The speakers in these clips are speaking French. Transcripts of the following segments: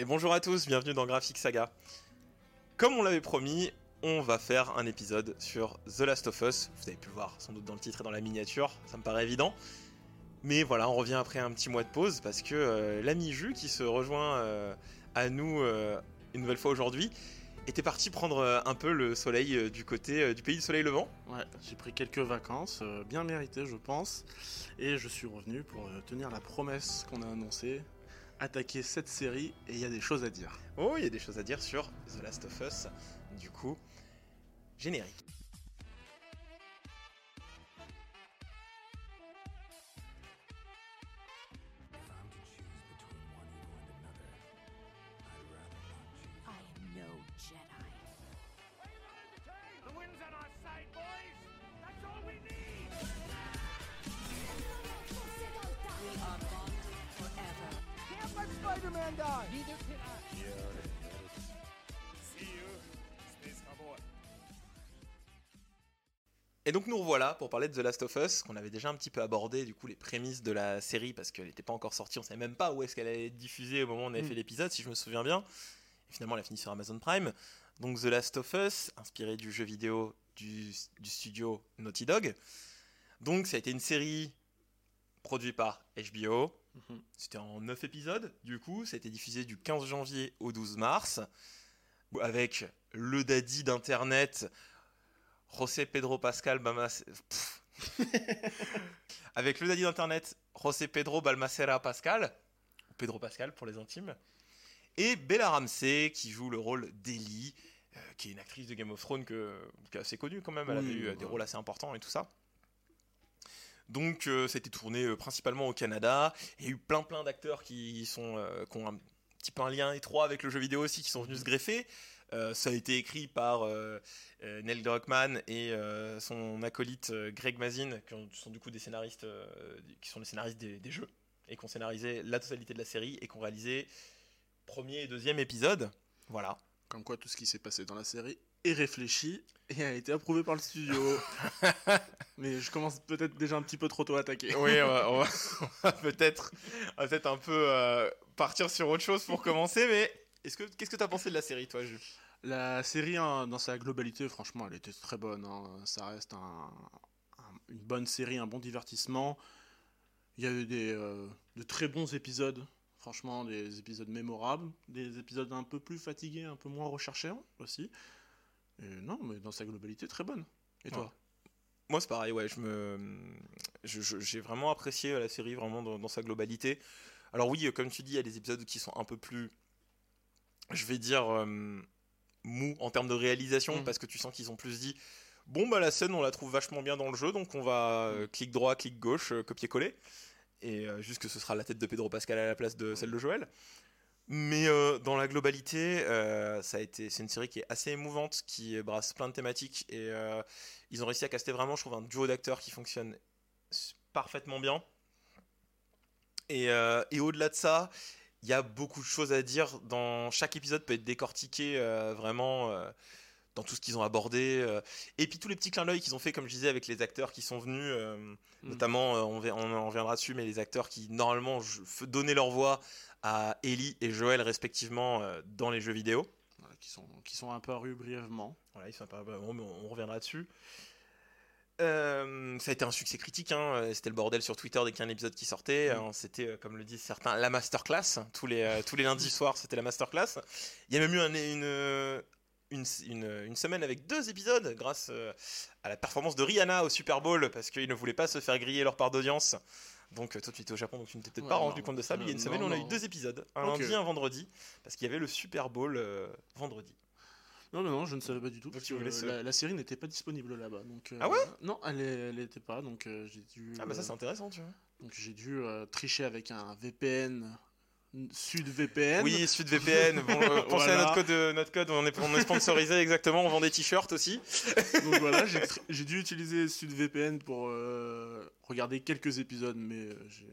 Et bonjour à tous, bienvenue dans Graphic Saga. Comme on l'avait promis, on va faire un épisode sur The Last of Us. Vous avez pu le voir sans doute dans le titre et dans la miniature, ça me paraît évident. Mais voilà, on revient après un petit mois de pause parce que euh, l'ami Jus qui se rejoint euh, à nous euh, une nouvelle fois aujourd'hui était parti prendre un peu le soleil du côté du pays du soleil levant. Ouais, j'ai pris quelques vacances, bien méritées je pense, et je suis revenu pour tenir la promesse qu'on a annoncée, attaquer cette série, et il y a des choses à dire. Oh, il y a des choses à dire sur The Last of Us. Du coup, générique. Et donc nous revoilà pour parler de The Last of Us, qu'on avait déjà un petit peu abordé, du coup, les prémices de la série, parce qu'elle n'était pas encore sortie, on savait même pas où est-ce qu'elle allait être diffusée au moment où on avait Mm. fait l'épisode, si je me souviens bien. Et finalement, elle a fini sur Amazon Prime. Donc The Last of Us, inspiré du jeu vidéo du, du studio Naughty Dog. Donc ça a été une série produite par HBO. Mhm. C'était en 9 épisodes, du coup, ça a été diffusé du 15 janvier au 12 mars, avec le daddy d'Internet, José Pedro Pascal Bamas... Avec le daddy d'Internet, José Pedro Balmacera Pascal, Pedro Pascal pour les intimes, et Bella Ramsey, qui joue le rôle d'Ellie, euh, qui est une actrice de Game of Thrones que, qui est assez connue quand même, elle Oui, avait eu euh, des rôles assez importants et tout ça. Donc, euh, ça a été tourné euh, principalement au Canada. Il y a eu plein plein d'acteurs qui, sont, qui ont un petit peu un lien étroit avec le jeu vidéo aussi, qui sont venus se greffer. Euh, ça a été écrit par euh, euh, Neil Druckmann et son acolyte Greg Mazin, qui ont- sont du coup des scénaristes, qui sont les scénaristes des, des jeux, et qui ont scénarisé la totalité de la série, et qui ont réalisé premier et deuxième épisode. Voilà. Comme quoi tout ce qui s'est passé dans la série est réfléchi et a été approuvé par le studio. Mais je commence peut-être déjà un petit peu trop tôt à attaquer. Oui, on va, va- peut-être un peu euh, partir sur autre chose pour commencer, mais est-ce que qu'est-ce que t'as pensé de la série, toi, Jules? La série, hein, dans sa globalité, franchement, elle était très bonne. hein. Ça reste un- un- une bonne série, un bon divertissement. Il y a eu des, euh, de très bons épisodes, franchement, des épisodes mémorables, des épisodes un peu plus fatigués, un peu moins recherchés hein, aussi. Et non, mais dans sa globalité, très bonne. Et toi? Moi, c'est pareil, ouais, je me, je- je- j'ai vraiment apprécié la série vraiment dans, dans sa globalité. Alors oui, euh, comme tu dis, il y a des épisodes qui sont un peu plus, je vais dire, euh, mous en termes de réalisation, Mhm. parce que tu sens qu'ils ont plus dit, bon bah la scène, on la trouve vachement bien dans le jeu, donc on va euh, clic droit, clic gauche, euh, copier-coller, et euh, juste que ce sera la tête de Pedro Pascal à la place de celle de Joël. Mais dans la globalité, ça a été, c'est une série qui est assez émouvante, qui brasse plein de thématiques et ils ont réussi à caster vraiment, je trouve, un duo d'acteurs qui fonctionne parfaitement bien. Et, euh, et au-delà de ça, il y a beaucoup de choses à dire. Dans chaque épisode peut être décortiqué euh, vraiment euh, dans tout ce qu'ils ont abordé. euh. Et puis tous les petits clins d'œil qu'ils ont fait, comme je disais, avec les acteurs qui sont venus, Mm. notamment, on, en reviendra dessus, mais les acteurs qui normalement donnaient leur voix à Ellie et Joël respectivement dans les jeux vidéo. Voilà, qui, sont, qui sont apparus brièvement. Voilà, ils sont mais on on reviendra dessus. Euh, ça a été un succès critique, hein. euh, c'était le bordel sur Twitter dès qu'il y a un épisode qui sortait. Mm. Euh, C'était, comme le disent certains, la masterclass. Tous les, tous les lundis soirs, c'était la masterclass. Il y a même eu un- une, une, une- une semaine avec deux épisodes grâce à la performance de Rihanna au Super Bowl parce qu'ils ne voulaient pas se faire griller leur part d'audience. Donc, toi, tu étais au Japon, donc tu ne t'es peut-être Ouais, pas non. rendu compte de ça. Mais il y a une semaine, non, on a eu deux épisodes, un Ok. lundi, un vendredi, parce qu'il y avait le Super Bowl euh, vendredi. Non, non, non, je ne savais pas du tout. Parce que, se- la, la série n'était pas disponible là-bas. Donc, euh, Ah ouais? Non, elle n'était pas. Donc euh, j'ai dû. Ah, bah ça, euh, c'est intéressant, tu vois. donc j'ai dû euh, tricher avec un VPN, Sud VPN. Oui, SudVPN. Bon, euh, pensez Voilà. à notre code, euh, notre code. On est, on est sponsorisé exactement. On vend des t-shirts aussi. Donc voilà, j'ai dû utiliser SudVPN pour euh, regarder quelques épisodes, mais euh, je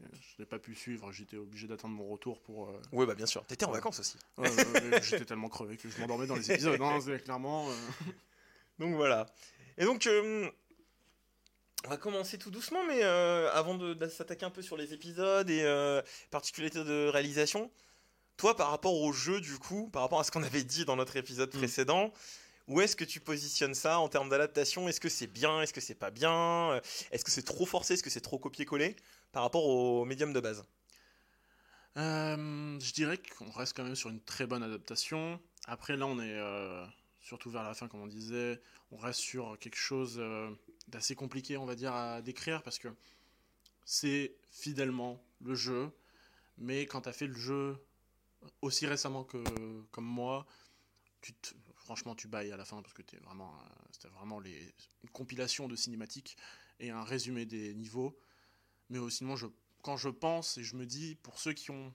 n'ai pas pu suivre. J'étais obligé d'attendre mon retour pour. Oui, bah bien sûr. T'étais en vacances aussi. ouais, J'étais tellement crevé que je m'endormais dans les épisodes. hein, clairement. Donc voilà. Et donc, on va commencer tout doucement, mais euh, avant de, de s'attaquer un peu sur les épisodes et euh, particularités de réalisation, Toi, par rapport au jeu, du coup, par rapport à ce qu'on avait dit dans notre épisode Mm. précédent, où est-ce que tu positionnes ça en termes d'adaptation? Est-ce que c'est bien? Est-ce que c'est pas bien? Euh, Est-ce que c'est trop forcé? Est-ce que c'est trop copié-collé par rapport au médium de base? Euh, je dirais qu'on reste quand même sur une très bonne adaptation. Après, là, on est surtout vers la fin, comme on disait, on reste sur quelque chose euh, d'assez compliqué, on va dire, à décrire parce que c'est fidèlement le jeu. Mais quand tu as fait le jeu aussi récemment que comme moi, tu franchement, tu bailles à la fin parce que vraiment, euh, c'était vraiment les, une compilation de cinématiques et un résumé des niveaux. Mais sinon, je quand je pense et je me dis, pour ceux qui n'ont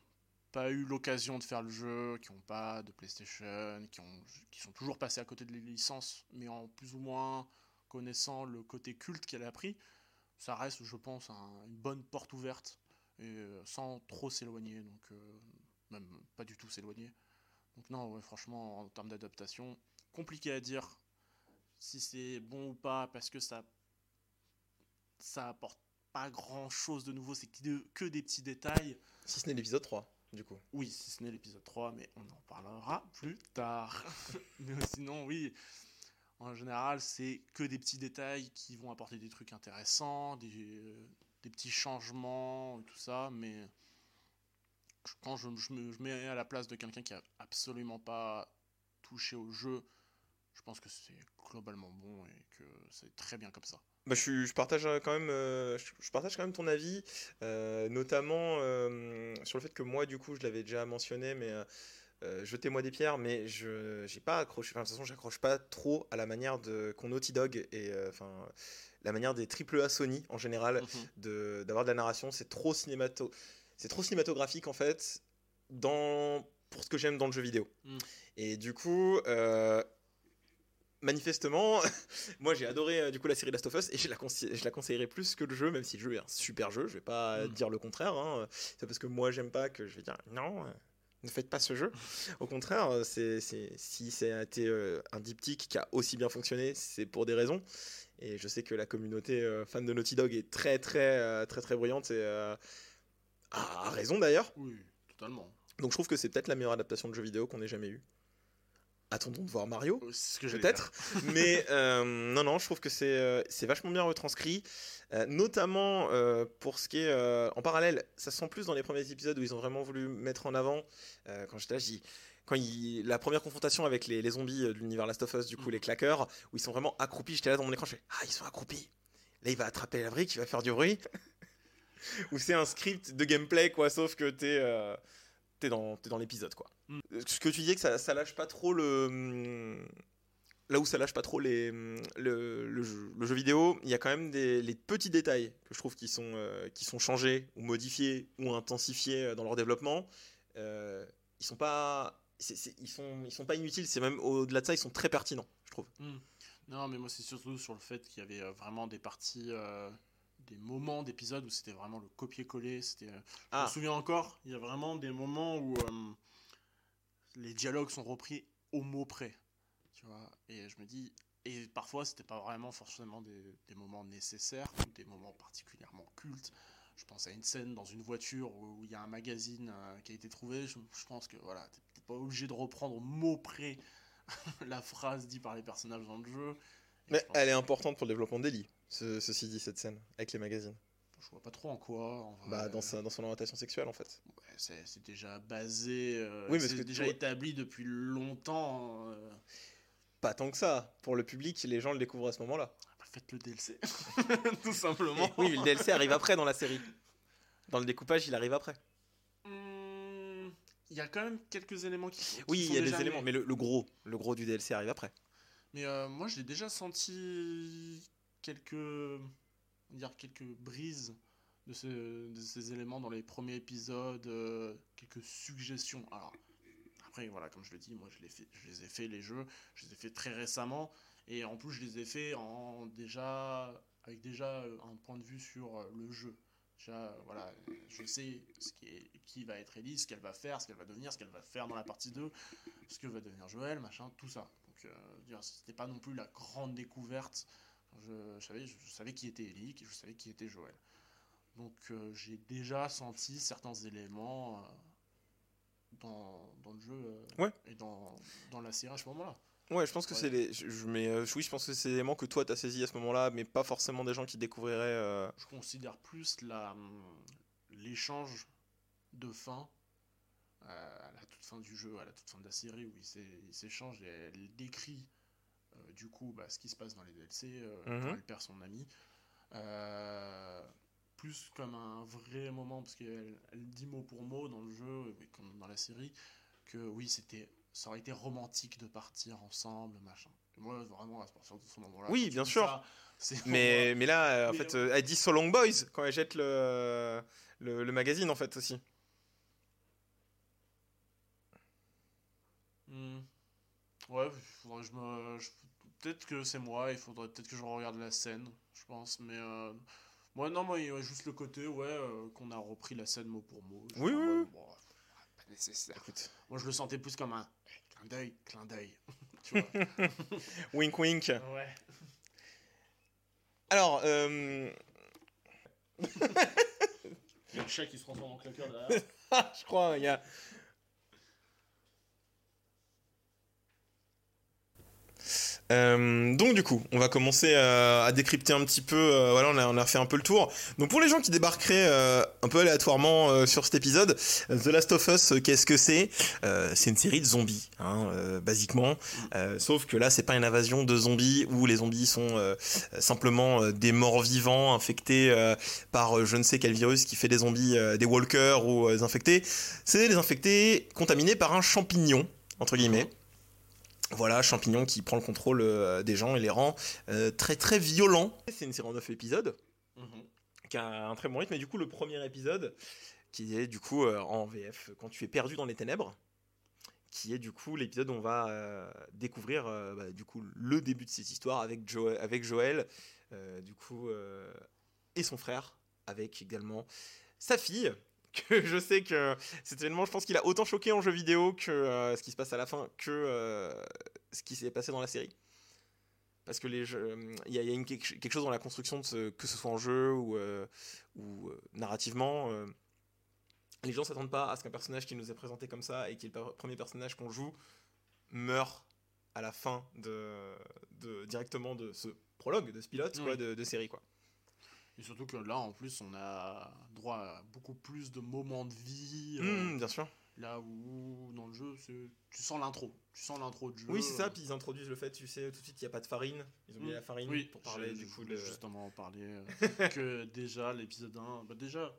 pas eu l'occasion de faire le jeu, qui n'ont pas de PlayStation, qui, ont, qui sont toujours passés à côté de les licences, mais en plus ou moins connaissant le côté culte qu'elle a pris, ça reste, je pense, un- une bonne porte ouverte, euh, sans trop s'éloigner, donc euh, même pas du tout s'éloigner. Donc non, franchement, en termes d'adaptation, compliqué à dire si c'est bon ou pas, parce que ça, ça apporte pas grand chose de nouveau, c'est que des petits détails. Si ce n'est l'épisode 3, du coup. Oui, si ce n'est l'épisode 3, mais on en parlera plus tard. mais sinon, oui, en général, c'est que des petits détails qui vont apporter des trucs intéressants, des, euh, petits changements, et tout ça, mais quand je, me mets à la place de quelqu'un qui a absolument pas touché au jeu, je pense que c'est globalement bon et que c'est très bien comme ça. Bah, je, partage euh, quand même, euh, je, partage quand même ton avis, euh, notamment euh, sur le fait que moi, du coup, je l'avais déjà mentionné, mais euh, jetez-moi des pierres, mais je j'ai pas accroché. Enfin, de toute façon, j'accroche pas trop à la manière de qu'ont Naughty Dog et enfin la manière des triple A Sony en général de d'avoir de la narration. C'est trop cinémato, c'est trop cinématographique en fait dans pour ce que j'aime dans le jeu vidéo. Mm. Et du coup. Manifestement, moi j'ai adoré euh, du coup la série Last of Us et je la, je la conseillerais plus que le jeu, même si le jeu est un super jeu. Je vais pas Mm. dire le contraire. hein. C'est parce que moi j'aime pas que je vais dire non, euh, ne faites pas ce jeu. Au contraire, euh, c'est, c'est- si été euh, un diptyque qui a aussi bien fonctionné, c'est pour des raisons. Et je sais que la communauté fan de Naughty Dog est très très très très bruyante et a raison d'ailleurs. Oui, totalement. Donc je trouve que c'est peut-être la meilleure adaptation de jeu vidéo qu'on ait jamais eue. Attendons de voir Mario ce que peut-être. Mais euh, non, non, je trouve que c'est euh, c'est vachement bien retranscrit. Euh, notamment euh, pour ce qui est en parallèle, ça se sent plus dans les premiers épisodes où ils ont vraiment voulu mettre en avant. quand j'étais là, je dis. Quand il, la première confrontation avec les, les zombies de l'univers Last of Us, du coup, Mhm. les claqueurs, où ils sont vraiment accroupis, j'étais là dans mon écran, je fais Ah, ils sont accroupis. Là, il va attraper la brique, il va faire du bruit. Ou c'est un script de gameplay, quoi, sauf que t'es t'es dans, t'es dans l'épisode, quoi. Mm. Ce que tu disais que ça, ça lâche pas trop le. Là où ça lâche pas trop les, le, le jeu, le jeu vidéo, il y a quand même des les petits détails que je trouve qui sont, euh, qui sont changés ou modifiés ou intensifiés euh, dans leur développement. Euh, ils sont pas. ils, sont, ils sont pas inutiles, c'est même au-delà de ça, ils sont très pertinents, je trouve. Non, mais moi, c'est surtout sur le fait qu'il y avait vraiment des parties, euh, des moments d'épisodes où c'était vraiment le copier-coller. C'était, euh, Je Ah, me souviens encore, il y a vraiment des moments où euh, les dialogues sont repris au mot près. Tu vois, et je me dis. Et parfois, c'était pas vraiment forcément des, des moments nécessaires ou des moments particulièrement cultes. Je pense à une scène dans une voiture où il y a un magazine euh, qui a été trouvé. Je, je pense que voilà, t'es pas obligé de reprendre au mot près la phrase dite par les personnages dans le jeu. Et mais je elle est importante pour le développement d'Ellie, ce, ceci dit, cette scène, avec les magazines. Je vois pas trop en quoi. En vrai. Bah, dans, sa- dans son orientation sexuelle, en fait. Ouais, c'est déjà basé. euh, Oui, mais c'est déjà établi depuis longtemps. euh, Pas tant que ça. Pour le public, les gens le découvrent à ce moment-là. bah, faites le DLC. Tout simplement. Et oui, mais le DLC arrive après dans la série. Dans le découpage, il arrive après. Hmm, Il y a quand même quelques éléments qui. qui Oui, sont il y a des éléments, mais le, le gros, le gros du DLC arrive après. Mais euh, moi, j'ai déjà senti quelques, dire quelques brises de, ce- de ces éléments dans les premiers épisodes, euh, quelques suggestions. Alors, après, voilà, comme je le dis, moi, je, fait, je les ai fait, les jeux, je les ai fait très récemment, et en plus, je les ai fait en déjà, avec déjà euh, un point de vue sur euh, le jeu. Déjà, voilà, je sais ce qui, est, qui va être Ellie, ce qu'elle va faire, ce qu'elle va devenir, ce qu'elle va faire dans la partie 2, ce que va devenir Joël, machin, tout ça. Donc, euh, c'était pas non plus la grande découverte. Je, je savais, je, savais qui était Ellie, je savais qui était Joël. Donc, euh, j'ai déjà senti certains éléments euh, dans, dans le jeu euh, Ouais. et dans, dans la série à ce moment-là. Ouais, je pense que Ouais. c'est les. Je, je- mais oui, je pense que c'est des éléments que toi t'as saisi à ce moment-là, mais pas forcément des gens qui découvriraient. Je considère plus la, hum, l'échange de fin à la toute fin du jeu, à la toute fin de la série, où il s'é- il s'échange et elle décrit du coup bah, ce qui se passe dans les DLC euh, Mhm. quand elle perd son ami. Euh, plus comme un vrai moment, parce qu'elle elle dit mot pour mot dans le jeu, mais comme dans la série, que oui, c'était, ça aurait été romantique de partir ensemble, machin. Et moi, vraiment, à partir de ce moment-là. Oui, bien sûr. ça, Mais, mais là, euh, en Mais, fait, elle dit So Long Boys quand elle jette le, le, le magazine, en fait, aussi. Hmm. Ouais, faudrait que je me. je- Peut-être que c'est moi, il faudrait peut-être que je regarde la scène, je pense. Mais. euh, Moi, non, moi, il y a juste le côté, ouais, euh, qu'on a repris la scène mot pour mot. Oui, oui, mode, oui. bon, pas nécessaire. Écoute. Moi, je le sentais plus comme un clin d'œil, clin d'œil. tu vois Wink wink. Ouais. Alors, euh, Il y a le chat qui se transforme en claqueur derrière. je crois, il y a. Euh, donc du coup, on va commencer à décrypter un petit peu. euh, voilà, on a, on a fait un peu le tour. Donc pour les gens qui débarqueraient euh, un peu aléatoirement sur cet épisode, The Last of Us, qu'est-ce que c'est? C'est une série de zombies, hein, basiquement. Sauf que là, c'est pas une invasion de zombies où les zombies sont simplement des morts vivants infectés par je ne sais quel virus qui fait des zombies, des walkers ou des infectés. C'est des infectés contaminés par un champignon entre guillemets. Voilà, champignon qui prend le contrôle euh, des gens et les rend euh, très très violents. C'est une série en 9 épisodes Mhm. qui a un très bon rythme. Et du coup, le premier épisode, qui est du coup euh, en VF, quand tu es perdu dans les ténèbres, qui est du coup l'épisode où on va découvrir bah, du coup le début de cette histoire avec, Joël, avec Joël, du coup, et son frère, avec également sa fille. Que je sais que cet événement, je pense qu'il a autant choqué en jeu vidéo que euh, ce qui se passe à la fin, que euh, ce qui s'est passé dans la série. Parce que les jeux, il y a, il y a une, quelque chose dans la construction, de ce- que ce soit en jeu ou, euh, ou euh, narrativement. euh, les gens s'attendent pas à ce qu'un personnage qui nous est présenté comme ça et qui est le premier personnage qu'on joue meure à la fin de, de- directement de ce prologue, de ce pilote quoi, de, de série. Quoi. Et surtout que là, en plus, on a droit à beaucoup plus de moments de vie. euh, Mmh, bien sûr. Là où dans le jeu, tu sens l'intro. Tu sens l'intro du jeu. Oui, c'est ça. euh, Puis ils introduisent le fait, tu sais, tout de suite, il n'y a pas de farine. Ils ont mis Mm. la farine Oui, pour parler du coup de. justement en parler. euh, que déjà, l'épisode 1, bah déjà,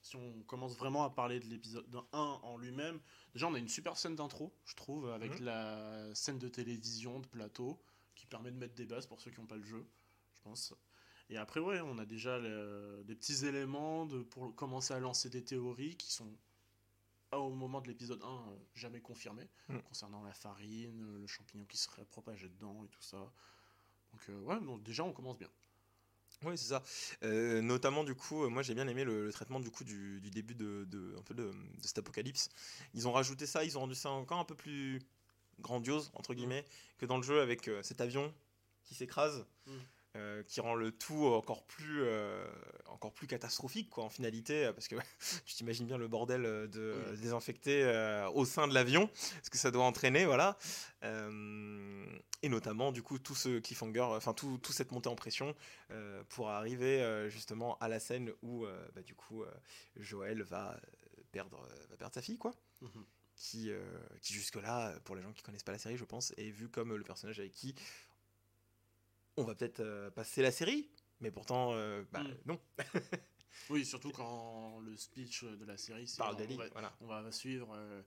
si on commence vraiment à parler de l'épisode 1 en lui-même, déjà, on a une super scène d'intro, je trouve, avec Mhm. la scène de télévision, de plateau, qui permet de mettre des bases pour ceux qui n'ont pas le jeu, je pense. Et après, ouais, on a déjà le- des petits éléments de, pour commencer à lancer des théories qui sont, au moment de l'épisode 1, euh, jamais confirmées, Mm. concernant la farine, euh, le champignon qui serait propagé dedans et tout ça. Donc, euh, ouais, donc déjà, on commence bien. Oui, c'est ça. Euh, notamment, du coup, moi j'ai bien aimé le, le traitement du coup du, du début de, de, un peu de, de cet apocalypse. Ils ont rajouté ça, ils ont rendu ça encore un peu plus grandiose, entre guillemets, que dans le jeu avec euh, cet avion qui s'écrase. Mm. Euh, qui rend le tout encore plus, euh, encore plus catastrophique quoi, en finalité, euh, parce que tu t'imagines bien le bordel de désinfecter au sein de l'avion, ce que ça doit entraîner, voilà. Et notamment, du coup, tout ce cliffhanger, enfin, tout, tout cette montée en pression pour arriver justement à la scène où, bah, du coup, Joël va perdre, va perdre sa fille, quoi. Mhm. Qui, qui jusque-là, pour les gens qui connaissent pas la série, je pense, est vu comme le personnage avec qui on va peut-être euh, passer la série, mais pourtant, euh, bah, Mm. non, Oui, surtout quand le speech de la série, c'est parle on, d'Ali, va, voilà. on va suivre euh,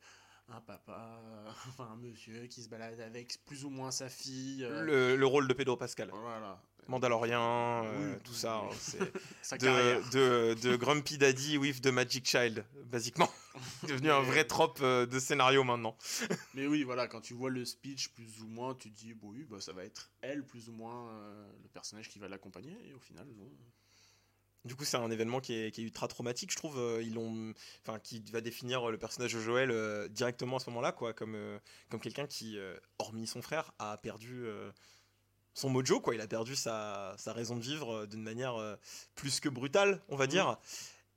un papa, enfin un monsieur qui se balade avec plus ou moins sa fille. euh, Le, le rôle de Pedro Pascal. Voilà. Mandalorien, euh, tout oui, ça, hein, Sa de, de, de Grumpy Daddy with the Magic Child, basiquement. devenu un vrai trope euh, de scénario maintenant. Mais oui, voilà, quand tu vois le speech plus ou moins, tu te dis, bon, oui, bah, ça va être elle plus ou moins euh, le personnage qui va l'accompagner. Et au final, non. Du coup, c'est un événement qui est, qui est ultra traumatique, je trouve. Euh, Ils l'ont, enfin, qui va définir le personnage de Joël euh, directement à ce moment-là, quoi, comme, euh, comme quelqu'un qui, euh, hormis son frère, a perdu euh, son mojo, quoi. Il a perdu sa, sa raison de vivre euh, d'une manière euh, plus que brutale, on va Mhm. dire,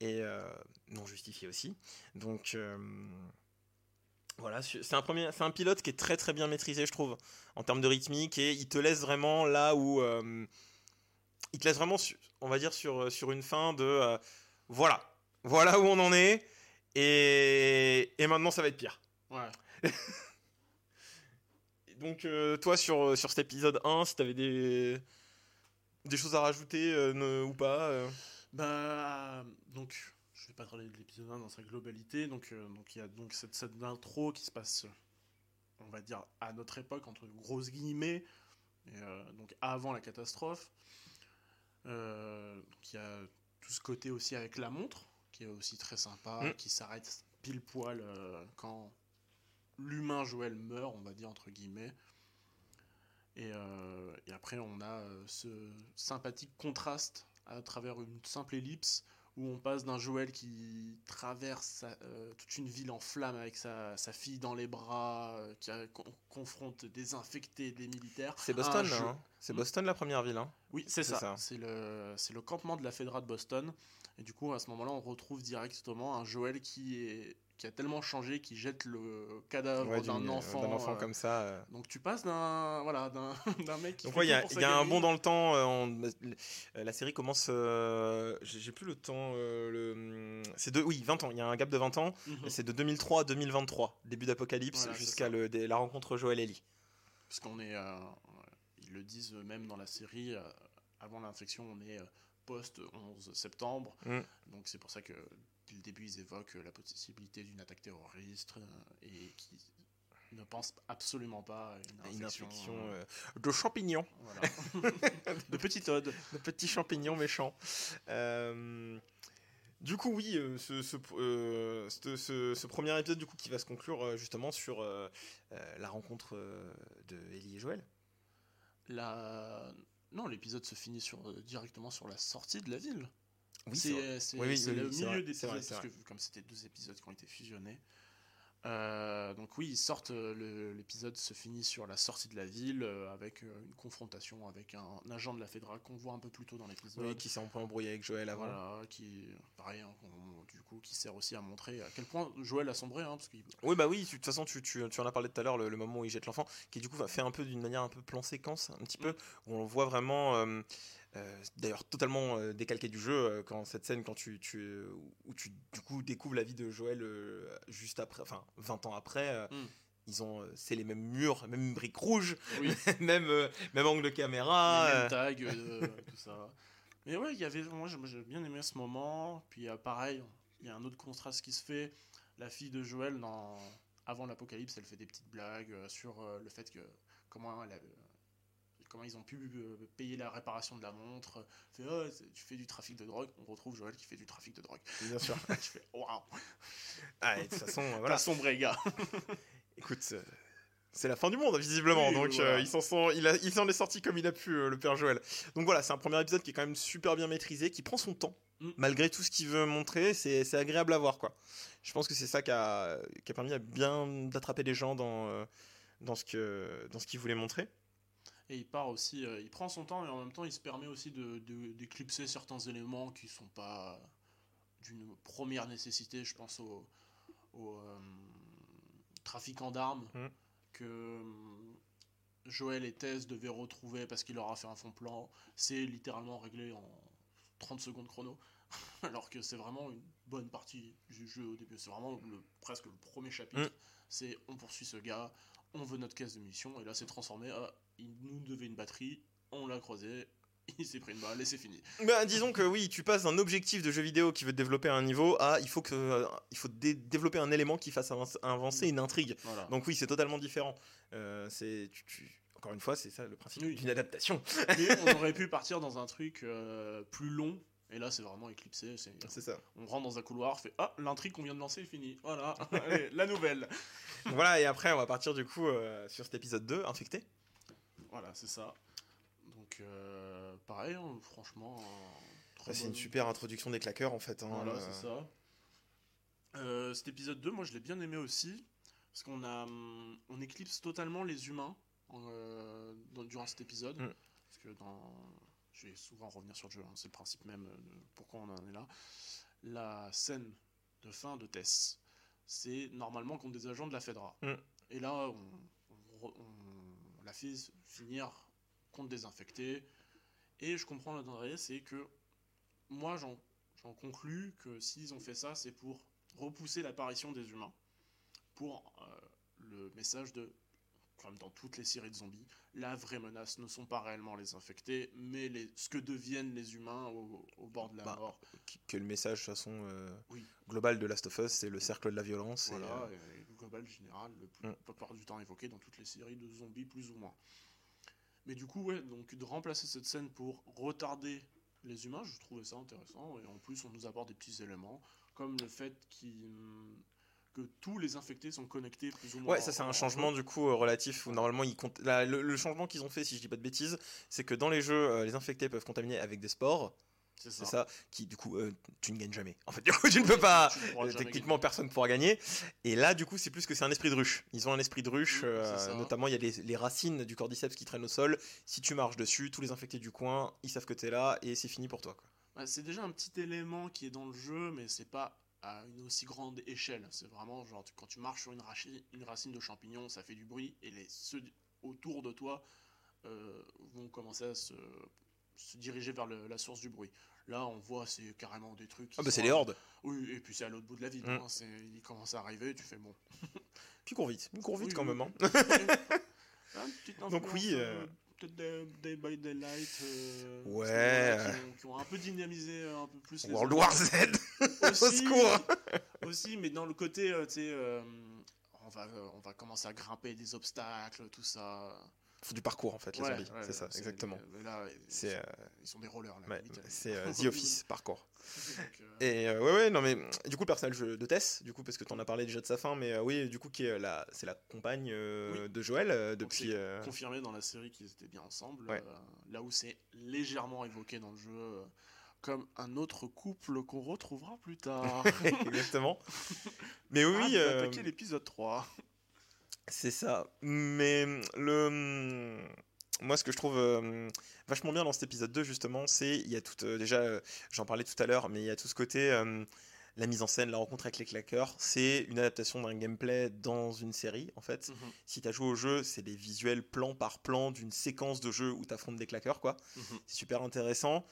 et euh, non justifiée aussi. Donc, euh, Voilà, c'est un, premier, c'est un pilote qui est très très bien maîtrisé, je trouve, en termes de rythmique, et il te laisse vraiment là où. Euh, il te laisse vraiment, on va dire, sur, sur une fin de. euh, voilà, voilà où on en est, et, et maintenant ça va être pire. Ouais. Donc, euh, toi, sur, sur cet épisode 1, si t'avais des, des choses à rajouter euh, ne- ou pas euh, Bah, donc, je vais pas parler de l'épisode 1 dans sa globalité. Donc, euh, donc il y a donc cette scène d'intro qui se passe, on va dire, à notre époque, entre grosses guillemets, et, euh, donc avant la catastrophe. Donc, il y a tout ce côté aussi avec la montre, qui est aussi très sympa, Mm. qui s'arrête pile poil euh, quand l'humain Joël meurt, on va dire, entre guillemets. Et, euh, et après, on a euh, ce sympathique contraste à travers une simple ellipse où on passe d'un Joël qui traverse euh, toute une ville en flammes avec sa, sa fille dans les bras, euh, qui a- con- confronte des infectés, des militaires. C'est Boston, jeu- hein C'est Hmm. Boston la première ville. Hein Oui, c'est ça. ça. C'est le, c'est le campement de la Fédération de Boston. Et du coup, à ce moment-là, on retrouve directement un Joël qui, est, qui a tellement changé qu'il jette le cadavre Ouais, d'un enfant. d'un enfant euh, comme ça. euh. Donc tu passes d'un voilà, d'un, mec qui Donc fait ouais, il y a, il y un bond dans le temps. euh, la série commence. J'ai plus le temps. le... C'est de oui 20 ans. Il y a un gap de 20 ans. Mhm. Et c'est de 2003 à 2023, début d'Apocalypse, Voilà, jusqu'à la rencontre Joël Ellie. Parce qu'on est. ils le disent même dans la série, avant l'infection, on est euh, post-11 septembre. Mm. Donc c'est pour ça que, dès le début, ils évoquent euh, la possibilité d'une attaque terroriste euh, et qui ne pensent absolument pas à une Une infection. euh, de champignons, voilà. de petits de petits champignons méchants. Euh, Du coup, oui, ce, ce, euh, ce- ce- ce premier épisode du coup qui va se conclure justement sur la rencontre de Ellie et Joël. La... Non, l'épisode se finit sur, directement sur la sortie de la ville. Oui, c'est c'est- Oui, oui, c'est oui, le milieu des épisodes, parce que comme c'était deux épisodes qui ont été fusionnés. euh, donc oui, ils sortent, euh, l'épisode se finit sur la sortie de la ville euh, avec euh, une confrontation avec un, un agent de la Fédéra qu'on voit un peu plus tôt dans l'épisode. Oui, qui s'est un peu embrouillé avec Joël avant. Voilà, qui pareil, hein, du coup, qui sert aussi à montrer à quel point Joël a sombré, hein, parce Oui, bah oui, de toute façon, tu, tu, tu en as parlé tout à l'heure, le, le moment où il jette l'enfant, qui du coup va faire un peu d'une manière un peu plan séquence, un petit peu, où on voit vraiment, euh, euh, d'ailleurs totalement euh, décalqué du jeu, euh, quand cette scène, quand tu, tu, euh, où tu du coup découvres la vie de Joël euh, juste après, enfin 20 ans après. euh, Mm. Ils ont, euh, c'est les mêmes murs, même briques rouges, Oui. même, euh, même angle de caméra. les euh, mêmes tags, euh, tout ça. Mais ouais, il y avait, moi j'ai bien aimé ce moment. Puis euh, pareil, il y a un autre contraste qui se fait. La fille de Joël, dans... avant l'apocalypse, elle fait des petites blagues euh, sur euh, le fait que comment elle comment ils ont pu euh, payer la réparation de la montre. Fait, oh, tu fais du trafic de drogue. On retrouve Joël qui fait du trafic de drogue. Bien sûr. Je fais, waouh, Ah, et de toute façon, voilà. voilà. sombré, gars. Écoute, euh, c'est la fin du monde, visiblement. Oui, donc, voilà. euh, il s'en sort- il, a- il s'en est sorti comme il a pu, euh, le père Joël. Donc voilà, c'est un premier épisode qui est quand même super bien maîtrisé, qui prend son temps. Mm. Malgré tout ce qu'il veut montrer, c'est c'est agréable à voir, quoi. Je pense que c'est ça qui a, qui a permis à bien d'attraper les gens dans, euh, dans ce que dans ce qu'il voulait montrer. Et il part aussi, euh, il prend son temps et en même temps il se permet aussi de, de- d'éclipser certains éléments qui sont pas d'une première nécessité. Je pense au, au euh, trafiquant d'armes Mm. que euh, Joël et Tess devaient retrouver parce qu'il leur a fait un fond plan. C'est littéralement réglé en 30 secondes chrono. Alors que c'est vraiment une bonne partie du jeu au début. C'est vraiment le, presque le premier chapitre. Mm. C'est on poursuit ce gars, on veut notre caisse de munitions, et là c'est transformé. Ah, il nous devait une batterie, on l'a croisé, il s'est pris une balle et c'est fini. Bah, disons que oui, tu passes d'un objectif de jeu vidéo qui veut développer un niveau à il faut que euh, il faut dé- développer un élément qui fasse avancer, une intrigue. Voilà. Donc oui, c'est totalement différent. Euh, c'est tu- tu- encore une fois, c'est ça le principe Oui. d'une adaptation. Mais on aurait pu partir dans un truc euh, plus long. Et là, c'est vraiment éclipsé. c'est- C'est ça. On rentre dans un couloir, fait Ah, l'intrigue qu'on vient de lancer est finie. Voilà, Allez, la nouvelle. voilà, et après, on va partir du coup sur cet épisode 2, Infecté. Voilà, c'est ça. Donc, euh, pareil, hein, franchement. euh, Bah, c'est une super introduction des claqueurs en fait. hein, Voilà, euh, c'est ça. Cet épisode 2, moi je l'ai bien aimé aussi. Parce qu'on a, hum, on éclipse totalement les humains dans- durant cet épisode. Mm. Parce que dans. Je vais souvent revenir sur le jeu, hein, c'est le principe même de pourquoi on en est là. La scène de fin de Tess, c'est normalement contre des agents de la Fedra. Mm. Et là, on, on re- on fait finir contre des infectés. Et je comprends l'intérêt, c'est que moi, j'en j'en conclus que s'ils ont fait ça, c'est pour repousser l'apparition des humains. Pour euh, le message de, comme dans toutes les séries de zombies, la vraie menace ne sont pas réellement les infectés, mais les, ce que deviennent les humains au, au bord de la Bah, mort. Que le message, de façon, euh, Oui. global de Last of Us, c'est le cercle de la violence. et, euh, et global général, le plus, Mm. la plupart du temps évoqué dans toutes les séries de zombies, plus ou moins. Mais du coup, ouais, donc de remplacer cette scène pour retarder les humains, je trouvais ça intéressant. Et en plus, on nous apporte des petits éléments, comme le fait qu'il- que tous les infectés sont connectés plus ou moins. Ouais, ça c'est un en- changement du coup euh, relatif où normalement ils comptent. la- le, le changement qu'ils ont fait, si je dis pas de bêtises, c'est que dans les jeux, euh, les infectés peuvent contaminer avec des spores. C'est ça. ça. Qui du coup, euh, tu ne gagnes jamais. En fait, du coup, tu ne peux pas. Tu euh, techniquement, personne ne pourra gagner. Et là, du coup, c'est plus que c'est un esprit de ruche. Ils ont un esprit de ruche. Euh, notamment, il y a les, les racines du cordyceps qui traînent au sol. Si tu marches dessus, tous les infectés du coin, ils savent que t'es là et c'est fini pour toi. Ouais, c'est déjà un petit élément qui est dans le jeu, mais c'est pas à une aussi grande échelle. C'est vraiment genre tu- quand tu marches sur une, rachi- une racine de champignon, ça fait du bruit et les ceux autour de toi euh, vont commencer à se, se diriger vers le- la source du bruit. Là, on voit c'est carrément des trucs. Ah bah c'est les hordes. Oui, et puis c'est à l'autre bout de la ville. Mm. hein, ils commencent à arriver, tu fais bon. Puis courent vite. Courent vite Oui, quand oui, même. hein. Donc oui, euh, euh, Peut-être des Day by Daylight. euh, Ouais. qui, ont, qui ont un peu dynamisé un peu plus les World autres. War Z. Au aussi, secours. aussi, mais dans le côté, tu sais, euh, on, va, on va commencer à grimper des obstacles, tout ça. Faut du parcours en fait, les Ouais, zombies. ouais, c'est ça, exactement. là, C'est, sont, euh, ils sont des rollers, là. Ouais, limite. c'est euh, The Office parcours. Donc, euh, Et euh, ouais, ouais, non, mais du coup, le personnage de Tess, du coup, parce que tu en as parlé déjà de sa fin, mais oui, du coup, qui est la, c'est la compagne Oui. de Joël depuis. confirmé dans la série qu'ils étaient bien ensemble. Là où c'est légèrement évoqué dans le jeu, comme un autre couple qu'on retrouvera plus tard. Exactement. Mais oui, Ah, euh, attaquer l'épisode 3. C'est ça. Mais le. Moi, ce que je trouve euh, vachement bien dans cet épisode 2, justement, c'est. Il y a tout. euh, déjà, euh, j'en parlais tout à l'heure, mais il y a tout ce côté. la mise en scène, la rencontre avec les claqueurs, c'est une adaptation d'un gameplay dans une série, en fait. Si tu as joué au jeu, c'est des visuels plan par plan d'une séquence de jeu où tu affrontes des claqueurs, quoi. Mhm. C'est super intéressant.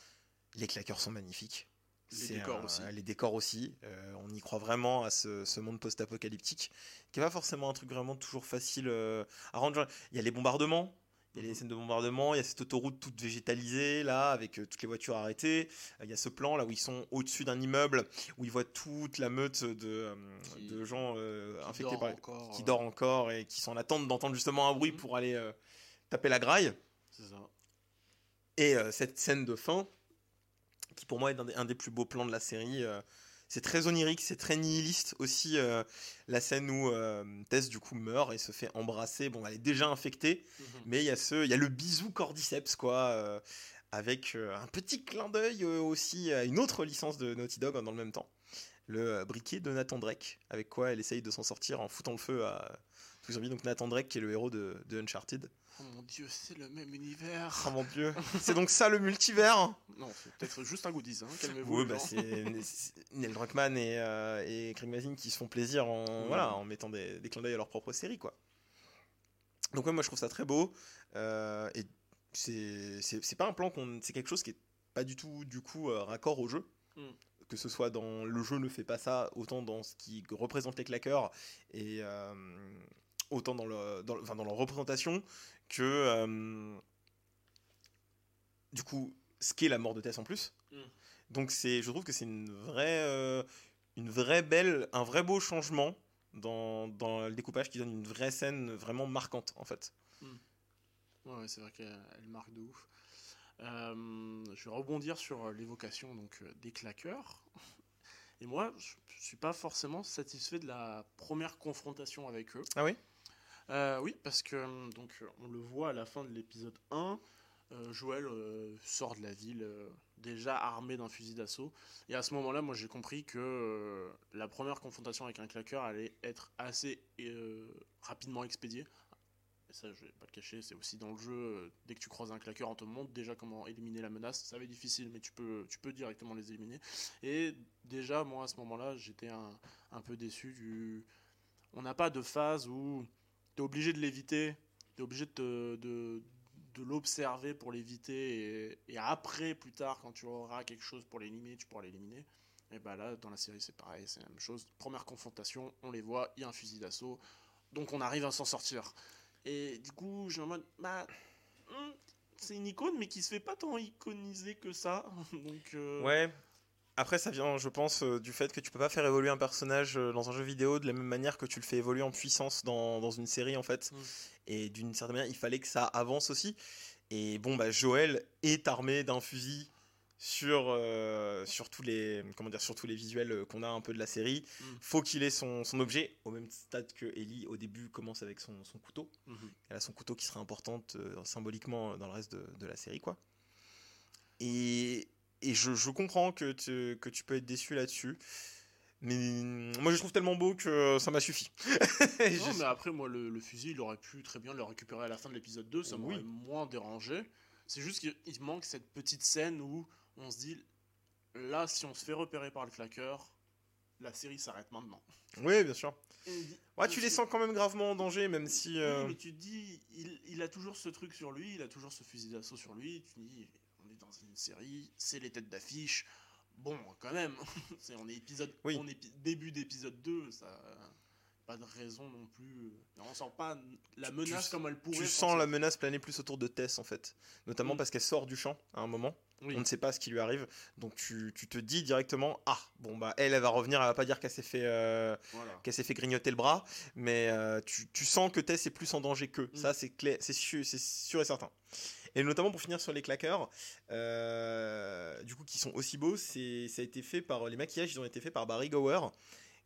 Les claqueurs sont magnifiques. Les décors un- aussi. Les décors aussi. Euh, on y croit vraiment à ce, ce monde post-apocalyptique, qui n'est pas forcément un truc vraiment toujours facile euh, à rendre. Il y a les bombardements. Il y a les Mhm. scènes de bombardement, il y a cette autoroute toute végétalisée là, avec euh, toutes les voitures arrêtées. Il y a ce plan là où ils sont au-dessus d'un immeuble, où ils voient toute la meute de, Qui- de gens infectés par, encore, qui dort encore et qui sont en attente d'entendre justement un bruit Mhm. pour aller taper la graille. C'est ça. Et cette scène de fin, qui pour moi est un des, un des plus beaux plans de la série, euh, c'est très onirique, c'est très nihiliste aussi. euh, la scène où euh, Tess du coup meurt et se fait embrasser. Bon, elle est déjà infectée, Mhm. mais il y a ce, il y a le bisou cordyceps quoi, avec un petit clin d'œil aussi à une autre licence de Naughty Dog dans le même temps. Le briquet de Nathan Drake, avec quoi elle essaye de s'en sortir en foutant le feu à tous les zombies. Donc Nathan Drake qui est le héros de, de Uncharted. Oh mon dieu, c'est le même univers. Oh mon dieu, c'est donc ça le multivers Non, c'est peut-être juste un goodies, hein, calmez-vous. Oui, bah c'est Neil Druckmann et, euh, et Craig Mazin qui se font plaisir en, voilà, en mettant des, des clins d'œil à leur propre série. Quoi. Donc, ouais, moi je trouve ça très beau. euh, et c'est pas un plan qu'on. C'est quelque chose qui est pas du tout, du coup, euh, raccord au jeu. Mhm. Que ce soit dans le jeu ne fait pas ça, autant dans ce qui représente les claqueurs et euh, autant dans, le, dans, le- enfin, dans leur représentation que. euh, du coup, ce qu'est la mort de Tess en plus. Mm. Donc c'est, je trouve que c'est une vraie, euh, une vraie belle, un vrai beau changement dans, dans le découpage qui donne une vraie scène vraiment marquante en fait. Ouais, ouais, c'est vrai qu'elle elle marque de ouf. Euh, je vais rebondir sur l'évocation donc des claqueurs. Et moi, je je suis pas forcément satisfait de la première confrontation avec eux. Ah oui? Euh, Oui, parce que euh, donc euh, on le voit à la fin de l'épisode 1. euh, Joël sort de la ville déjà armé d'un fusil d'assaut. Et à ce moment-là, moi j'ai compris que la première confrontation avec un claqueur allait être assez rapidement expédiée. et ça je vais pas le cacher, c'est aussi dans le jeu, dès que tu croises un claqueur, on te montre déjà comment éliminer la menace. Ça va être difficile, mais tu peux, tu peux directement les éliminer. Et déjà, moi à ce moment-là, j'étais un, un peu déçu du. On n'a pas de phase où tu obligé de l'éviter, tu es obligé de, l'observer pour l'éviter, et, après, plus tard, quand tu auras quelque chose pour l'éliminer, tu pourras l'éliminer. Et bah là, dans la série, c'est pareil, c'est la même chose. Première confrontation, on les voit, il y a un fusil d'assaut, donc on arrive à s'en sortir. Et du coup, je en mode, bah, hmm, c'est une icône, mais qui se fait pas tant iconiser que ça. donc, euh, Ouais. Après, ça vient, je pense, euh, du fait que tu peux pas faire évoluer un personnage euh, dans un jeu vidéo de la même manière que tu le fais évoluer en puissance dans, dans une série, en fait. Mm. Et d'une certaine manière, il fallait que ça avance aussi. Et bon, bah, Joël est armé d'un fusil sur, euh, sur, tous les, comment dire, sur tous les visuels qu'on a un peu de la série. Mm. Faut qu'il ait son, son objet, au même stade que Ellie, au début, commence avec son, son couteau. mhm. Elle a son couteau qui sera importante euh, symboliquement dans le reste de, de la série, quoi. Et, et je, je comprends que tu, que tu peux être déçu là-dessus. Mais mm, moi, je le trouve tellement beau que ça m'a suffi. Non, mais après, moi, le, le fusil, il aurait pu très bien le récupérer à la fin de l'épisode 2, ça Oui. m'aurait moins dérangé. C'est juste qu'il il manque cette petite scène où on se dit, là, si on se fait repérer par le claqueur, la série s'arrête maintenant. Oui, bien sûr. Et Ouais, tu les sens quand même gravement en danger, même si. Oui, euh, mais tu te dis, il, il a toujours ce truc sur lui, il a toujours ce fusil d'assaut sur lui. Tu te dis, dans une série, c'est les têtes d'affiche. Bon, quand même, on est épisode, Oui. on est pi- début d'épisode 2, ça, pas de raison non plus. On sent pas la menace tu- comme elle pourrait. Tu penser. sens la menace planer plus autour de Tess en fait, notamment Mm. parce qu'elle sort du champ à un moment. Oui. On ne sait pas ce qui lui arrive, donc tu, tu te dis directement ah bon bah elle elle va revenir, elle va pas dire qu'elle s'est fait euh, Voilà. qu'elle s'est fait grignoter le bras, mais euh, tu, tu sens que Tess est plus en danger qu'eux. Mm. Ça c'est clair, c'est sûr, c'est sûr et certain. Et notamment pour finir sur les claqueurs, euh, du coup qui sont aussi beaux, c'est ça a été fait par les maquillages, ils ont été faits par Barry Gower,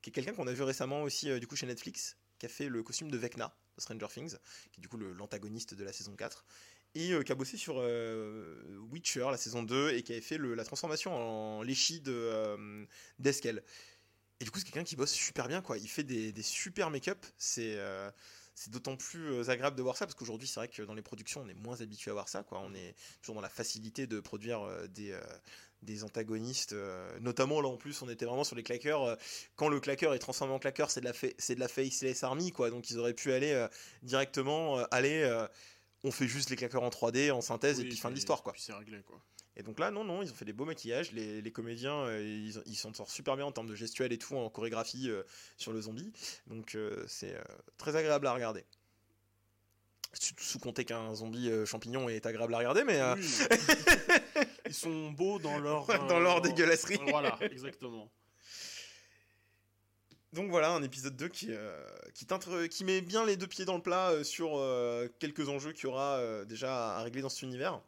qui est quelqu'un qu'on a vu récemment aussi euh, du coup chez Netflix, qui a fait le costume de Vecna de Stranger Things, qui est du coup l'antagoniste de la saison 4 et euh, qui a bossé sur Witcher la saison 2 et qui avait fait la transformation en Léchi de euh. Et du coup, c'est quelqu'un qui bosse super bien, quoi. Il fait des, des super make-up. C'est c'est d'autant plus euh, agréable de voir ça parce qu'aujourd'hui, c'est vrai que dans les productions, on est moins habitué à voir ça, quoi. On est toujours dans la facilité de produire euh, des. euh, des antagonistes, notamment là en plus on était vraiment sur les claqueurs. quand le claqueur est transformé en claqueur, c'est de la c'est de la faceless army quoi. Donc ils auraient pu aller euh, directement euh, aller, euh, on fait juste les claqueurs en 3D en synthèse et puis fin de l'histoire quoi. Puis c'est réglé quoi. Et donc là, non, non, ils ont fait des beaux maquillages. Les, les comédiens, euh, ils ils s'en sortent super bien en termes de gestuelle et tout, en chorégraphie euh, sur le zombie. Donc euh, c'est très agréable à regarder. Sous, sous compter qu'un zombie champignon est agréable à regarder, mais Oui. Ils sont beaux dans leur. dans leur dégueulasserie. Voilà, exactement. Donc voilà, un épisode 2 qui, euh, qui, met bien les deux pieds dans le plat euh, sur euh, quelques enjeux qu'il y aura déjà à régler dans cet univers.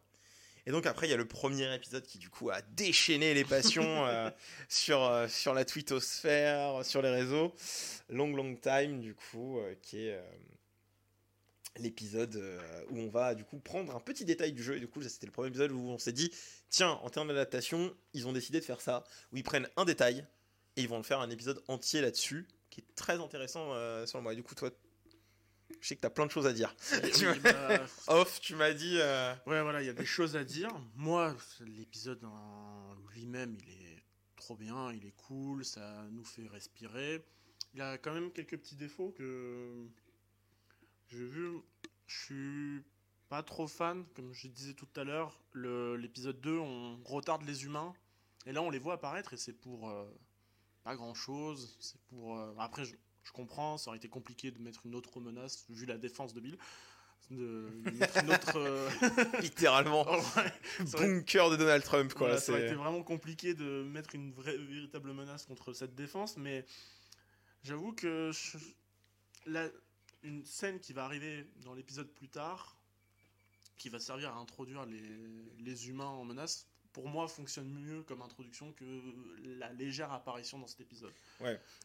Et donc après, il y a le premier épisode qui du coup a déchaîné les passions euh, sur, euh, sur la twittosphère, sur les réseaux. Long Long Time du coup, euh, qui est euh, l'épisode euh, où on va du coup prendre un petit détail du jeu. Et du coup, c'était le premier épisode où on s'est dit, tiens, en termes d'adaptation, ils ont décidé de faire ça, où ils prennent un détail et ils vont le faire un épisode entier là-dessus, qui est très intéressant euh, sur le moi. Et du coup, toi, je sais que tu as plein de choses à dire. Tu Oui, vois. bah, Off, tu m'as dit. euh, Ouais, voilà, il y a des choses à dire. Moi, l'épisode en lui-même, il est trop bien, il est cool, ça nous fait respirer. Il a quand même quelques petits défauts que j'ai vu. Je suis pas trop fan, comme je disais tout à l'heure. Le- L'épisode 2, on retarde les humains. Et là, on les voit apparaître et c'est pour euh, pas grand-chose. C'est pour. euh, Après, je, je comprends, ça aurait été compliqué de mettre une autre menace, vu la défense de Bill. De de mettre une autre. euh, littéralement, Oh, ouais. Bunker de Donald Trump, quoi. voilà, ça aurait été vraiment compliqué de mettre une vraie, véritable menace contre cette défense, mais j'avoue que je- la- une scène qui va arriver dans l'épisode plus tard, qui va servir à introduire les, les humains en menace, pour moi fonctionne mieux comme introduction que la légère apparition dans cet épisode.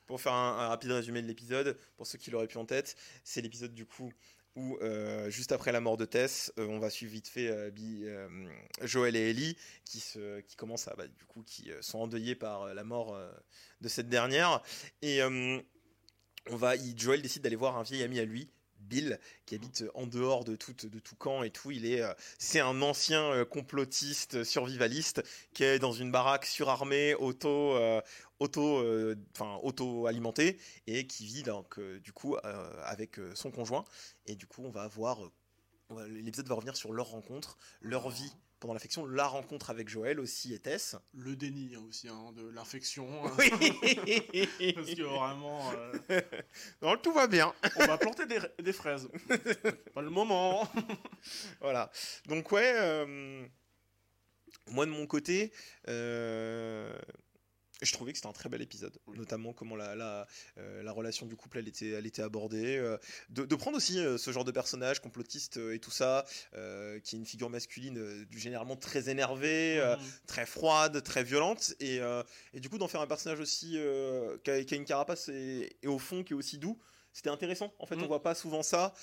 Pour faire un, rapide résumé de l'épisode, pour ceux qui l'auraient pu en tête, c'est l'épisode du coup où, euh, juste après la mort de Tess, euh, on va suivre vite fait euh, euh, Joël et Ellie qui, se, qui commencent à, bah, du coup, qui sont endeuillés par la mort de cette dernière. Et on va, Joël décide d'aller voir un vieil ami à lui, Bill, qui habite en dehors de tout, camp et tout. Il est, euh, c'est un ancien euh, complotiste, survivaliste, qui est dans une baraque surarmée, auto, euh, auto, euh, enfin auto alimentée, et qui vit donc euh, du coup euh, avec euh, son conjoint. Et du coup, on va avoir, euh, l'épisode va revenir sur leur rencontre, leur vie pendant l'affection, la rencontre avec Joël aussi et Tess. Le déni aussi hein, de l'infection. Oui. Parce que vraiment, euh, Non, tout va bien. on va planter des, des fraises. Pas le moment. Voilà. Donc ouais, euh, moi de mon côté, euh, je trouvais que c'était un très bel épisode, notamment comment la, la, euh, la relation du couple elle était, elle était abordée, euh, de, de prendre aussi euh, ce genre de personnage complotiste et tout ça, qui est une figure masculine généralement très énervée, très froide, très violente, et, et du coup d'en faire un personnage aussi qui, a, qui a une carapace et, et au fond qui est aussi doux, c'était intéressant. En fait, Mhm. on voit pas souvent ça.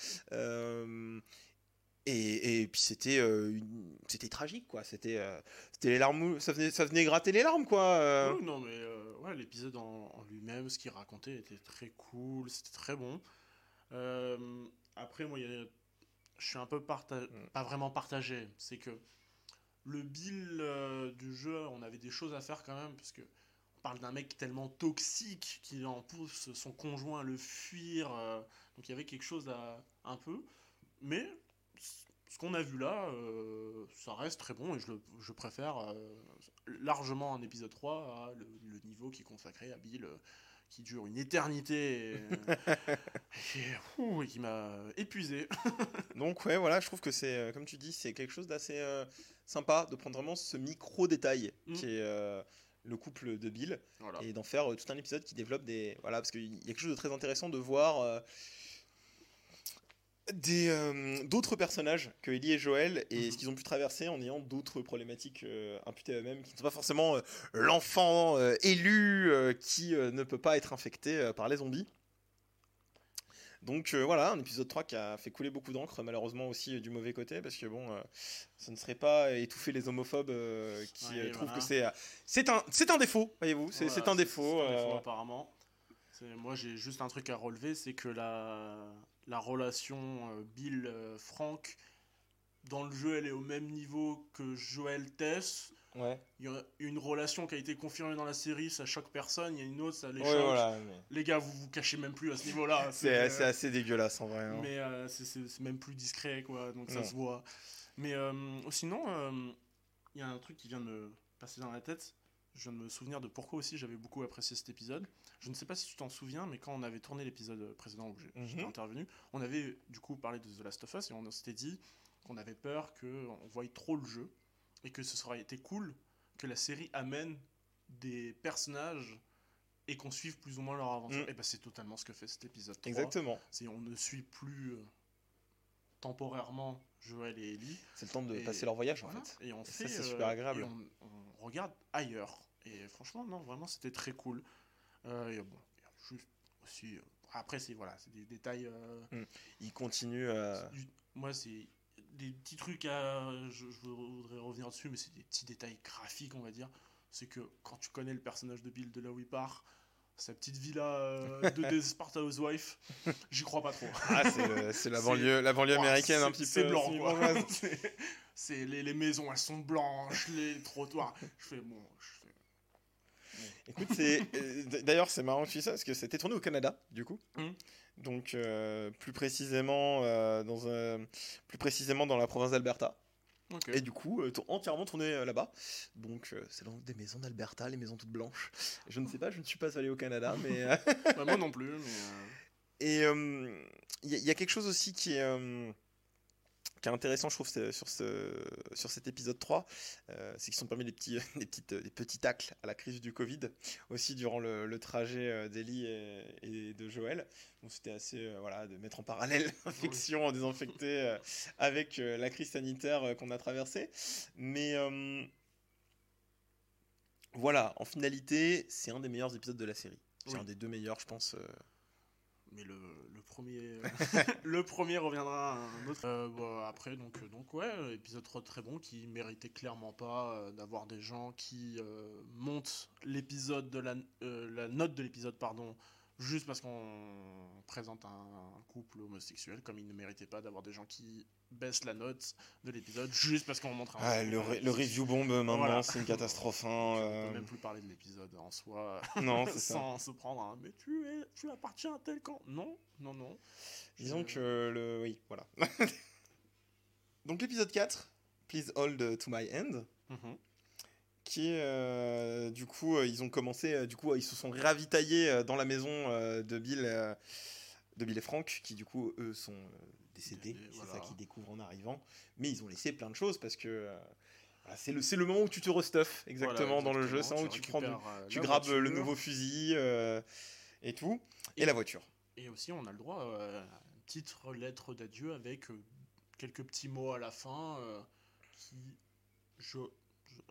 Et, et puis c'était euh, c'était tragique quoi. C'était euh, c'était les larmes, ça venait ça venait gratter les larmes quoi. euh. Non, mais ouais, l'épisode en, en lui-même, ce qu'il racontait était très cool, c'était très bon. Après, moi, il y a- je suis un peu parta- Mm. pas vraiment partagé. C'est que le Bill du jeu, on avait des choses à faire quand même, parce que on parle d'un mec tellement toxique qu'il en pousse son conjoint à le fuir. donc il y avait quelque chose à un peu. Mais ce qu'on a vu là, euh, ça reste très bon et je, le- je préfère euh, largement un épisode 3 à le, le niveau qui est consacré à Bill, euh, qui dure une éternité et, et, ouh, et qui m'a épuisé. Donc ouais voilà, je trouve que c'est comme tu dis, c'est quelque chose d'assez sympa de prendre vraiment ce micro détail Mm. qui est le couple de Bill Voilà. et d'en faire tout un épisode qui développe des voilà parce qu'il y a quelque chose de très intéressant de voir des euh, d'autres personnages que Ellie et Joël et Mhm. ce qu'ils ont pu traverser en ayant d'autres problématiques euh, imputées à eux-mêmes qui ne sont pas forcément euh, l'enfant élu qui ne peut pas être infecté par les zombies. Donc voilà, un épisode 3 qui a fait couler beaucoup d'encre, malheureusement aussi du mauvais côté, parce que bon, ce ne serait pas étouffer les homophobes qui Ouais, trouvent voilà. que c'est c'est un, c'est un défaut, voyez-vous, c'est Voilà, un défaut. c'est un défaut, apparemment. Moi, j'ai juste un truc à relever, c'est que la, la relation euh, Bill-Frank, dans le jeu, elle est au même niveau que Joel-Tess. ouais. Il y a une relation qui a été confirmée dans la série, ça choque personne. Il y a une autre, ça les Ouais, choque. voilà, mais Les gars, vous vous cachez même plus à ce niveau-là. c'est euh, assez dégueulasse en vrai. hein. Mais euh, c'est- même plus discret, quoi. Donc ça se voit. Mais euh, sinon, euh, il y a un truc qui vient de me passer dans la tête. Je viens de me souvenir de pourquoi aussi j'avais beaucoup apprécié cet épisode. Je ne sais pas si tu t'en souviens, mais quand on avait tourné l'épisode précédent où j'ai- j'étais Mhm. intervenu, on avait du coup parlé de The Last of Us et on s'était dit qu'on avait peur qu'on voie trop le jeu et que ce serait été cool que la série amène des personnages et qu'on suive plus ou moins leur aventure. Mm. Et ben c'est totalement ce que fait cet épisode 3. Exactement. C'est on ne suit plus euh, temporairement Joël et Ellie. C'est le temps de Et passer leur voyage en fait. Et on ça, fait. c'est euh, super agréable. et on, on regarde ailleurs. Et franchement, non, vraiment, c'était très cool. Euh, et bon, il y a juste aussi. euh, après, c'est voilà, c'est des détails. euh, Ils continuent. euh, du- moi, c'est des petits trucs à. Je, je voudrais revenir dessus, mais c'est des petits détails graphiques, on va dire. C'est que quand tu connais le personnage de Bill de là où il part, sa petite villa euh, de Desperate Housewife, j'y crois pas trop. Ah, c'est c'est la C'est- banlieue, la banlieue américaine un c'est- petit C'est peu. blanc, quoi. bourgeoise. C'est- c'est les, les maisons, elles sont blanches, les trottoirs. Je fais bon. Écoute, c'est euh, d'ailleurs c'est marrant que tu dis ça parce que c'était tourné au Canada du coup. Mhm. Donc euh, plus précisément euh, dans un, plus précisément dans la province d'Alberta. Et du coup, euh, entièrement tourné là-bas. Donc, c'est dans des maisons d'Alberta, les maisons toutes blanches. Je ne sais pas, je ne suis pas allé au Canada, mais. Bah, moi non plus, mais. Et il y, y a quelque chose aussi qui est, qui est intéressant, je trouve, c'est- sur, ce, sur cet épisode 3. euh, c'est qu'ils sont permis des petits, des, petites, des petits tacles à la crise du Covid, aussi durant le, le trajet euh, d'Ellie et, et de Joël. Donc c'était assez, euh, voilà, de mettre en parallèle l'infection désinfectée euh, avec euh, la crise sanitaire euh, qu'on a traversée. Mais. euh, voilà, en finalité, c'est un des meilleurs épisodes de la série. C'est Oui. un des deux meilleurs, je pense. euh, Mais le premier le premier reviendra. Euh, bah, après, donc, euh, donc ouais, euh, épisode 3 très bon qui méritait clairement pas euh, d'avoir des gens qui euh, montent l'épisode de la, euh, la note de l'épisode pardon juste parce qu'on présente un couple homosexuel, comme il ne méritait pas d'avoir des gens qui baissent la note de l'épisode, juste parce qu'on montre un. Ah, le, ré- le review bombe maintenant, Voilà. c'est une catastrophe. hein, On euh, peut même plus parler de l'épisode en soi, Non, c'est ça. sans se prendre un. Mais tu, es, tu appartiens à tel camp. Non, non, non. Disons que le. Oui, voilà. Donc l'épisode 4, Please Hold to My Mhm. Qui est. euh, du coup, euh, ils ont commencé. euh, du coup, ils se sont ravitaillés dans la maison de Bill. de Bill et Frank, qui du coup, eux, sont décédés. C'est voilà. ça qu'ils découvrent en arrivant. Mais ils ont laissé plein de choses parce que. euh, voilà, c'est le, moment où tu te restuffes exactement Voilà, dans le jeu, c'est où tu, prends du- tu grabes le nouveau fusil euh, et tout, et, Et- la voiture. Et aussi, on a le droit à une petite lettre d'adieu avec quelques petits mots à la fin qui, je-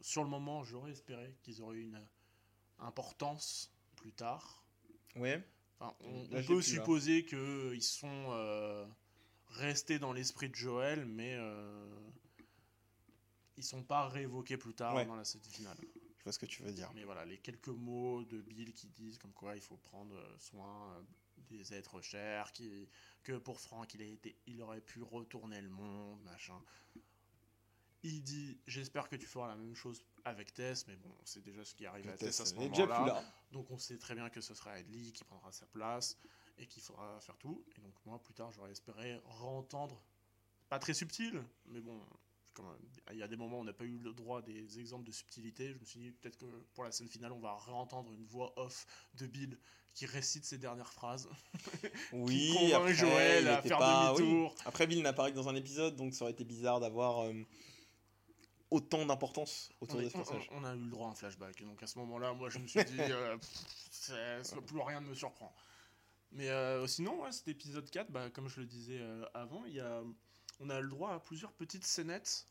sur le moment, j'aurais espéré qu'ils auraient une importance plus tard. Ouais. Enfin, on, Là, on j'ai peut supposer qu'ils sont euh, restés dans l'esprit de Joël, mais euh, ils sont pas réévoqués plus tard Ouais. dans la scène finale. Je vois ce que tu veux dire. Mais voilà, les quelques mots de Bill qui disent comme quoi il faut prendre soin euh, des êtres chers, qui, que pour Franck il, a été, il aurait pu retourner le monde, machin. Il dit J'espère que tu feras la même chose avec Tess, mais bon, c'est déjà ce qui arrive à Tess à ce moment-là. là. Donc on sait très bien que ce sera Edley qui prendra sa place et qui faudra faire tout. Et donc moi, plus tard, j'aurais espéré re-entendre, pas très subtil, mais bon, comme, il y a des moments où on n'a pas eu le droit des exemples de subtilité. Je me suis dit peut-être que pour la scène finale, on va réentendre une voix off de Bill qui récite ses dernières phrases. Oui, après, Joël à faire pas- oui. demi-tour. Après, Bill n'apparaît que dans un épisode, donc ça aurait été bizarre d'avoir euh, autant d'importance autour On, ce on- a eu le droit à un flashback. Donc à ce moment-là, moi je me suis dit, euh, pff, plus rien ne me surprend. Mais euh, sinon, ouais, cet épisode 4, bah, comme je le disais euh, avant, y a, on a le droit à plusieurs petites scénettes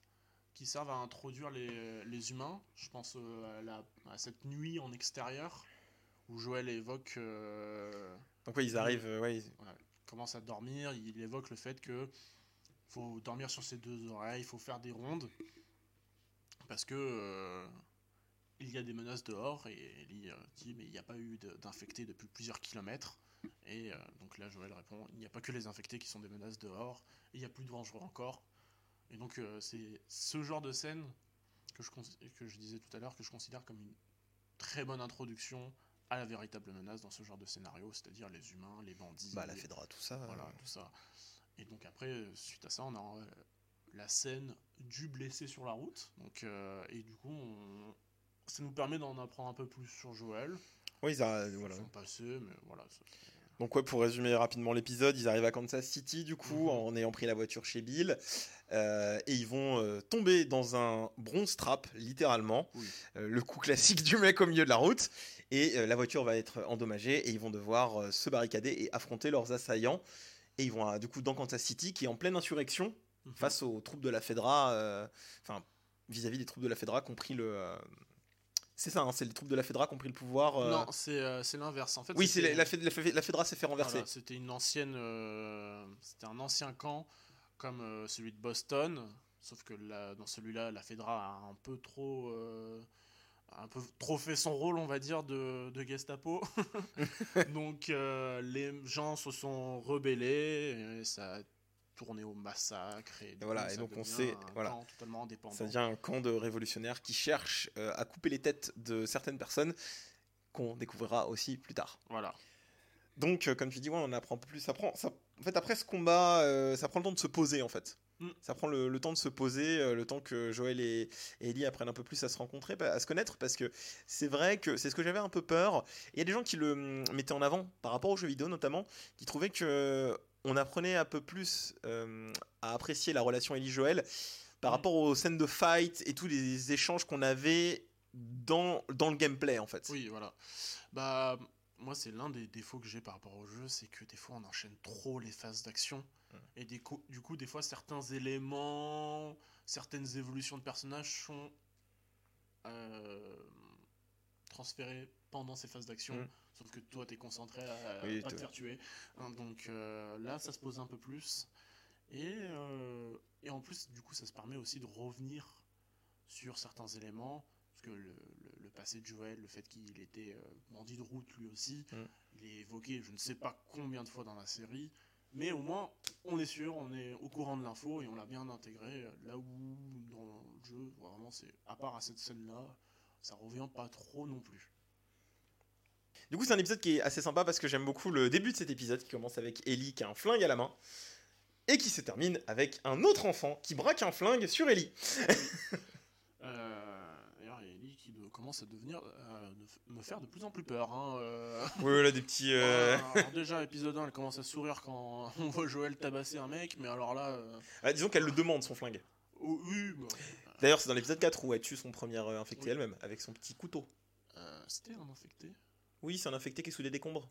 qui servent à introduire les, les humains. Je pense euh, à, la- à cette nuit en extérieur où Joël évoque, euh, Donc, oui, ils arrivent. ouais, ils- commence à dormir. Il évoque le fait que faut dormir sur ses deux oreilles, il faut faire des rondes parce que euh, il y a des menaces dehors et Ellie euh, dit mais il n'y a pas eu d'infectés depuis plusieurs kilomètres et euh, donc là Joël répond il n'y a pas que les infectés qui sont des menaces dehors il y a plus de dangereux encore et donc euh, c'est ce genre de scène que je, que je disais tout à l'heure que je considère comme une très bonne introduction à la véritable menace dans ce genre de scénario, c'est-à-dire les humains, les bandits, Bah, la Fedra, tout ça. voilà, tout ça. Et donc après, suite à ça, on a la scène du blessé sur la route. Donc, euh, et du coup, on- ça nous permet d'en apprendre un peu plus sur Joël. Oui, ils voilà. Mais voilà. ça, Donc ouais, pour résumer rapidement l'épisode, ils arrivent à Kansas City du coup Mhm. en ayant pris la voiture chez Bill euh, et ils vont euh, tomber dans un bronze trap littéralement, Oui. Le coup classique du mec au milieu de la route et la voiture va être endommagée et ils vont devoir se barricader et affronter leurs assaillants et ils vont du coup dans Kansas City qui est en pleine insurrection Mhm. face aux troupes de la Fedra, euh, enfin vis-à-vis des troupes de la Fedra qui ont pris le euh, c'est ça, hein, c'est les troupes de la Fedra qui ont pris le pouvoir. euh, Non, c'est euh, c'est l'inverse. En fait, oui, c'est la, la, Fed- la Fed- la Fedra s'est fait renverser. Voilà, c'était une ancienne, euh, c'était un ancien camp comme celui de Boston, sauf que dans celui-là, la Fedra a un peu trop, un peu trop fait son rôle, on va dire, de, de Gestapo. Donc les gens se sont rebellés, et ça a tourné au massacre et, voilà, et donc on sait- un voilà. camp totalement indépendant. Ça devient un camp de révolutionnaires qui cherchent euh, à couper les têtes de certaines personnes qu'on découvrira aussi plus tard. Voilà. Donc, euh, comme tu dis, ouais, on apprend un peu plus. Ça prend, ça, en fait, après ce combat, euh, ça prend le temps de se poser, en fait. Mm. Ça prend le, le temps de se poser, euh, le temps que Joël et, et Ellie apprennent un peu plus à se rencontrer, à se connaître, parce que c'est vrai que c'est ce que j'avais un peu peur. Il y a des gens qui le hum, mettaient en avant, par rapport aux jeux vidéo notamment, qui trouvaient que on apprenait un peu plus euh, à apprécier la relation Ellie-Joël par Mm. rapport aux scènes de fight et tous les échanges qu'on avait dans, dans le gameplay, en fait. Oui, voilà. Bah, moi, c'est l'un des défauts que j'ai par rapport au jeu, c'est que des fois, on enchaîne trop les phases d'action. Mm. Et des du coup, des fois, certains éléments, certaines évolutions de personnages sont euh, transférés pendant ces phases d'action. Mm. Sauf que toi, t'es concentré à, Oui, pas te faire tuer. Hein, donc euh, là, ça se pose un peu plus. Et, euh, et en plus, du coup, ça se permet aussi de revenir sur certains éléments parce que le, le- le passé de Joël, le fait qu'il était euh, bandit de route lui aussi, Mm. il est évoqué je ne sais pas combien de fois dans la série, mais au moins on est sûr, on est au courant de l'info et on l'a bien intégré, euh, là où dans le jeu, vraiment c'est, à part à cette scène-là, ça revient pas trop non plus. Du coup, c'est un épisode qui est assez sympa parce que j'aime beaucoup le début de cet épisode qui commence avec Ellie qui a un flingue à la main et qui se termine avec un autre enfant qui braque un flingue sur Ellie. Euh, D'ailleurs, il y a Ellie qui de- commence à devenir, euh, de me faire de plus en plus peur. Hein, euh. Ouais, là, des petits. Alors, déjà, épisode 1, elle commence à sourire quand on voit Joël tabasser un mec, mais alors là. ah, disons qu'elle le demande son flingue. oh, oui, bah, D'ailleurs, c'est dans l'épisode 4 où elle tue son premier infecté Oui. elle-même avec son petit couteau. C'était un infecté Oui, c'est un infecté qui est sous des décombres.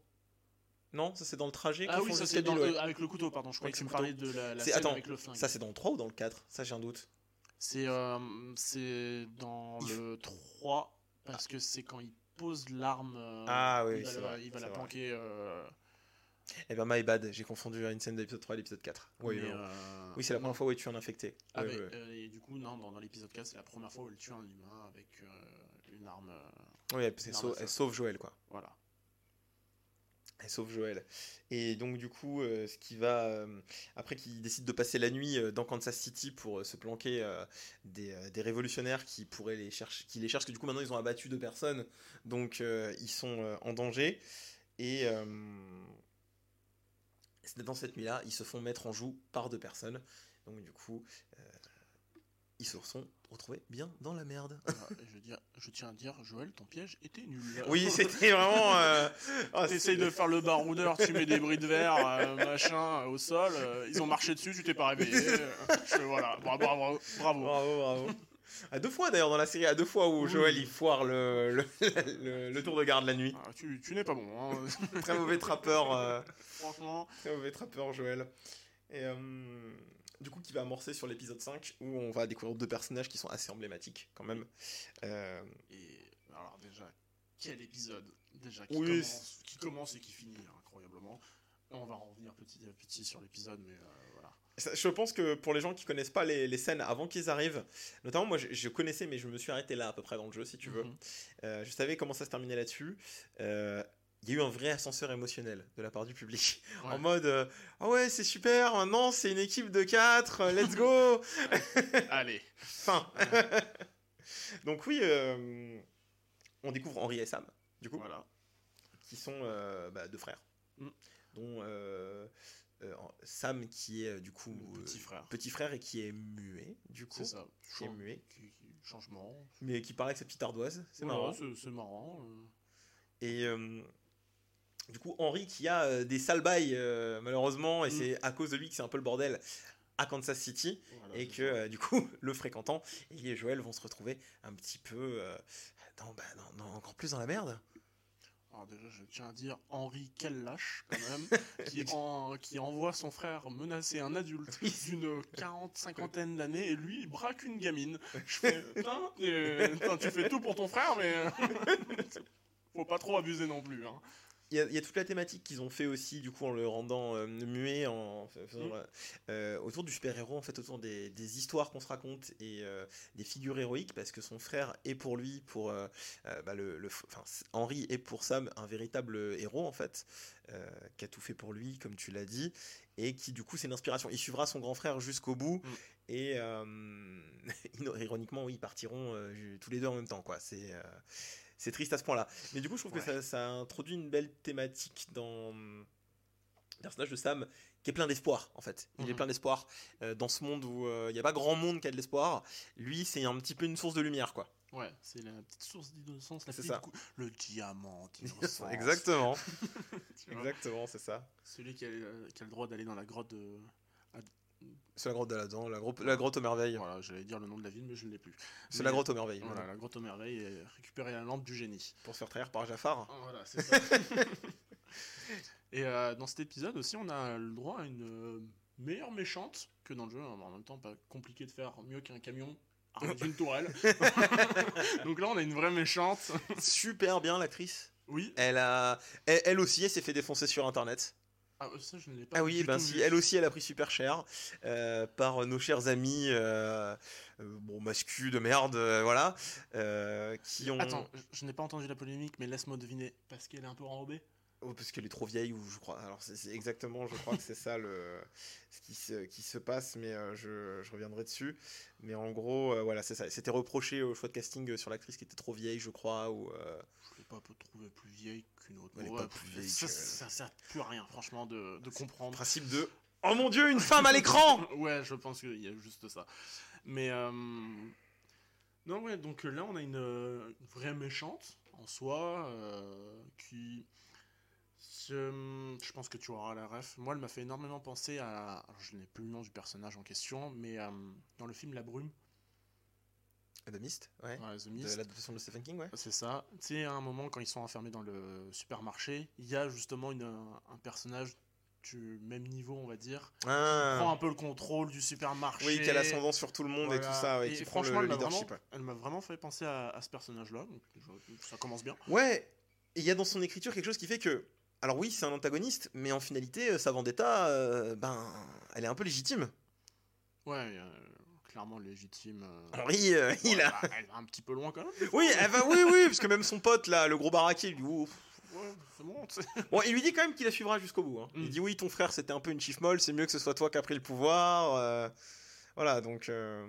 Non, ça c'est dans le trajet. Ah oui, ça c'est avec le couteau, pardon. Je crois Avec que tu me parlais de la, la scène attends, avec le flingue. Ça c'est dans le 3 ou dans le 4 Ça j'ai un doute. C'est euh, c'est dans Il le 3, parce que c'est quand il pose l'arme. euh, Ah oui, il va, la- vrai, il va la planquer. euh, Eh ben my bad, j'ai confondu une scène de l'épisode 3 et l'épisode 4. Oui, euh, oui c'est la première fois où il tue un infecté. Ah, Ouais, mais, ouais. euh, et du coup, non, dans, dans l'épisode 4, c'est la première fois où elle tue un humain avec une arme. euh, Oui, Non, sauve, Joël quoi. voilà. Elle sauve Joël. Et donc du coup, euh, ce qui va euh, après qu'il décide de passer la nuit euh, dans Kansas City pour se planquer des, des révolutionnaires qui pourraient les chercher, qui les cherchent, que du coup maintenant ils ont abattu deux personnes, donc ils sont en danger. Et dans cette nuit-là, ils se font mettre en joue par deux personnes. Donc du coup, euh, ils se sont retrouvés bien dans la merde. Et je, tiens à dire, Joël, ton piège était nul. oui, c'était vraiment. euh, ah, T'essayes de faire le baroudeur, tu mets des bris de verre, euh, machin, euh, au sol. euh, ils ont marché dessus, tu t'es pas réveillé. je- voilà, bravo, bravo, bravo. Bravo, bravo. À deux fois d'ailleurs dans la série, à deux fois où Oui. Joël il foire le, le, le- le tour de garde la nuit. Ah, tu tu n'es pas bon, hein. Très mauvais trappeur, franchement. très mauvais trappeur Joël. Et euh, du coup, qui va amorcer sur l'épisode 5 où on va découvrir deux personnages qui sont assez emblématiques quand même. Euh, Et alors déjà, quel épisode déjà qui, Oui, commence, qui commence et qui finit incroyablement. On va en revenir petit à petit sur l'épisode, mais euh, voilà. je pense que pour les gens qui connaissent pas les, les scènes avant qu'ils arrivent, notamment moi je, je connaissais mais je me suis arrêté là à peu près dans le jeu si tu veux. Mhm. Euh, je savais comment ça se terminait là-dessus. Euh, Il y a eu un vrai ascenseur émotionnel de la part du public. Ouais. En mode euh, Ah ouais, c'est super, maintenant c'est une équipe de 4, let's go Allez. Fin Donc, oui, euh, on découvre Henri et Sam, du coup, Voilà. qui sont euh, bah, deux frères. Mm. Dont euh, euh, Sam qui est euh, du coup petit euh, frère. petit frère et qui est muet, du coup, C'est ça. qui est muet, qui- qui- changement. mais qui parle avec sa petite ardoise. C'est marrant. C'est marrant. euh. Et euh, du coup, Henri qui a euh, des sales bails, euh, malheureusement, et Mm. c'est à cause de lui que c'est un peu le bordel à Kansas City, Voilà, et que euh, du coup, le fréquentant, Ellie et Joël vont se retrouver un petit peu euh, dans, bah, dans- dans- encore plus dans la merde. Alors déjà, je tiens à dire, Henri, quel lâche, quand même, qui, en- qui envoie son frère menacer un adulte d'une quarante, cinquantaine d'années, et lui, il braque une gamine. Je fais, putain, tu fais tout pour ton frère, mais... Faut pas trop abuser non plus. Hein. Il y, a, y a toute la thématique qu'ils ont fait aussi, du coup, en le rendant euh, muet, en faisant, Mm. euh, euh, autour du super-héros, en fait, autour des, des histoires qu'on se raconte et euh, des figures héroïques, parce que son frère est pour lui, pour bah, le, le- Henri est pour Sam un véritable héros, en fait, qui a tout fait pour lui, comme tu l'as dit, et qui, du coup, c'est une inspiration. Il suivra son grand frère jusqu'au bout, Mm. et ironiquement, oui, ils partiront tous les deux en même temps, quoi. C'est. Euh, c'est triste à ce point-là. Mais du coup, je trouve que ça, ça introduit une belle thématique dans le personnage de Sam qui est plein d'espoir, en fait. Il est Mhm. plein d'espoir euh, dans ce monde où euh, il n'y a pas grand monde qui a de l'espoir. Lui, c'est un petit peu une source de lumière, quoi. Ouais, c'est la petite source d'innocence, la C'est petite ça. le diamant d'innocence. Exactement. Exactement, c'est ça. Celui qui a, euh, qui a le droit d'aller dans la grotte de... C'est la grotte de l'Adam, la, grotte- la grotte aux merveilles. Voilà, j'allais dire le nom de la ville, mais je ne l'ai plus. C'est la grotte aux merveilles. Voilà, voilà. la grotte aux merveilles et récupérer la lampe du génie. Pour se faire trahir par Jafar. Voilà, c'est ça. et euh, dans cet épisode aussi, on a le droit à une euh, meilleure méchante que dans le jeu. En même temps, pas compliqué de faire mieux qu'un camion armé d'une tourelle. Donc là, on a une vraie méchante. Super bien, l'actrice. Oui. Elle, a... elle, elle aussi, elle s'est fait défoncer sur Internet. Ah, ça, je pas Ah oui, ben si, vu. elle aussi, elle a pris super cher euh, par nos chers amis, euh, euh, bon, mascus de merde, euh, voilà, euh, qui ont. Attends, je, n'ai pas entendu la polémique, mais laisse-moi deviner. Parce qu'elle est un peu enrobée? Oh, parce qu'elle est trop vieille, ou je crois. Alors, c'est exactement, je crois que c'est ça le, ce qui se, qui se passe, mais euh, je, je reviendrai dessus. Mais en gros, euh, voilà, c'est ça. C'était reproché au choix de casting euh, sur l'actrice qui était trop vieille, je crois, ou. Pas trouvé plus vieille qu'une autre. Elle est Bon, pas ouais, plus vieille ça, que- ça sert plus à rien, franchement, de, de comprendre. principe de. Oh mon dieu, une femme à l'écran ouais, je pense qu'il y a juste ça. Mais euh, non, ouais, donc là on a une, une vraie méchante en soi euh, qui. Je, je pense que tu auras la ref. Moi, elle m'a fait énormément penser à. alors, je n'ai plus le nom du personnage en question, mais euh, dans le film La Brume, The Mist, ouais. ouais, The De l'adaptation de Stephen King, ouais. c'est ça. Tu sais, à un moment, quand ils sont enfermés dans le supermarché, il y a justement une, un personnage du même niveau, on va dire, Ah. prend un peu le contrôle du supermarché. Oui, quelle ascendance sur tout le monde et tout ça, ouais, Et qui prend le, franchement, le leadership. vraiment- Elle m'a vraiment fait penser à, à ce personnage-là. Ça commence bien. Ouais, il y a dans son écriture quelque chose qui fait que. Alors oui, c'est un antagoniste, mais en finalité, euh, sa vendetta, euh, ben, elle est un peu légitime. Ouais, euh, clairement légitime. euh, Henri, euh, il ouais, a. bah, elle va un petit peu loin quand même. Oui, elle va, oui, oui, parce que même son pote, là, le gros baraquet, il lui dit, Ouf. Ouais, c'est bon. Bon, il lui dit quand même qu'il la suivra jusqu'au bout. hein. Il Mm. dit oui, ton frère c'était un peu une chief molle, c'est mieux que ce soit toi qui a pris le pouvoir. euh, voilà, donc euh,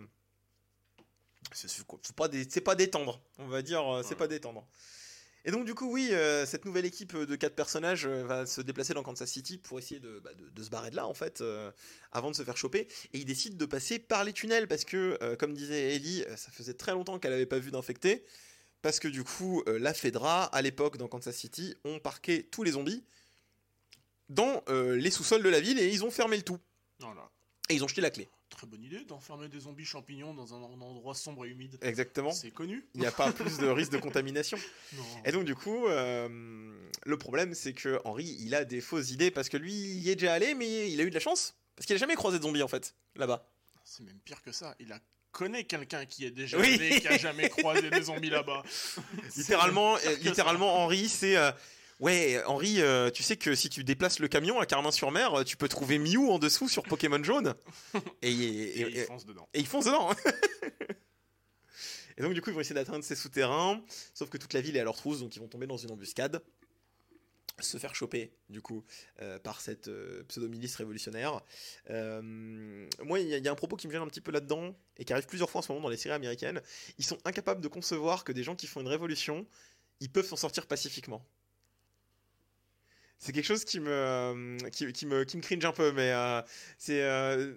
c'est pas des, c'est pas détendre, on va dire, euh, c'est Ouais. pas détendre. Et donc du coup oui, euh, cette nouvelle équipe de quatre personnages euh, va se déplacer dans Kansas City pour essayer de, bah, de- de se barrer de là en fait, euh, avant de se faire choper. Et ils décident de passer par les tunnels parce que, euh, comme disait Ellie, euh, ça faisait très longtemps qu'elle avait pas vu d'infectés. Parce que du coup, euh, la Fedra, à l'époque dans Kansas City, ont parqué tous les zombies dans euh, les sous-sols de la ville et ils ont fermé le tout. Voilà. Et ils ont jeté la clé. Idée d'enfermer des zombies champignons dans un, endroit sombre et humide. Exactement. C'est connu. Il n'y a pas plus de risque de contamination. Non. Et donc du coup, euh, le problème c'est que Henry, il a des fausses idées parce que lui, il y est déjà allé, mais il a eu de la chance. Parce qu'il a jamais croisé de zombies en fait, là-bas. C'est même pire que ça. Il a connaît quelqu'un qui est déjà Oui. allé, qui a jamais croisé des zombies là-bas. Littéralement, euh, littéralement Henry, c'est... euh, Ouais, Henri, euh, tu sais que si tu déplaces le camion à Carmin-sur-Mer, euh, tu peux trouver Mew en dessous sur Pokémon jaune. Et, et- Et, et- il fonce dedans. et ils foncent dedans. et donc du coup, ils vont essayer d'atteindre ces souterrains. Sauf que toute la ville est à leur trousse, donc ils vont tomber dans une embuscade. Se faire choper, du coup, euh, par cette euh, pseudo-milice révolutionnaire. Moi, il y, y a un propos qui me gêne un petit peu là-dedans, et qui arrive plusieurs fois en ce moment dans les séries américaines. Ils sont incapables de concevoir que des gens qui font une révolution, ils peuvent s'en sortir pacifiquement. C'est quelque chose qui me, euh, qui, qui me, qui me cringe un peu, mais euh, c'est euh,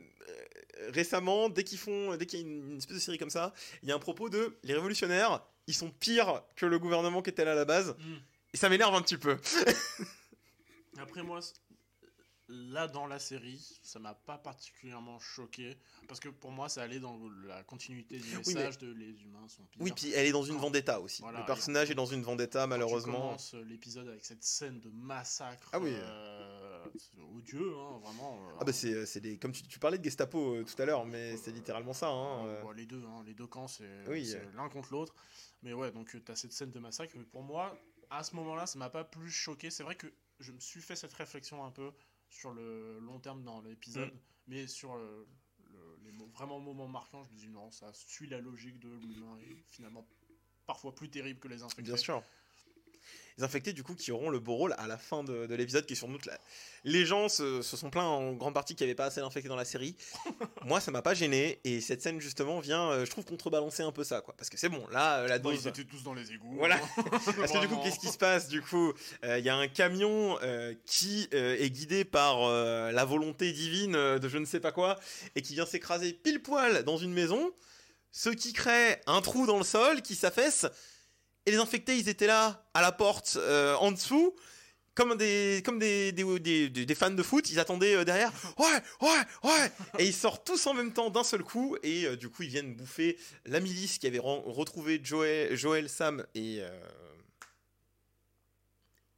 récemment, dès qu'ils font, dès qu'il y a une, une espèce de série comme ça, il y a un propos de les révolutionnaires, ils sont pires que le gouvernement qui était là à la base, Mm. et ça m'énerve un petit peu. Après moi, là dans la série, ça m'a pas particulièrement choqué parce que pour moi, ça allait dans la continuité du Oui, message de les humains sont pires. Oui, puis elle est dans une vendetta aussi. Voilà, le personnage est dans une vendetta, Quand Tu malheureusement. commences l'épisode avec cette scène de massacre. Ah oui. euh, c'est odieux, hein, vraiment. euh, Ah bah c'est, c'est des, comme tu, tu parlais de Gestapo euh, tout à l'heure, mais c'est littéralement ça. Hein, Euh, euh. bon, les deux, hein, les deux camps, c'est Oui, c'est euh. l'un contre l'autre. Mais ouais, donc tu as cette scène de massacre. Mais pour moi, à ce moment-là, ça m'a pas plus choqué. C'est vrai que je me suis fait cette réflexion un peu sur le long terme dans l'épisode, Mm. mais sur euh, le- les mots, vraiment moments marquants, je me dis non, ça suit la logique de l'humain et finalement parfois plus terrible que les infectés. Bien sûr. Les infectés, du coup, qui auront le beau rôle à la fin de, de l'épisode, qui sont doute là. Les gens se, se sont plaints en grande partie qu'il n'y avait pas assez d'infectés dans la série. Moi, ça m'a pas gêné, et cette scène, justement, vient, euh, je trouve, contrebalancer un peu ça, quoi. Parce que c'est bon, là, euh, la dose. ils étaient tous dans les égouts. Voilà. hein. Parce que du coup, qu'est-ce qui se passe Du coup, euh, il y a un camion euh, qui est guidé par la volonté divine de je ne sais pas quoi et qui vient s'écraser pile poil dans une maison, ce qui crée un trou dans le sol qui s'affaisse. Et les infectés, ils étaient là à la porte euh, en dessous. Comme des, comme des, des, des- des- des fans de foot, ils attendaient euh, derrière. Ouais, ouais, ouais. Et ils sortent tous en même temps d'un seul coup. Et euh, du coup, ils viennent bouffer la milice qui avait retrouvé Joël, Joël, Sam et euh,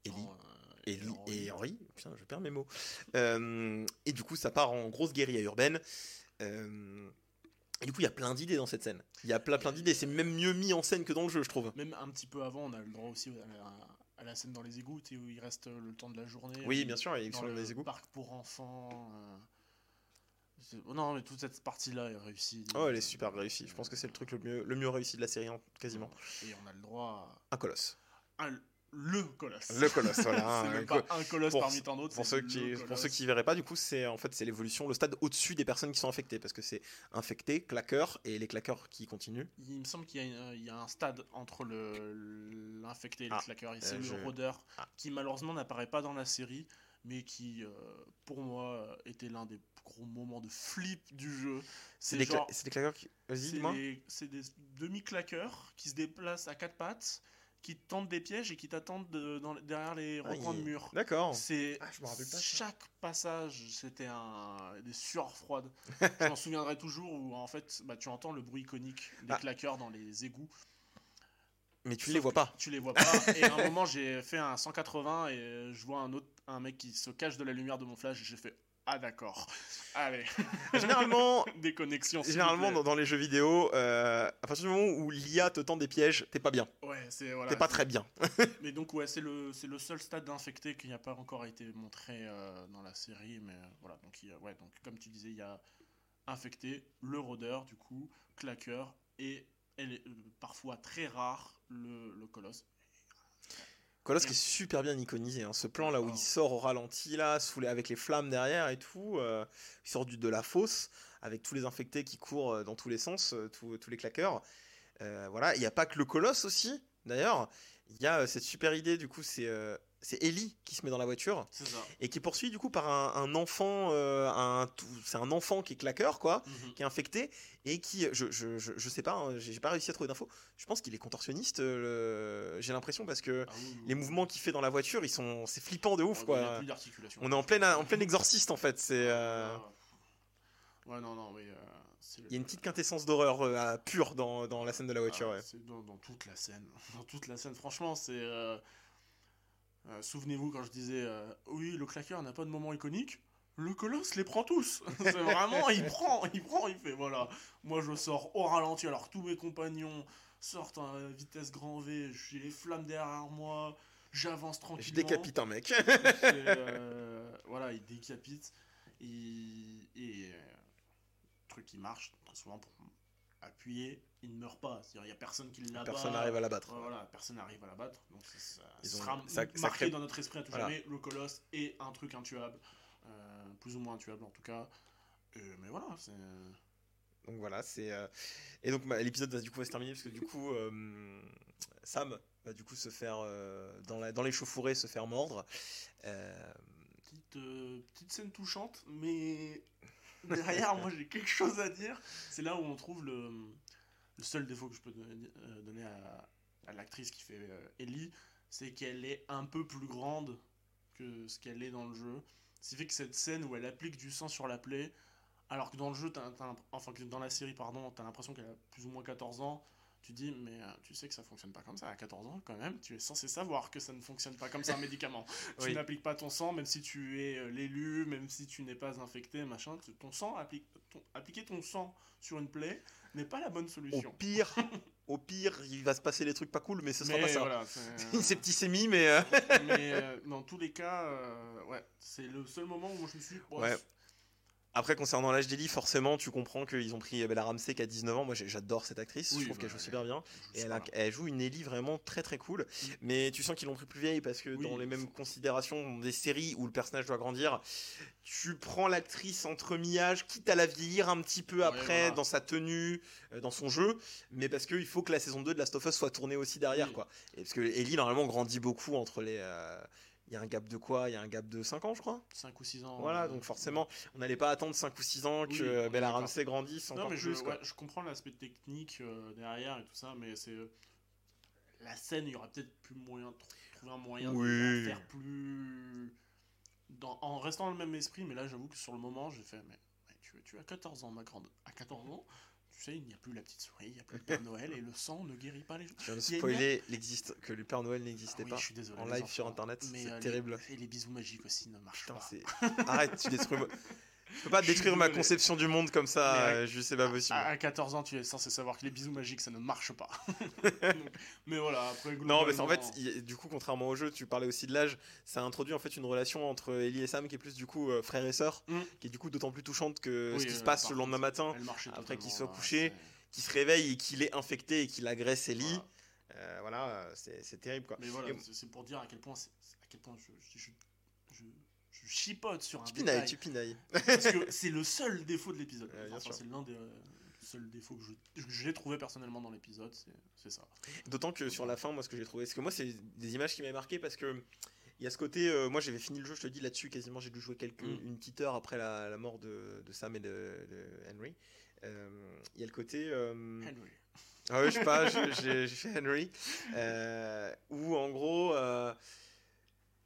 Ellie. Euh, Ellie Henry. et Henry. Putain, je perds mes mots. Et du coup, ça part en grosse guérilla urbaine. Euh, et du coup, il y a plein d'idées dans cette scène. Il y a plein, plein d'idées. C'est même mieux mis en scène que dans le jeu, je trouve. Même un petit peu avant, on a le droit aussi à, à la scène dans les égouts, où il reste euh, le temps de la journée. Oui, où- bien sûr, ils dans sont dans le les égouts. parc pour enfants. euh, c'est- Non, mais toute cette partie-là est réussie. Oh, elle est super réussie. Je pense que c'est le truc le mieux, le mieux réussi de la série, quasiment. Et on a le droit Un colosse. à un- le colosse. Le colosse, voilà. c'est un même pas un colosse pour- parmi tant d'autres. Pour c'est ceux, qui, pour ceux qui verraient pas, du coup, c'est en fait c'est l'évolution, le stade au-dessus des personnes qui sont infectées, parce que c'est infecté, claqueur et les claqueurs qui continuent. Il me semble qu'il y, a y un stade entre le- l'infecté et le Ah, claqueur. Et c'est euh, le rôdeur Ah. qui malheureusement n'apparaît pas dans la série, mais qui, euh, pour moi, était l'un des gros moments de flip du jeu. C'est C'est des, cla- c'est des claqueurs qui. C'est des, c'est des demi-claqueurs qui se déplacent à quatre pattes, qui te tentent des pièges et qui t'attendent de- dans- derrière les Ah, recoins de mur. D'accord. C'est Ah, chaque passage, c'était un des sueurs froides. je m'en souviendrai toujours où en fait, bah, tu entends le bruit iconique des Ah. claqueurs dans les égouts. Mais tu Sauf les vois pas. Tu les vois pas. et à un moment, j'ai fait un 180 et je vois un autre, un mec qui se cache de la lumière de mon flash. Et j'ai fait ah d'accord. Allez, Généralement, des connexions. généralement dans, dans les jeux vidéo, euh, à partir du moment où l'IA te tend des pièges, t'es pas bien. Ouais, c'est voilà. T'es pas très bien. Mais donc ouais, c'est le c'est le seul stade d'infecté qui n'a pas encore été montré euh, dans la série, mais euh, voilà. Donc il y a- ouais, donc comme tu disais, il y a infecté, le rôdeur du coup, claqueur et elle est, parfois très rare le, le colosse. Colosse qui est super bien iconisé. hein. Ce plan là où Oh. il sort au ralenti là, sous les- avec les flammes derrière et tout, euh, il sort du, de la fosse avec tous les infectés qui courent euh, dans tous les sens, euh, tous, les claqueurs. Euh, voilà, il n'y a pas que le colosse aussi. D'ailleurs, il y a cette super idée du coup, c'est c'est Ellie qui se met dans la voiture ça. et qui est poursuivi du coup par un, un enfant, euh, c'est un enfant qui est claqueur quoi, Mhm. qui est infecté et qui, je, je, je, je sais pas, hein, j'ai pas réussi à trouver d'infos. Je pense qu'il est contorsionniste. euh, J'ai l'impression parce que Ah oui, oui, les mouvements qu'il fait dans la voiture, ils sont, c'est flippant de ouf Oh, Il n'y a quoi. plus. On est en plein, en plein exorciste en fait. C'est, euh, Ah, Ouais, non, non, mais. c'est- il y a une petite quintessence d'horreur euh, pure dans, dans la scène de la voiture. Ah, ouais. Dans, dans toute la scène. Dans toute la scène. Franchement, c'est. Euh, Souvenez-vous quand je disais euh, oui, le claqueur n'a pas de moment iconique. Le colosse les prend tous. c'est vraiment, il prend, il prend, il fait voilà. Moi, je sors au ralenti alors tous mes compagnons sortent à vitesse grand V. J'ai les flammes derrière moi. J'avance Je tranquillement. décapite un mec. Euh, voilà, il décapite. Et, et truc qui marche très souvent pour appuyer, il ne meurt pas. Il n'y a personne qui l'abat. Personne n'arrive à l'abattre. Voilà, personne n'arrive à la battre. Donc ça, ça Ils ont- ça- ça marqué crée- dans notre esprit à tout Voilà. jamais. Le colosse est un truc intuable. Euh, plus ou moins intuable en tout cas. Euh, mais voilà, c'est. Donc voilà, c'est euh, et donc bah, l'épisode va du coup va se terminer parce que du coup euh, Sam va du coup se faire euh, dans la dans l'échauffourée se faire mordre. Euh, Petite, euh, petite scène touchante, mais derrière, moi j'ai quelque chose à dire. C'est là où on trouve le, le seul défaut que je peux donner, euh, donner à, à l'actrice qui fait euh, Ellie, c'est qu'elle est un peu plus grande que ce qu'elle est dans le jeu. Ce qui fait que cette scène où elle applique du sang sur la plaie, alors que dans le jeu, enfin que dans la série, pardon, t'as l'impression qu'elle a plus ou moins 14 ans. Tu dis, mais euh, tu sais que ça fonctionne pas comme ça à 14 ans quand même. Tu es censé savoir que ça ne fonctionne pas comme ça un médicament. Tu Oui. n'appliques pas ton sang, même si tu es l'élu, même si tu n'es pas infecté, machin. Ton sang, applique, ton- appliquer ton sang sur une plaie n'est pas la bonne au solution. pire, au pire, il va se passer des trucs pas cool, mais ce sera Mais pas ça. voilà, c'est- Une septicémie, mais euh, mais euh, dans tous les cas, euh, ouais, c'est le seul moment où je me suis dit, bon, Ouais. Après, concernant l'âge d'Ellie, forcément, tu comprends qu'ils ont pris Bella Ramsey qui a 19 ans. Moi, j'adore cette actrice. Oui, je trouve bah, qu'elle joue super bien. Et elle, a- pas. elle joue une Ellie vraiment très très cool. Mm. Mais tu sens qu'ils l'ont pris plus vieille parce que Oui, dans les mêmes considérations des séries où le personnage doit grandir, tu prends l'actrice entre mi-âge, quitte à la vieillir un petit peu après voilà. dans sa tenue, euh, dans son jeu. Mais parce qu'il faut que la saison 2 de Last of Us soit tournée aussi derrière. Quoi. Et parce que Ellie, normalement, grandit beaucoup entre les. euh, Il y a un gap de quoi? Il y a un gap de 5 ans, je crois 5 ou 6 ans. Voilà, euh, donc forcément, on n'allait pas attendre 5 ou 6 ans que Oui, Bella. Ramsey grandisse Non, encore mais je, quoi. ouais, je comprends l'aspect technique euh, derrière et tout ça, mais c'est. euh, La scène, il y aurait peut-être plus moyen de tr- trouver un moyen Oui. de faire plus. Dans, en restant dans le même esprit, mais là, j'avoue que sur le moment, j'ai fait. Mais tu, tu as 14 ans, ma grande. À 14 ans, tu sais, il n'y a plus la petite souris, il n'y a plus le Père Noël et le sang ne guérit pas les gens. Je viens de a spoiler que le Père Noël n'existait Ah oui, pas je suis désolé, en live enfants. sur internet. C'est euh, les- terrible. Et les bisous magiques aussi ne marchent Putain, pas. Arrête, tu détruis. Je peux pas Je détruire ma conception du monde comme ça, à- euh, juste c'est pas possible. À, à 14 ans, tu es censé savoir que les bisous magiques, ça ne marche pas. Donc, mais voilà, après, Non, mais en fait, globalement- il- du coup, contrairement au jeu, tu parlais aussi de l'âge, ça introduit en fait une relation entre Ellie et Sam qui est plus du coup euh, frère et sœur, Mm. qui est du coup d'autant plus touchante que Oui, ce qui se euh, passe par le lendemain matin, après qu'il soit totalement, couché. ouais, qui se réveille et qu'il est infecté et qu'il agresse Ellie. Voilà. Euh, voilà, c'est terrible quoi. Mais voilà, c'est- pour dire à quel point, à quel point je, je, je, je- chipote sur un Tu pinailles, détail. tu pinailles. Parce que c'est le seul défaut de l'épisode. Ouais, Enfin, c'est l'un des euh, seuls défauts que j'ai trouvé personnellement dans l'épisode, c'est- ça. D'autant que sur la fin, moi, ce que j'ai trouvé, parce que moi, c'est des images qui m'avaient marqué parce que il y a ce côté, euh, moi, j'avais fini le jeu, je te dis là-dessus, quasiment, j'ai dû jouer quelques, Mm. une petite heure après la, la mort de, de Sam et de, de Henry. Euh, Il y a le côté. Henry. Ah ouais, je sais pas, j'ai fait Henry. Où en gros,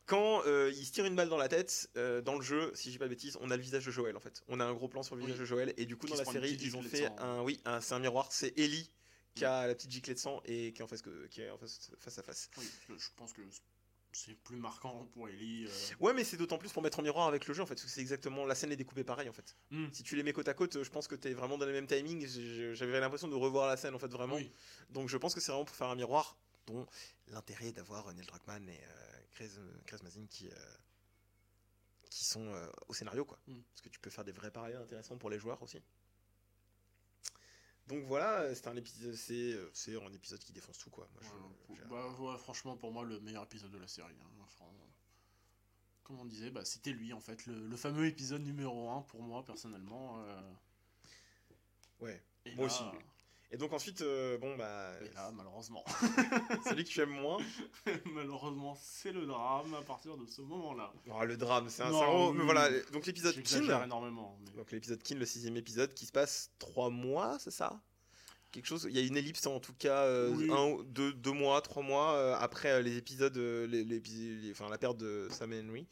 quand euh, il se tire une balle dans la tête, euh, dans le jeu, si j'ai pas de bêtises, on a le visage de Joël en fait. On a un gros plan sur le Oui. visage de Joël et du coup Qui dans la série, ils ont fait un, oui, un, c'est un miroir, c'est Ellie qui a la petite giclée de sang et qui est en face, que- qui est en face, face à face. Oui, je pense que c'est plus marquant pour Ellie. euh, Ouais, mais c'est d'autant plus pour mettre en miroir avec le jeu en fait, parce que c'est exactement la scène est découpée pareil en fait. hmm, Si tu les mets côte à côte, je pense que t'es vraiment dans le même timing. J'avais l'impression de revoir la scène en fait vraiment. oui. Donc je pense que c'est vraiment pour faire un miroir dont l'intérêt d'avoir Neil Druckmann et euh, Chris, Chris Mazin qui, euh, qui sont euh, au scénario quoi. Mm. Parce que tu peux faire des vrais parallèles intéressants pour les joueurs aussi. Donc voilà, c'est un épisode, c'est euh, un épisode qui défonce tout quoi. Moi, je- bah, ouais, franchement, pour moi, le meilleur épisode de la série. hein, Comme on disait, bah, c'était lui en fait, le, le fameux épisode numéro 1 pour moi personnellement. euh, Ouais. et Moi là- aussi. Et donc ensuite, euh, bon bah, Et là, malheureusement, celui que tu aimes moins, malheureusement, c'est le drame à partir de ce moment-là. oh, le drame, c'est un, gros- oui, mais voilà. Donc l'épisode Kin, énormément. mais- Donc l'épisode Kin, le sixième épisode, qui se passe trois mois, c'est ça? Quelque chose. Il y a une ellipse en tout cas, euh, Oui. un, ou deux, deux mois, trois mois euh, après les épisodes, les, les- les- enfin la perte de Sam et Henry,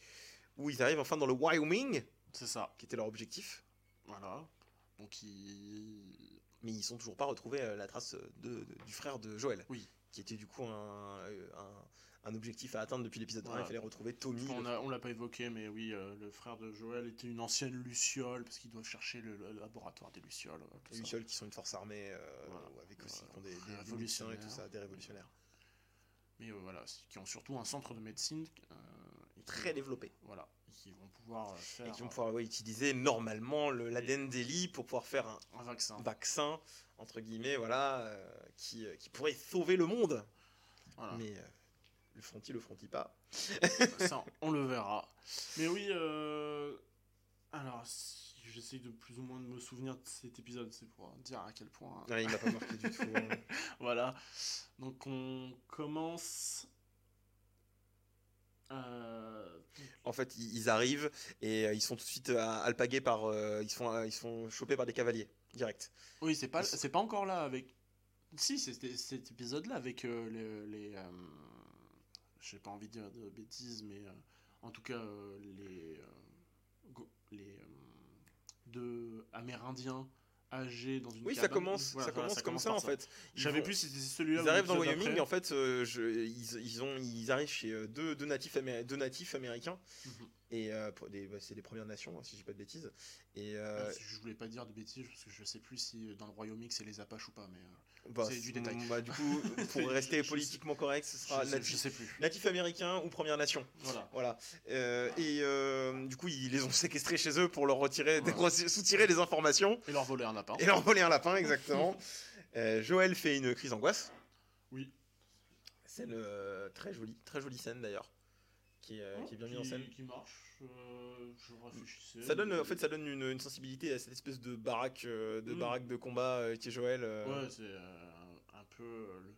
où ils arrivent enfin dans le Wyoming, C'est ça. qui était leur objectif, Voilà. Donc il. Mais ils sont toujours pas retrouvés euh, la trace de, de- du frère de Joël, Oui. qui était du coup un, euh, un, un objectif à atteindre depuis l'épisode 1. Voilà. Il fallait retrouver Tommy. On on l'a pas évoqué, mais oui, euh, le frère de Joël était une ancienne Luciole, parce qu'ils doivent chercher le, le laboratoire des Lucioles. euh, les. Lucioles qui sont une force armée, euh, Voilà. avec aussi qui ont des, Révolutionnaires. munitions et tout ça, des révolutionnaires. Mais euh, voilà, qui ont surtout un centre de médecine. euh, Très développé. Voilà, qui vont pouvoir euh, faire Et qui vont euh, pouvoir utiliser normalement le- l'ADN d'Eli pour pouvoir faire un un vaccin. vaccin, entre guillemets, voilà, euh, qui, euh, qui pourrait sauver le monde. Voilà. Mais euh, le font-ils, le font-ils pas Ça, on le verra. Mais oui, euh, alors, si j'essaye de plus ou moins de me souvenir de cet épisode, c'est pour dire à quel point. Ouais, Il m'a pas marqué du tout. hein. Voilà. Donc, on commence. Euh, En fait, ils, arrivent et euh, ils sont tout de suite euh, alpagués par. euh, ils, euh, ils se font choper par des cavaliers, direct. Oui, c'est pas, c'est pas encore là avec. Si, c'était cet épisode-là avec euh, les. les J'ai pas envie de dire de bêtises, mais en tout cas, les. les deux Amérindiens âgés dans une Oui, ça cabane. commence, Voilà, ça voilà, commence comme ça, en fait. Ils Je savais plus si c'était celui-là Ils arrivent dans le Wyoming, d'après. en fait, euh, je- ils, ils, ont, ils arrivent chez euh, deux, deux, natifs, amé- deux natifs américains, Mhm. Et euh, bah, c'est des Premières Nations, hein, si je dis pas de bêtises. Et euh, Ah, Je voulais pas dire de bêtises parce que je sais plus si dans le Wyoming c'est les Apaches ou pas, mais euh, bah, c'est du détail. bah, du coup, pour rester politiquement correct, ce je, sera je sais plus. natif américain ou Première Nation. Voilà. Voilà. Euh, et euh, du coup, ils les ont séquestrés chez eux pour leur retirer, Voilà. soutirer les informations Et leur voler un lapin. et leur voler un lapin, exactement. Euh, Joël fait une crise d'angoisse. Oui. Scène euh, très jolie, très jolie scène d'ailleurs, qui, est, euh, qui est bien mise en scène. Qui marche. euh, je réfléchissais. Ça donne, en fait, ça donne une, une sensibilité à cette espèce de baraque, euh, de Mm. baraque de combat euh, qui est Joël. euh, Ouais, c'est euh, un, un peu. euh, le-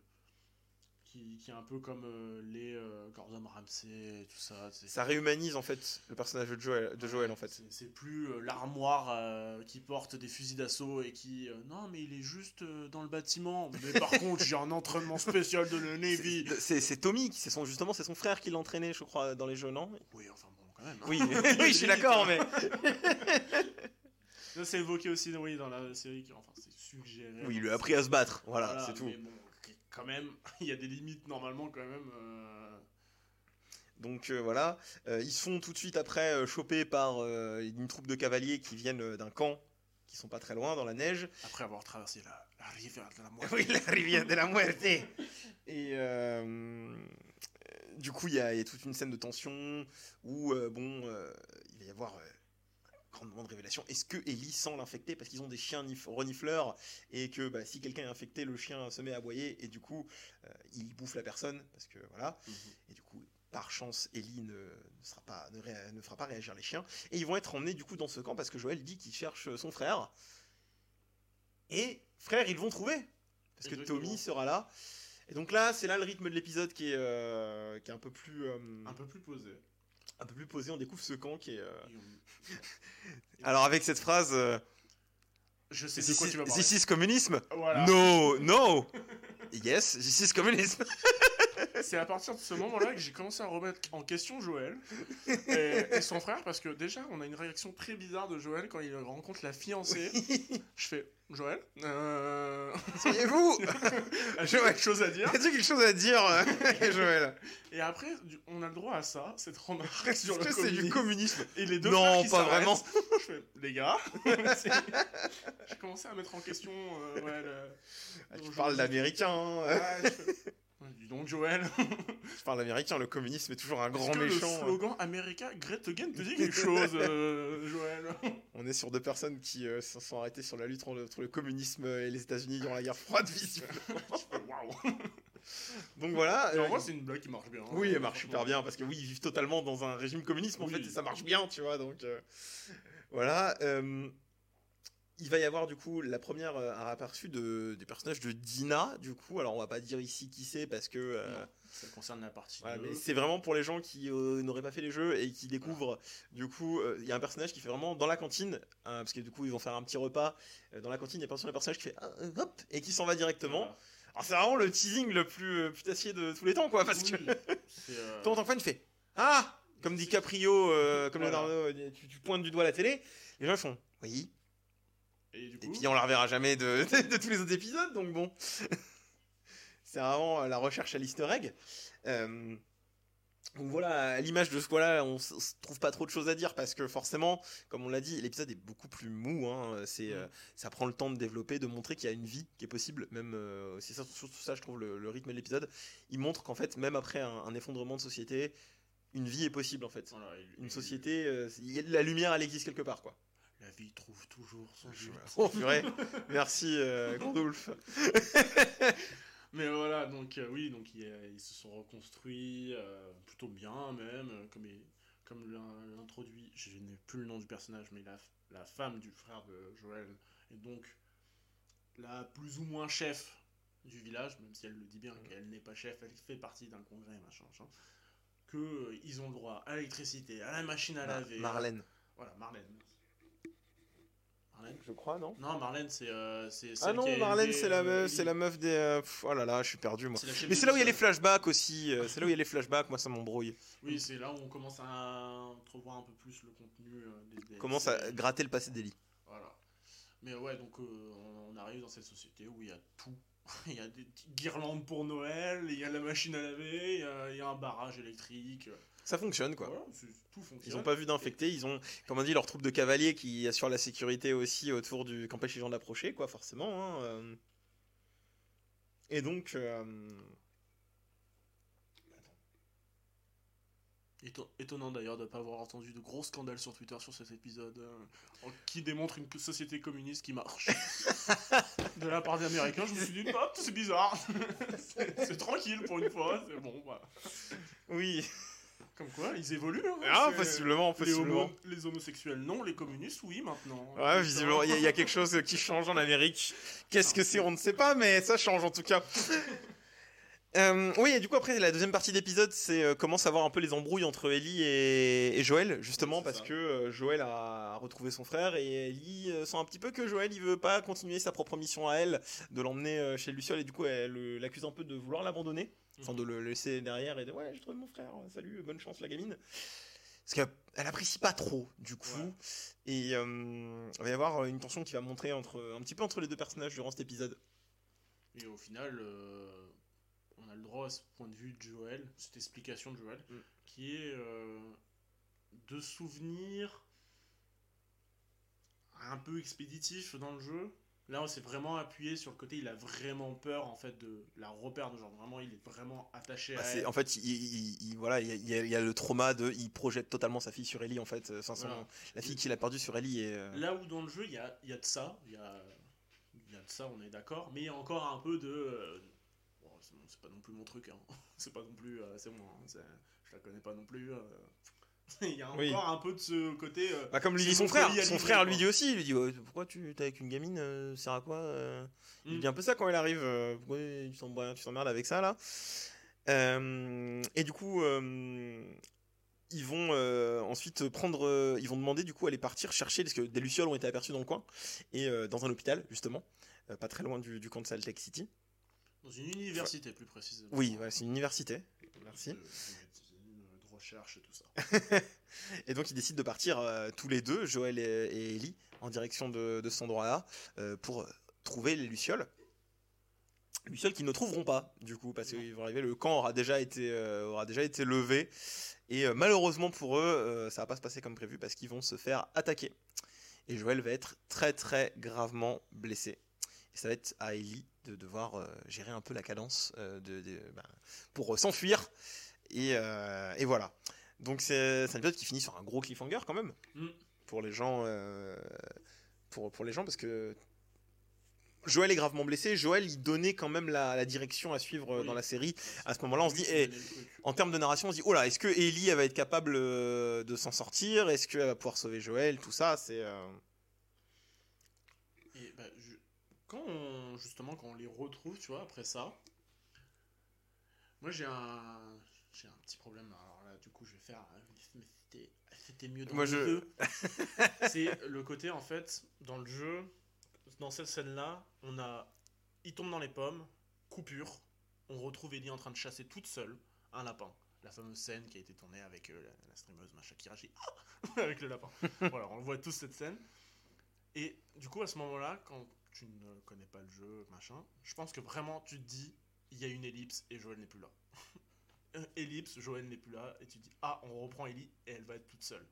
qui, qui est un peu comme euh, les euh, Gordon Ramsay et tout ça. Ça réhumanise en fait le personnage de Joël, de Joël en fait. C'est- plus euh, l'armoire qui porte des fusils d'assaut et qui. non, mais il est juste dans le bâtiment. Mais par contre, j'ai un entraînement spécial de la Navy. C'est- Tommy, qui- c'est son, justement, c'est son frère qui l'entraînait, je crois, dans les jeux, non? Oui, enfin bon, quand même. hein. Oui, oui, je suis d'accord, mais Ça, c'est évoqué aussi oui, dans la série. qui- Enfin, c'est suggéré. oui, il lui a appris à se battre. Voilà, Voilà, c'est tout. Mais bon, quand même, il y a des limites normalement, quand même. euh, Donc euh, voilà, Euh, ils se font tout de suite après choper par une troupe de cavaliers qui viennent d'un camp qui sont pas très loin dans la neige. Après avoir traversé la, la rivière de la mort. Oui, la rivière de la muerte. Et du coup, il y, y a toute une scène de tension où, bon, il va y avoir euh, un grand moment de révélation. Est-ce que Ellie sent l'infecté parce qu'ils ont des chiens nif- renifleurs et que bah, si quelqu'un est infecté, le chien se met à aboyer et du coup, euh, il bouffe la personne parce que voilà. Mhm. Et du coup, par chance, Ellie ne, ne sera pas, ne, ré- ne fera pas réagir les chiens. Et ils vont être emmenés du coup dans ce camp parce que Joël dit qu'il cherche son frère. Et frère, ils vont trouver. Parce que Exactement. Tommy sera là. Et donc là, c'est là le rythme de l'épisode qui est, euh, qui est un peu plus, euh, Un peu plus posé. Un peu plus posé. On découvre ce camp qui est. euh, Alors avec cette phrase, euh, Je sais de quoi tu vas parler. this is communisme? Voilà. No, no. yes, this is communisme. C'est à partir de ce moment-là que j'ai commencé à remettre en question Joël et, et son frère parce que déjà on a une réaction très bizarre de Joël quand il rencontre la fiancée. Je fais Joël, euh... Soyez-vous. j'ai quelque chose à dire. As-tu quelque chose à dire, euh, Joël Et après on a le droit à ça, cette remarque sur le que c'est du communisme. communisme Et les deux Non, qui pas vraiment. Je fais les gars. j'ai commencé à mettre en question euh, ouais, le- Ah, Tu Je- parles d'américain. hein. Je Dis donc Joël. Je parle d'américain. Le communisme est toujours un grand que méchant. Le slogan America Great Again te dit quelque chose, euh, Joël? On est sur deux personnes qui euh, se sont arrêtées sur la lutte entre, le communisme et les États-Unis durant la guerre froide. Waouh. Donc voilà. En euh, vrai, c'est une blague qui marche bien. hein. oui, elle marche super bien parce que oui, ils vivent totalement dans un régime communiste en Oui. fait et ça marche bien, tu vois. Donc voilà. Il va y avoir du coup la première euh, un aperçu de, des personnages de Dina, du coup. Alors on va pas dire ici qui c'est parce que. euh, Non, Ça concerne la partie Voilà, 2. mais c'est vraiment pour les gens qui euh, n'auraient pas fait les jeux et qui découvrent. Du coup, euh, il y a un personnage qui fait vraiment dans la cantine, hein, parce que du coup, ils vont faire un petit repas dans la cantine. Il y a un personnage qui fait ah, hop et qui s'en va directement. Voilà. Alors, c'est vraiment le teasing le plus putassier de tous les temps, quoi. Parce que Oui, toi, en tant que fan, tu fais ah comme dit Caprio, comme. Leonardo, tu, tu pointes du doigt la télé. Les gens font oui. Et du Et coup, puis on la reverra jamais de, de tous les autres épisodes, donc bon. c'est vraiment la recherche à l'easter egg. Euh, donc voilà, à l'image de ce quoi-là, on s- s- trouve pas trop de choses à dire parce que forcément, comme on l'a dit, l'épisode est beaucoup plus mou. hein, c'est, euh, ça prend le temps de développer, de montrer qu'il y a une vie qui est possible. Même, euh, c'est ça, surtout ça, je trouve, le, le rythme de l'épisode. Il montre qu'en fait, même après un, un effondrement de société, une vie est possible en fait. voilà, il- Une société, euh, la lumière, elle existe quelque part quoi. Vie trouve toujours son but. Purée, merci euh, Gandolf. Mais voilà, donc euh, oui, donc ils, ils se sont reconstruits euh, plutôt bien même, euh, comme, il- comme l'in- l'introduit, je n'ai plus le nom du personnage, mais la, la femme du frère de Joël est donc la plus ou moins chef du village, même si elle le dit bien qu'elle n'est pas chef, elle fait partie d'un congrès, machin, machin. Que euh, ils ont le droit à l'électricité, à la machine à laver. Marlène. Voilà, Marlène. Marlène Je crois, non Non, Marlène, c'est. euh, Ah non, Marlène, c'est la, meuf, c'est la meuf des. euh, pff, oh là là, je suis perdu moi. Mais c'est là où il y a les flashbacks aussi. euh, c'est là où il y a les flashbacks, moi ça m'embrouille. Oui, c'est là où on commence à entrevoir un peu plus le contenu euh, des, des Commence à gratter le passé d'Eli. Voilà. Mais ouais, donc on, arrive dans cette société où il y a tout. il y a des guirlandes pour Noël, il y a la machine à laver, il y a, il y a un barrage électrique. Ça fonctionne quoi. Voilà, c'est- tout fonctionne. Ils ont pas vu d'infectés, ils ont, comme on dit, leur troupe de cavaliers qui assure la sécurité aussi autour du. qui empêche les gens d'approcher, quoi, forcément. hein, euh. Et donc. euh, Éton- Étonnant d'ailleurs de ne pas avoir entendu de gros scandales sur Twitter sur cet épisode euh, qui démontre une société communiste qui marche. de la part des Américains, je me suis dit, ah, c'est bizarre. c'est c'est tranquille pour une fois, c'est bon. Bah. Oui, Comme quoi, ils évoluent. hein, ah, possiblement, Les, possiblement. homo- les homosexuels, non. Les communistes, oui, maintenant. Ouais, visiblement, il y, a- il y a quelque chose qui change en Amérique. Qu'est-ce que c'est On ne sait pas, mais ça change en tout cas. Euh, oui, et du coup, après, la deuxième partie d'épisode, c'est euh, comment savoir un peu les embrouilles entre Ellie et, et Joël, justement, parce ça. que euh, Joël a, retrouvé son frère et Ellie euh, sent un petit peu que Joël, il veut pas continuer sa propre mission à elle, de l'emmener euh, chez Luciole, et du coup, elle euh, l'accuse un peu de vouloir l'abandonner, enfin, de le laisser derrière et de ouais, j'ai trouvé mon frère, salut, bonne chance, la gamine. Parce qu'elle elle apprécie pas trop, du coup. Ouais. Et euh, il va y avoir une tension qui va montrer entre, un petit peu entre les deux personnages durant cet épisode. Et au final, euh, on a le droit à ce point de vue de Joël, cette explication de Joël, Mm. qui est euh, de souvenirs un peu expéditifs dans le jeu. Là, on s'est vraiment appuyé sur le côté, il a vraiment peur en fait de la reperdre, genre vraiment, il est vraiment attaché Bah, à elle. en fait, il, il- il- voilà, il y, a, il y le trauma de, il projette totalement sa fille sur Ellie en fait, euh, sans son- Voilà. la fille qu'il a perdue sur Ellie et euh, Là où dans le jeu, il y a, il y a de ça, il y a, il y a de ça, on est d'accord, mais il y a encore un peu de... euh, bon, c'est pas non plus mon truc, hein. c'est pas non plus... euh, c'est moi, hein, je la connais pas non plus. il y a encore Oui. un peu de ce côté... euh, Bah, comme lui dit son frère, son frère quoi. lui dit aussi, il lui dit pourquoi tu t'es avec une gamine, euh, sert à quoi euh? Il Mm. dit un peu ça quand il arrive, euh, pourquoi tu t'emmerdes tu t'emmerdes avec ça là? Et du coup, ils vont euh, ensuite prendre, euh, ils vont demander du coup à aller partir chercher, parce que des lucioles ont été aperçues dans le coin, et euh, dans un hôpital justement, pas très loin du, du camp de Salt Lake City. Dans une université, plus précisément. Oui, ouais, c'est une université. Merci. De, de médecine, de recherche tout ça. Et donc ils décident de partir euh, tous les deux, Joël et, et Ellie, en direction de, de cet endroit-là, euh, pour euh, trouver les Lucioles. Lucioles qu'ils ne trouveront pas, du coup, parce qu'ils vont arriver, le camp aura déjà été, aura déjà été levé. Et malheureusement pour eux, ça va pas se passer comme prévu, parce qu'ils vont se faire attaquer. Et Joël va être très très gravement blessé. Ça va être à Ellie de devoir gérer un peu la cadence de, ben, pour s'enfuir. Et, euh, et voilà. Donc c'est un épisode qui finit sur un gros cliffhanger quand même Mm. pour les gens, euh, pour, pour les gens parce que Joël est gravement blessé. Joël il donnait quand même la, la direction à suivre euh, Oui. dans la série. À ce moment-là, on se dit, eh, en termes de narration, on se dit, oh là, est-ce que Ellie elle va être capable de s'en sortir? Est-ce qu'elle va pouvoir sauver Joël? Tout ça, c'est euh, bah, je- quand on, justement, quand on les retrouve, tu vois, après ça, moi j'ai un, j'ai un petit problème. Alors là, du coup, je vais faire. mais c'était- C'était mieux dans Moi, le je- jeu. C'est le côté, en fait, dans le jeu, dans cette scène-là, on a. Il tombe dans les pommes, coupure, on retrouve Ellie en train de chasser toute seule un lapin. La fameuse scène qui a été tournée avec euh, la, la streameuse Macha Kirachi. Ah avec le lapin. voilà, on voit tous cette scène. Et du coup, à ce moment-là, quand tu ne connais pas le jeu, machin, je pense que vraiment tu te dis, il y a une ellipse et Joël n'est plus là. Ellipse, Joël n'est plus là, et tu dis, ah, on reprend Ellie et elle va être toute seule.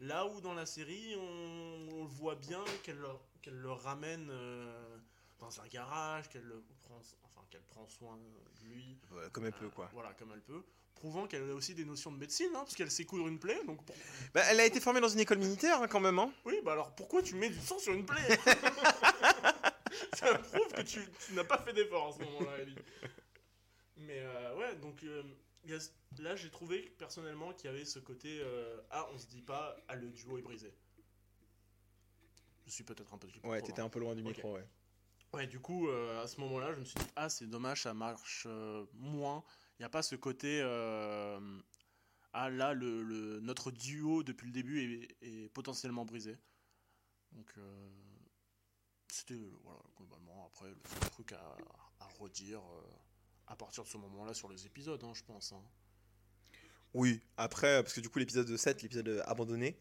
Là où dans la série, on, on le voit bien qu'elle le, ramène euh, dans un garage, qu'elle le prend, enfin, qu'elle prend soin de lui. ouais, comme elle peut Euh, quoi. Voilà, comme elle peut. Prouvant qu'elle a aussi des notions de médecine, hein, parce qu'elle sait coudre une plaie. Donc, pour- Bah, elle a été formée dans une école militaire hein, quand même. Hein. oui, bah alors pourquoi tu mets du sang sur une plaie? Ça prouve que tu, tu n'as pas fait d'effort à ce moment-là, Ellie. Mais euh, ouais, donc là j'ai trouvé personnellement qu'il y avait ce côté euh, ah on se dit pas ah le duo est brisé. Je suis peut-être un peu Ouais, t'étais un peu loin du Ok. micro, ouais. Ouais, du coup, euh, à ce moment-là, je me suis dit, ah, c'est dommage, ça marche euh, moins. Il n'y a pas ce côté, ah là, le, le- notre duo depuis le début est, est potentiellement brisé. Donc, c'était, voilà, globalement, après, le truc à, à redire à partir de ce moment-là sur les épisodes, hein, je pense. hein. Oui, après, parce que du coup, l'épisode 7, l'épisode abandonné,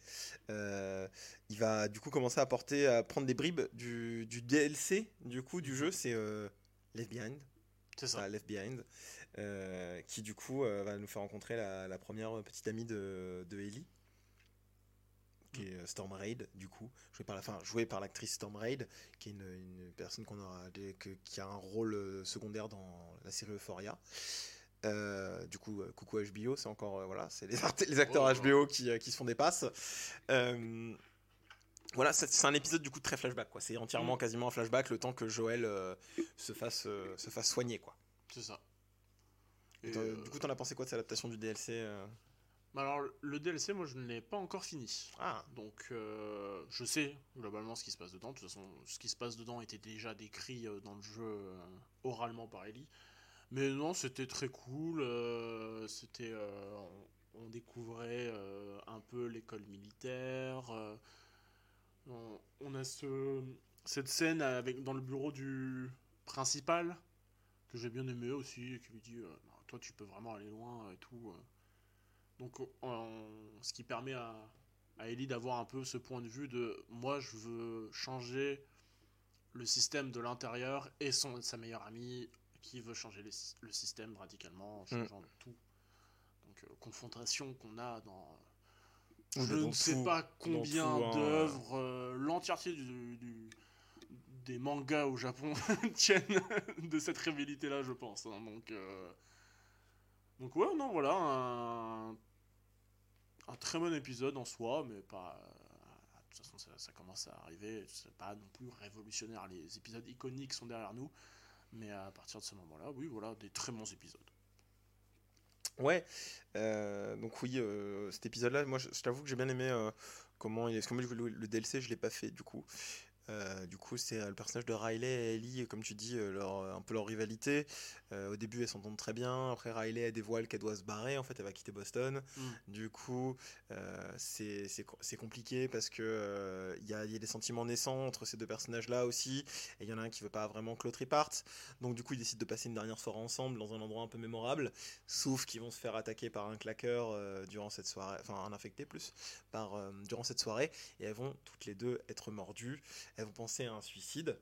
euh, il va du coup commencer à porter, à prendre des bribes du, du DLC du coup du jeu, c'est euh, Left Behind, C'est ça. enfin, Left Behind, euh, qui du coup va nous faire rencontrer la, la première petite amie de, de Ellie, qui est euh, Storm Raid, du coup, jouée par la, enfin, jouée par l'actrice Storm Raid, qui est une, une personne qu'on aura, qui a un rôle euh, secondaire dans la série Euphoria. Euh, du coup, coucou HBO, c'est encore euh, voilà, c'est les, acteurs Oh. HBO qui, euh, qui se font des passes. Euh, voilà, c'est un épisode du coup très flashback, quoi. C'est entièrement Mm. quasiment un flashback le temps que Joël se fasse se fasse soigner, quoi. C'est ça. Et Du coup, t'en as pensé quoi de cette adaptation du DLC bah alors, le DLC, moi, je ne l'ai pas encore fini. Ah, Donc, euh, je sais globalement ce qui se passe dedans. De toute façon, ce qui se passe dedans était déjà décrit euh, dans le jeu euh, oralement par Ellie. Mais non, c'était très cool. euh, c'était, on, on découvrait un peu l'école militaire. on, on a ce, cette scène avec, dans le bureau du principal que j'ai bien aimé aussi, qui lui dit Toi, tu peux vraiment aller loin et tout. Donc, on- ce qui permet à, à Ellie d'avoir un peu ce point de vue de moi je veux changer le système de l'intérieur et son, sa meilleure amie qui veut changer les le système radicalement Mm. en changeant tout. Donc, euh, confrontation qu'on a dans. Je ne sais pas combien hein. d'œuvres, euh, l'entièreté du, du- des mangas au Japon tiennent de cette rivalité-là, je pense. hein. Donc, euh, donc ouais, non, voilà, un, très bon épisode en soi, mais pas. euh, de toute façon, ça, commence à arriver. C'est pas non plus révolutionnaire. Les épisodes iconiques sont derrière nous, mais à partir de ce moment-là, oui, voilà, des très bons épisodes. Ouais, euh, donc oui, euh, cet épisode-là, moi je, t'avoue que j'ai bien aimé comment il est. Parce que moi, le, le DLC, je l'ai pas fait du coup. Euh, du coup, c'est euh, le personnage de Riley et Ellie, comme tu dis, euh, leur, un peu leur rivalité. Euh, au début, elles s'entendent très bien. Après, Riley, elle dévoile qu'elle doit se barrer. En fait, elle va quitter Boston. Mm. Du coup, euh, c'est c'est co- c'est compliqué parce que euh, il y, a, y a des sentiments naissants entre ces deux personnages-là aussi. Et il y en a un qui veut pas vraiment que l'autre y parte. Donc, du coup, ils décident de passer une dernière soirée ensemble dans un endroit un peu mémorable. Sauf qu'ils vont se faire attaquer par un claqueur euh, durant cette soirée, enfin un infecté plus, par, euh, durant cette soirée. Et elles vont toutes les deux être mordues. Elles vont penser à un suicide.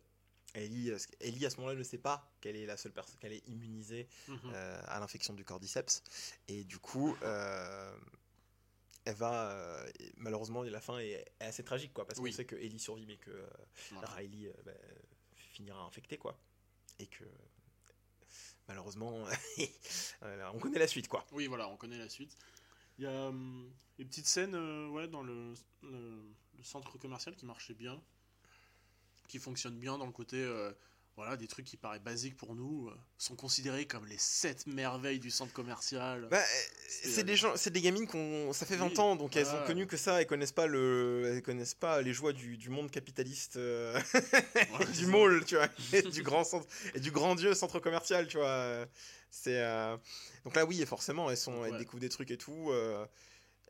Ellie, euh, Ellie à ce moment-là ne sait pas qu'elle est la seule personne, qu'elle est immunisée Mhm. euh, à l'infection du cordyceps. Et du coup, euh, elle va. euh, malheureusement, la fin est, est assez tragique, quoi, parce Oui. qu'on sait que Ellie survit, mais que Voilà. Riley bah, finira infectée, quoi. Et que. Malheureusement, on connaît la suite, quoi. Oui, voilà, on connaît la suite. Il y a hum, des petites scènes ouais, dans le, le- le centre commercial qui marchaient bien, qui fonctionnent bien dans le côté. euh, voilà, des trucs qui paraissent basiques pour nous euh, sont considérés comme les sept merveilles du centre commercial. Bah, C'est, c'est euh, des gens, c'est des gamines qu'on, ça fait 20 Oui, ans, donc elles ont connu que ça, elles connaissent pas le, elles connaissent pas les joies du, du monde capitaliste, euh, du mall, tu vois, et du grand centre, et du grandiose centre commercial, tu vois. C'est, euh, donc là, oui, et forcément, elles sont, elles Ouais. découvrent des trucs et tout.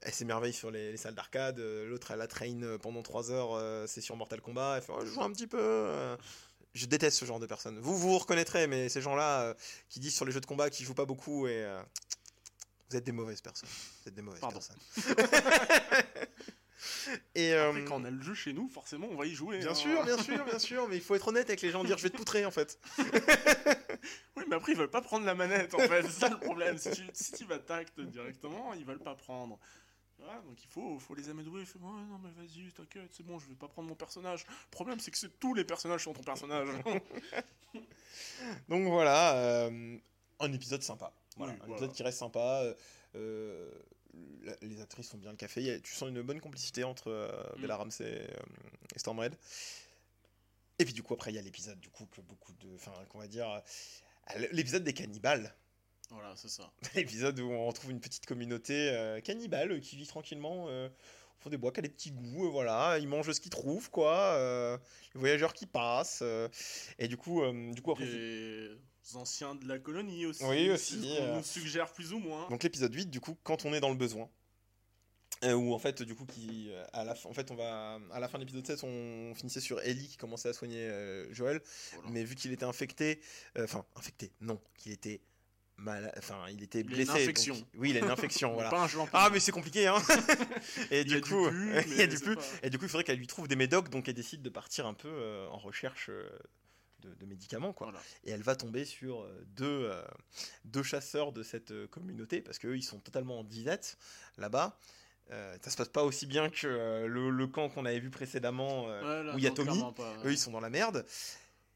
Elle s'émerveille sur les, les salles d'arcade. euh, L'autre, elle la traîne euh, pendant 3 heures. euh, c'est sur Mortal Kombat. Elle fait oh, Je joue un petit peu. Je déteste ce genre de personnes. Vous, vous vous reconnaîtrez, mais ces gens-là euh, qui disent sur les jeux de combat qu'ils jouent pas beaucoup et. euh, vous êtes des mauvaises personnes. Vous êtes des mauvaises Pardon. personnes. et. euh, Après, quand on a le jeu chez nous, forcément, on va y jouer. Bien hein. sûr, bien sûr, bien sûr, mais il faut être honnête avec les gens, dire je vais te poutrer en fait. Oui, mais après, ils veulent pas prendre la manette, en fait. C'est ça le problème. Si tu, si tu vas tact directement, ils veulent pas prendre. Voilà, donc il faut, faut les amadouer. Fait, ouais, non, mais vas-y, t'inquiète, c'est bon, je vais pas prendre mon personnage. Le problème, c'est que c'est tous les personnages sont ton personnage. Donc voilà, euh, un épisode sympa. Voilà, Oui, un voilà. épisode qui reste sympa. euh, euh, la- les actrices font bien le café. Il a- tu sens une bonne complicité entre euh, Mm. Bella Ramsey et, et Storm Red. Et puis du coup après il y a l'épisode du coup que beaucoup de, enfin qu'on va dire, l'épisode des cannibales. Voilà, c'est ça. L'épisode où on retrouve une petite communauté euh, cannibale qui vit tranquillement euh, au fond des bois, qui a des petits goûts, euh, voilà, ils mangent ce qu'ils trouvent, quoi. euh, les voyageurs qui passent. et du coup, du coup après. Des anciens de la colonie aussi. Oui, aussi, euh. nous suggère plus ou moins. Donc l'épisode 8, du coup, quand on est dans le besoin. Où en fait, du coup, qui, à la fin, en fait, on va, à la fin de l'épisode 7, on finissait sur Ellie qui commençait à soigner euh, Joël. Voilà. Mais vu qu'il était infecté, euh, enfin, infecté, non, qu'il était mal, enfin, il était Il a une blessé. infection. donc- oui, il a une infection, voilà. Pas un Ah, mais c'est compliqué, hein Et du coup, il y a du pas- Et du coup, il faudrait qu'elle lui trouve des médocs, donc elle décide de partir un peu euh, en recherche euh, de, de médicaments, quoi. Voilà. Et elle va tomber sur euh, deux, euh, deux chasseurs de cette communauté, parce qu'eux, ils sont totalement en disette là-bas. Euh, ça se passe pas aussi bien que euh, le, le camp qu'on avait vu précédemment, euh, Ouais, là, où il y a Tommy. Eux, ils sont dans la merde.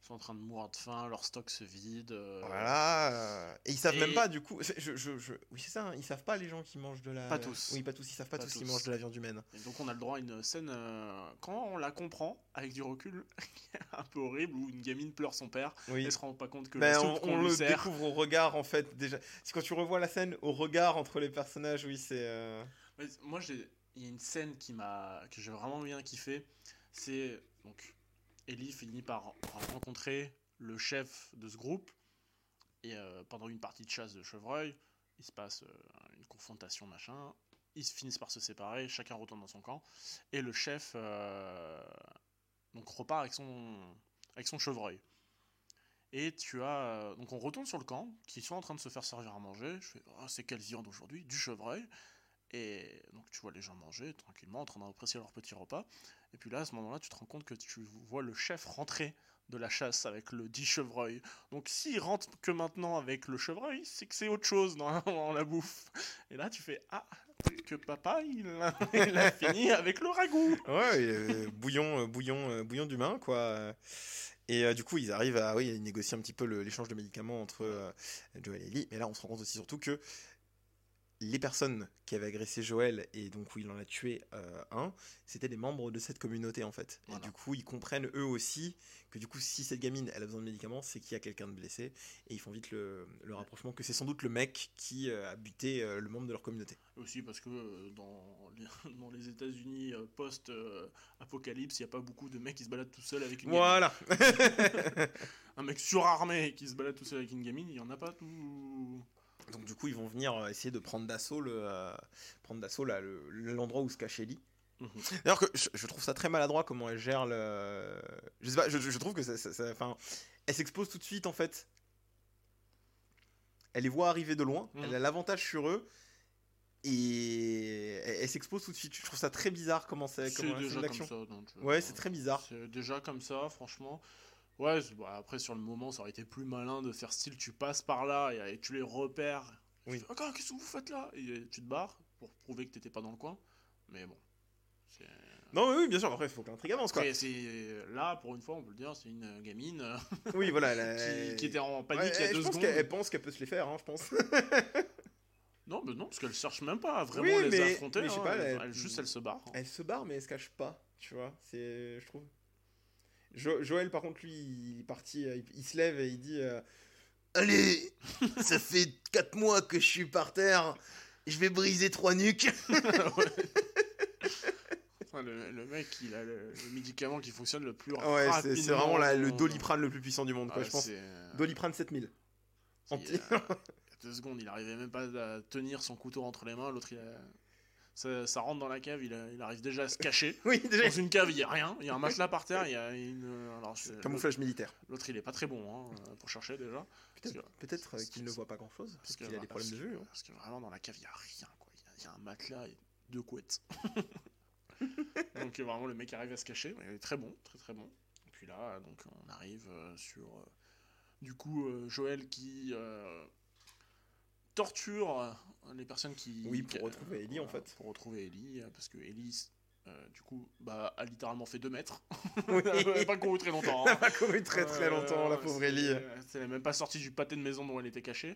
Sont en train de mourir de faim, leur stock se vide. euh, Voilà. euh, et ils savent Et- même pas, du coup. Je, je, je- Oui, c'est ça, hein, ils savent pas les gens qui mangent de la. Pas tous. Oui, pas tous, ils savent pas, Pas tous qui mangent de la viande humaine. Et donc on a le droit à une scène, euh, quand on la comprend, avec du recul, un peu horrible, où une gamine pleure son père, Oui. elle se rend pas compte que Ben, on, soupe on qu'on le sert... découvre au regard en fait déjà. C'est quand tu revois la scène au regard entre les personnages, oui c'est. euh, Moi, j'ai- il y a une scène qui m'a, que j'ai vraiment bien kiffé. C'est donc Ellie finit par, rencontrer le chef de ce groupe et euh, pendant une partie de chasse de chevreuil, il se passe euh, une confrontation machin. Ils se finissent par se séparer, chacun retourne dans son camp et le chef euh, donc repart avec son avec son chevreuil. Et tu as donc on retourne sur le camp, qui sont en train de se faire servir à manger. Je fais Ah, c'est quelle viande aujourd'hui? Du chevreuil. Et donc tu vois les gens manger tranquillement, en train d'apprécier leur petit repas. Et puis là, à ce moment-là, tu te rends compte que tu vois le chef rentrer de la chasse avec le dit chevreuil. Donc s'il rentre que maintenant avec le chevreuil, c'est que c'est autre chose dans, dans la bouffe. Et là tu fais ah que papa il a, il a fini avec le ragoût. Ouais, euh, bouillon, euh, bouillon, euh, bouillon d'humain, quoi. Et du coup, ils arrivent à, oui, négocier un petit peu l'échange de médicaments entre Joël et Ellie. Mais là, on se rend compte aussi surtout que les personnes qui avaient agressé Joël et donc où il en a tué euh, un, c'était des membres de cette communauté en fait. Voilà. Et du coup, ils comprennent eux aussi que du coup, si cette gamine elle a besoin de médicaments, c'est qu'il y a quelqu'un de blessé. Et ils font vite le, le rapprochement que c'est sans doute le mec qui euh, a buté euh, le membre de leur communauté. Aussi parce que dans les, dans les États-Unis post-apocalypse, il n'y a pas beaucoup de mecs qui se baladent tout seuls avec une gamine. Voilà. Un mec surarmé qui se balade tout seul avec une gamine, il n'y en a pas tout. Donc du coup, ils vont venir euh, essayer de prendre d'assaut le, euh, prendre d'assaut là, le- l'endroit où se cache Ellie. Mhm. D'ailleurs, que je, je trouve ça très maladroit comment elle gère le. Je sais pas, je, je trouve que ça, ça- ça- enfin, elle s'expose tout de suite en fait. Elle les voit arriver de loin, Mhm. elle a l'avantage sur eux et elle, elle s'expose tout de suite. Je trouve ça très bizarre comment c'est. Déjà comme ça. donc, euh, Ouais, c'est très bizarre. C'est déjà comme ça, franchement. Ouais, bah, après sur le moment, ça aurait été plus malin de faire style tu passes par là et, et tu les repères. Tu Oui. fais, Ah, qu'est-ce que vous faites là? Et euh, tu te barres pour prouver que t'étais pas dans le coin. Mais bon. c'est- Non, oui, oui, bien sûr. Après, il faut que l'intrigue avance quoi. C'est là pour une fois, on peut le dire, c'est une gamine euh, Oui, voilà. qui, qui était en panique Ouais, il y a deux secondes. elle pense qu'elle peut se les faire, hein, je pense. Non, mais non, parce qu'elle cherche même pas à vraiment Oui, les mais- affronter. mais hein, pas, elle, juste elle se barre. Elle se barre, mais elle se cache pas, tu vois. C'est, je trouve. Jo- Joël, par contre, lui, il est parti, euh, il, il se lève et il dit euh, Allez, ça fait 4 mois que je suis par terre, je vais briser trois nuques. Le, le mec, il a le, le médicament qui fonctionne le plus ouais, c'est, rapidement. c'est vraiment la- le doliprane le plus puissant du monde, quoi, Ah, je pense. euh, Doliprane 7000. c'est, Anti- euh, il y a deux secondes, il arrivait même pas à tenir son couteau entre les mains. L'autre, il a- ça, ça rentre dans la cave, il, a- il arrive déjà à se cacher. oui, déjà. Dans une cave, il y a rien. Il y a un matelas par terre. Il y a une. Alors, c'est- Camouflage militaire. L'autre, il est pas très bon hein, pour chercher déjà. Peut-être, euh, qu'il ne voit pas grand chose, parce Parce qu'il que, a des problèmes de vue. hein. Parce que vraiment, dans la cave, il y a rien. Quoi. Il y a- il y, a un matelas et deux couettes. donc, euh, vraiment, le mec arrive à se cacher. mais Il est très bon, très très bon. Et puis là, donc, on arrive euh, sur. euh, du coup, euh, Joël qui. euh, torture euh, les personnes qui. Oui, pour retrouver Ellie, en fait. Pour retrouver Ellie, euh, parce que Ellie, euh, du coup, bah, a littéralement fait 2 mètres. Oui. Elle n'a pas couru très longtemps. Elle hein. a couru très très longtemps, la pauvre Ellie. Elle n'est même pas sortie du pâté de maison dont elle était cachée.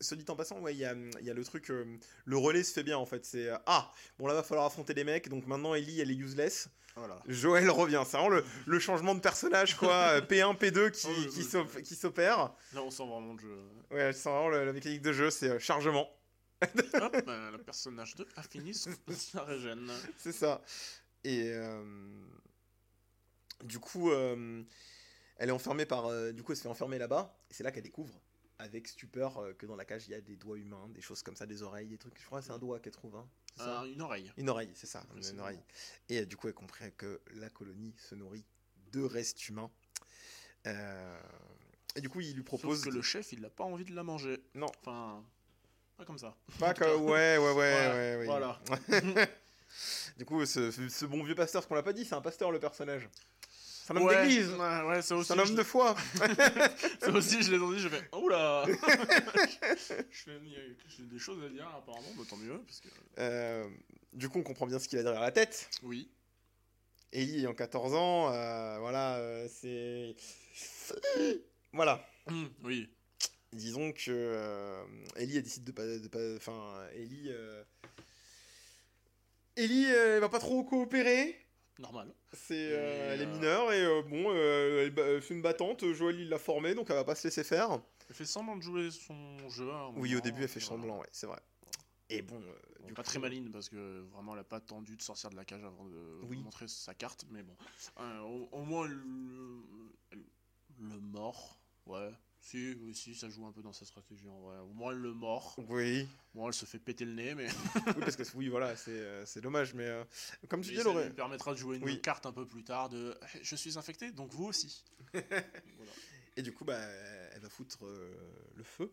Ce dit en passant, ouais, il y a, y a le truc, euh, le relais se fait bien en fait. C'est ah, bon là va falloir affronter les mecs, donc maintenant Ellie elle est useless. Voilà. Joël revient, c'est vraiment le, le changement de personnage quoi, euh, P1, P2 qui, Oh, oui, qui s'opère. Là, on sent vraiment le jeu. Ouais, c'est vraiment le- la mécanique de jeu, c'est euh, chargement, Hop, bah, le personnage 2 a fini son- sa régène. c'est ça. Et euh, du coup, euh, elle est enfermée par, euh, du coup elle se fait enfermer là-bas, et c'est là qu'elle découvre avec stupeur euh, que dans la cage il y a des doigts humains, des choses comme ça, des oreilles, des trucs. Je crois que c'est un doigt qu'elle trouve. Hein. C'est ça une oreille. Une oreille, c'est ça, une oreille. Et euh, du coup, elle comprend que la colonie se nourrit de restes humains. Euh, Et du coup, il lui propose. Sauf que de- le chef, il n'a pas envie de la manger. Non. Enfin, pas comme ça. Pas que- Ouais, ouais, ouais, ouais. voilà. Du coup, ce, ce bon vieux pasteur, ce qu'on l'a pas dit, c'est un pasteur le personnage. C'est un homme Ouais, d'église. Ouais, ouais, ça aussi. C'est un homme je- de foi. Ça aussi, je l'ai entendu, je fais Oula Je J'ai des choses à dire, apparemment, bah, tant mieux. Parce que... Euh, du coup, on comprend bien ce qu'il a derrière la tête. Oui. Ellie ayant 14 ans, euh, voilà, euh, c'est. Voilà. Hum, oui. Disons que Ellie elle décide de pas, de pas- enfin Ellie, Ellie elle va pas trop coopérer. Normal. C'est, euh, elle est euh, mineure et euh, bon, euh, elle, fait une battante. Joël il l'a formée donc elle va pas se laisser faire. Elle fait semblant de jouer son jeu. à un Oui, au début elle fait voilà. semblant, ouais, c'est vrai. Et bon, Bon, du pas coup, très maline parce que vraiment elle a pas attendu de sortir de la cage avant de Oui. montrer sa carte, mais bon. Au, au moins le, le mort, ouais. Si, oui, si, ça joue un peu dans sa stratégie en vrai. Au moins le mort. Oui, Bon, elle se fait péter le nez, mais, oui parce que oui voilà, c'est, euh, dommage, mais euh, comme tu mais dis, elle ça lui permettra de jouer une Oui. carte un peu plus tard de je suis infecté, donc vous aussi. Voilà. Et du coup, bah, elle va foutre euh, le feu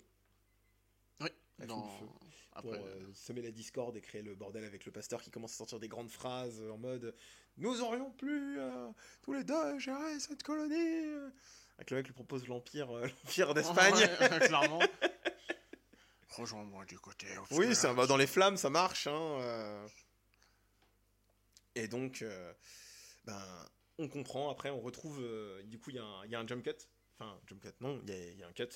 Oui, Elle dans... fout le feu. Après, pour euh, semer la discorde et créer le bordel avec le pasteur qui commence à sortir des grandes phrases en mode Nous aurions pu euh, tous les deux gérer cette colonie. Avec le mec lui propose l'empire euh, l'empire d'Espagne. Clairement. Rejoins-moi du côté. Oui, ça va dans les flammes, ça marche. Hein, euh. Et donc, euh, ben, on comprend. Après, on retrouve. du coup, il y, a un- il y a un jump cut. Enfin, jump cut, non, il y, a- il y a un cut.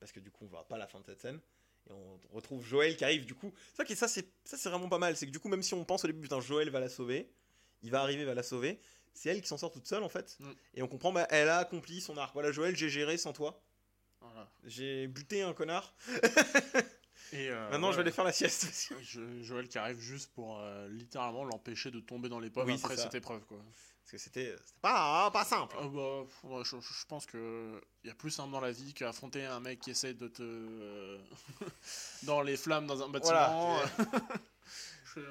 Parce que du coup, on voit pas la fin de cette scène. Et on retrouve Joël qui arrive. Du coup, ça, qui, ça, c'est, ça, c'est vraiment pas mal. C'est que du coup, même si on pense au début, putain, Joël va la sauver, il va arriver, va la sauver. C'est elle qui s'en sort toute seule en fait. Mm. Et on comprend, bah, elle a accompli son arc. Voilà, Joël, j'ai géré sans toi. Voilà. J'ai buté un connard. Et, euh, Maintenant, je vais aller faire la sieste. Je- Joël qui arrive juste pour euh, littéralement l'empêcher de tomber dans les pommes Oui, après cette épreuve. Quoi. Parce que c'était, c'était pas, pas simple. Ah bah, je, je pense que il y a plus simple dans la vie qu'affronter un mec qui essaie de te euh, dans les flammes dans un bâtiment.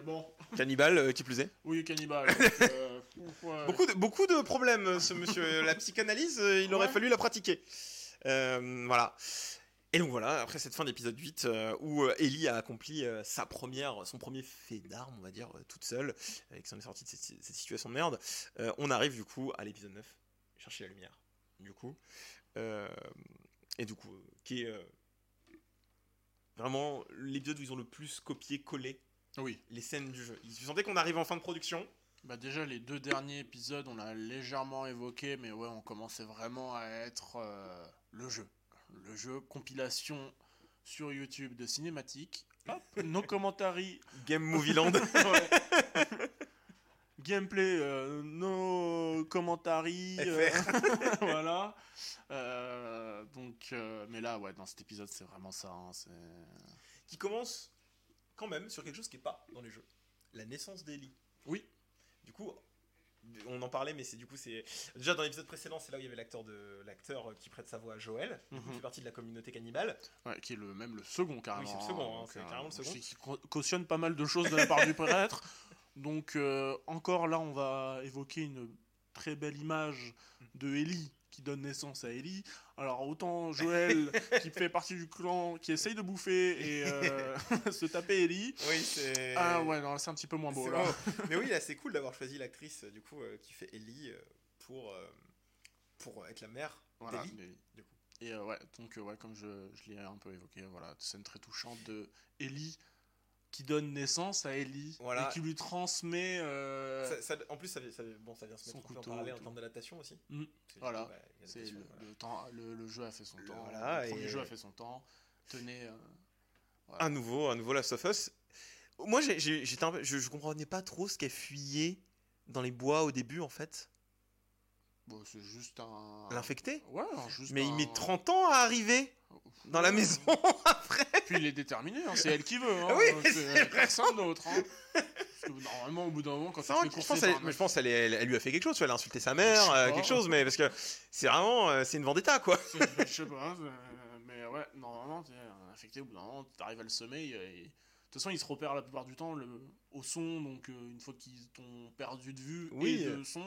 bon, Cannibale, euh, qui plus est. oui, cannibale. donc, euh, ouais. Beaucoup de, beaucoup de problèmes, euh, ce monsieur. La psychanalyse, euh, il aurait Ouais. fallu la pratiquer. Euh, voilà. Et donc voilà, après cette fin d'épisode 8, euh, où euh, Ellie a accompli euh, sa première, son premier fait d'armes, on va dire, euh, toute seule, et qui s'en est sortie de cette, cette situation de merde, euh, on arrive du coup à l'épisode 9, chercher la lumière, du coup. Euh, et du coup, euh, qui est euh, vraiment l'épisode où ils ont le plus copié-collé Oui. les scènes du jeu. Ils sentaient qu'on arrive en fin de production. Bah déjà les deux derniers épisodes on l'a légèrement évoqué mais ouais on commençait vraiment à être euh, le jeu. Le jeu compilation sur YouTube de cinématiques. Hop, nos commentaires. Game Movie Land. Gameplay, euh, nos commentaires. euh, voilà. Euh, donc, euh, mais là, ouais, dans cet épisode, c'est vraiment ça. hein, qui commence quand même sur quelque chose qui est pas dans les jeux. La naissance d'Ellie. Oui. Du coup, on en parlait, mais c'est du coup c'est déjà dans l'épisode précédent, c'est là où il y avait l'acteur de l'acteur qui prête sa voix à Joël, coup, Mhm. qui fait partie de la communauté cannibale. Ouais, qui est le, même le second carrément. Oui, c'est le second, hein, donc, c'est euh, carrément le second. Qui cau- cautionne pas mal de choses de la part du prêtre. Donc euh, encore là, on va évoquer une très belle image de Ellie qui donne naissance à Ellie. Alors autant Joël qui fait partie du clan qui essaye de bouffer et euh, se taper Ellie. Oui, c'est. Ah ouais, non, c'est un petit peu moins beau là. mais oui, là c'est cool d'avoir choisi l'actrice du coup euh, qui fait Ellie euh, pour euh, pour être la mère Voilà, d'Ellie. d'Ellie. du coup. Et euh, ouais, donc euh, ouais, comme je, je l'ai un peu évoqué, voilà, scène très touchante de Ellie qui donne naissance à Ellie Voilà. et qui lui transmet. euh, Ça- ça- en plus, ça, vient- ça, bon, ça vient se Son mettre en couteau parallèle en termes d'adaptation aussi. Mm. Voilà. bah, le, voilà. le temps, le, le jeu a fait son temps. voilà, le premier et- jeu a fait son temps. Tenez. euh, Un nouveau, un nouveau Last of Us. Moi, j'ai- j'étais un peu- je, je comprenais pas trop ce qu'elle fuyait dans les bois au début, en fait. Bon, c'est juste un. L'infecté. Ouais, alors juste Mais il met 30 ans à arriver dans la maison après. Puis il est déterminé, hein, c'est elle qui veut. Hein, oui, c'est personne d'autre. Hein. Parce que normalement, au bout d'un moment, quand fais je pense, elle, mais je pense qu'elle elle, elle lui a fait quelque chose. Elle a insulté sa mère, euh, quelque chose, mais parce que c'est vraiment, euh, c'est une vendetta, quoi. Je sais pas, euh, mais ouais, normalement, un infecté, au bout d'un moment, t'arrives à le semer. et- et- De toute façon, ils se repèrent la plupart du temps le, au son, donc euh, une fois qu'ils t'ont perdu de vue Oui. et de son,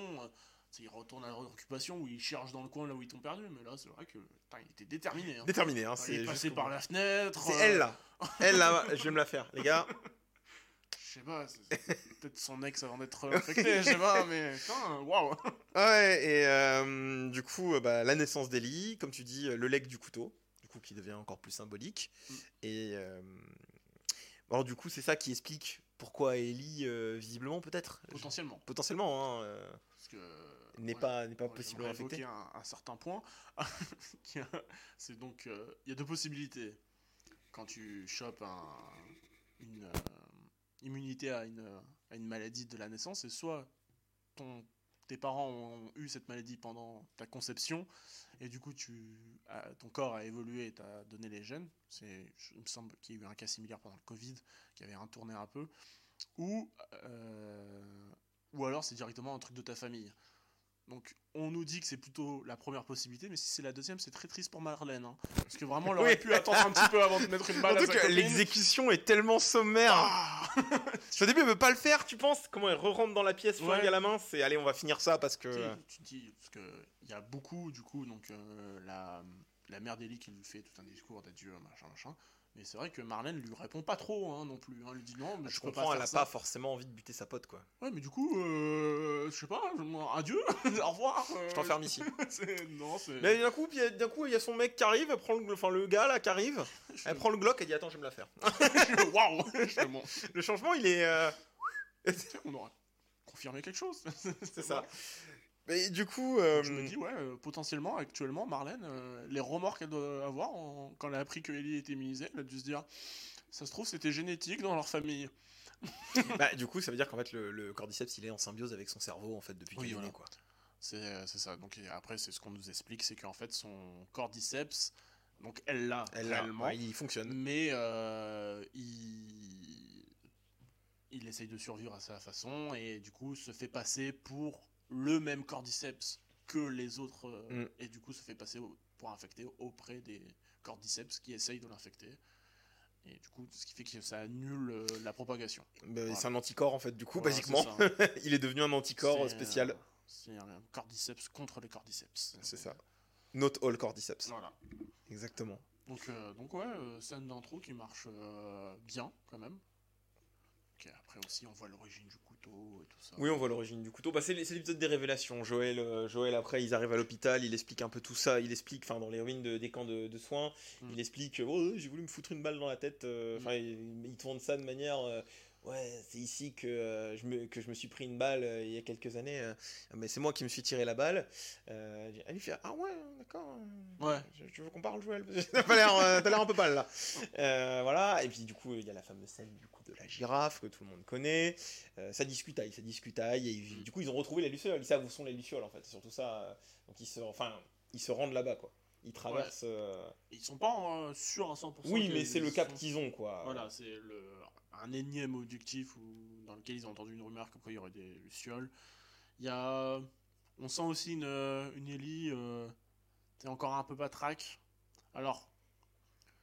euh, ils retournent à leur occupation où ils cherchent dans le coin là où ils t'ont perdu. Mais là, c'est vrai que putain, il était déterminé. Hein. Déterminé, hein. il C'est est passé par la fenêtre. C'est euh, elle là. Elle là, je vais me la faire, les gars. Je sais pas, peut-être son ex avant d'être infecté, je sais pas, mais putain, waouh! Ouais, et euh, du coup, euh, bah, la naissance d'Ellie, comme tu dis, euh, le legs du couteau, du coup, qui devient encore plus symbolique. Mm. Et euh, alors, du coup, c'est ça qui explique pourquoi Ellie, euh, visiblement, peut-être, Potentiellement. potentiellement, hein, euh, Parce que. N'est pas, n'est pas possiblement évoquer un, un certain point. c'est donc, euh, il y a deux possibilités. Quand tu chopes un, une euh, immunité à une, à une maladie de la naissance, c'est soit ton, tes parents ont eu cette maladie pendant ta conception, et du coup tu, as- ton corps a évolué et t'a donné les gènes. C'est, il me semble qu'il y a eu un cas similaire pendant le Covid, qui avait retourné un peu. Ou, euh, ou alors c'est directement un truc de ta famille. Donc on nous dit que c'est plutôt la première possibilité, mais si c'est la deuxième, c'est très triste pour Marlène. hein. Parce que vraiment, elle aurait Oui. pu attendre un petit peu avant de mettre une balle à sa l'exécution est tellement sommaire. Ah Au début, elle veut pas le faire, tu penses? Comment elle re-rentre dans la pièce, flingue Ouais. à la main C'est allez, on va finir ça parce que. Tu dis, parce que il y a beaucoup, du coup, donc euh, la, la mère d'Ellie qui lui fait tout un discours d'adieu, machin, machin. Mais c'est vrai que Marlène lui répond pas trop hein, non plus. hein. Elle lui dit non, mais je, Je peux comprends, pas elle a ça. pas forcément envie de buter sa pote, quoi. Ouais, mais du coup, euh, je sais pas, adieu, au revoir. euh, Je t'enferme ici. non. Mais d'un coup, puis, euh, d'un coup, il y a son mec qui arrive, elle prend le, enfin le gars là qui arrive, elle prend le Glock et dit attends, je vais me la faire. Waouh bon, Le changement, il est, euh, on aurait confirmé quelque chose. c'est ça. Mais du coup, euh, Je me dis, ouais, euh, potentiellement, actuellement, Marlène, euh, les remords qu'elle doit avoir en- quand elle a appris que Ellie était immunisée, elle a dû se dire, ça se trouve, c'était génétique dans leur famille. bah, du coup, ça veut dire qu'en fait le, le cordyceps, il est en symbiose avec son cerveau en fait depuis Oui, qu'il est voilà. né, quoi. C'est euh, c'est ça. Donc après, c'est ce qu'on nous explique, c'est qu'en fait, son cordyceps, donc elle l'a Elle l'a, réellement, ouais, il fonctionne. mais euh, il... il essaye de survivre à sa façon et du coup se fait passer pour le même cordyceps que les autres euh, Mm. et du coup se fait passer au- pour infecter auprès des cordyceps qui essayent de l'infecter. Et du coup, ce qui fait que ça annule euh, la propagation. Bah, Voilà. C'est un anticorps en fait, du coup, Voilà, basiquement. il est devenu un anticorps C'est, spécial. euh, C'est un cordyceps contre les cordyceps. C'est ça. Not all cordyceps. Voilà. Exactement. Donc, euh, donc ouais, euh, scène d'intro qui marche euh, bien quand même. Après aussi, on voit l'origine du couteau et tout ça. Oui, on voit l'origine du couteau. Bah, c'est l'épisode des révélations. Joël, euh, Joël, après, ils arrivent à l'hôpital, il explique un peu tout ça. Il explique, enfin, dans les ruines de- des camps de, de soins, Mm. il explique, oh, j'ai voulu me foutre une balle dans la tête. euh, Enfin, il, il tourne ça de manière, euh, ouais, c'est ici que, euh, je me, que je me suis pris une balle euh, il y a quelques années. euh, mais c'est moi qui me suis tiré la balle. Elle lui fait, ah ouais, d'accord. Ouais. Je, je veux qu'on parle, Joël. parce que T'as l'air, un peu pâle là. Voilà. Et puis du coup, il y a la fameuse scène du coup de la girafe que tout le monde connaît. Ça discutaille, ça discutaille. Et du coup, ils ont retrouvé les lucioles. Ils savent où sont les lucioles en fait. C'est surtout ça. Donc ils se, enfin, ils se rendent là-bas quoi. Ils traversent. euh, Ils sont pas euh, sûrs à 100%. Oui, mais c'est le cap qu'ils ont quoi. Voilà, c'est le un énième objectif où, dans lequel ils ont entendu une rumeur quoi il y aurait des lucioles. Il y a, on sent aussi une euh, une Ellie, euh, t'es encore un peu patraque. Alors,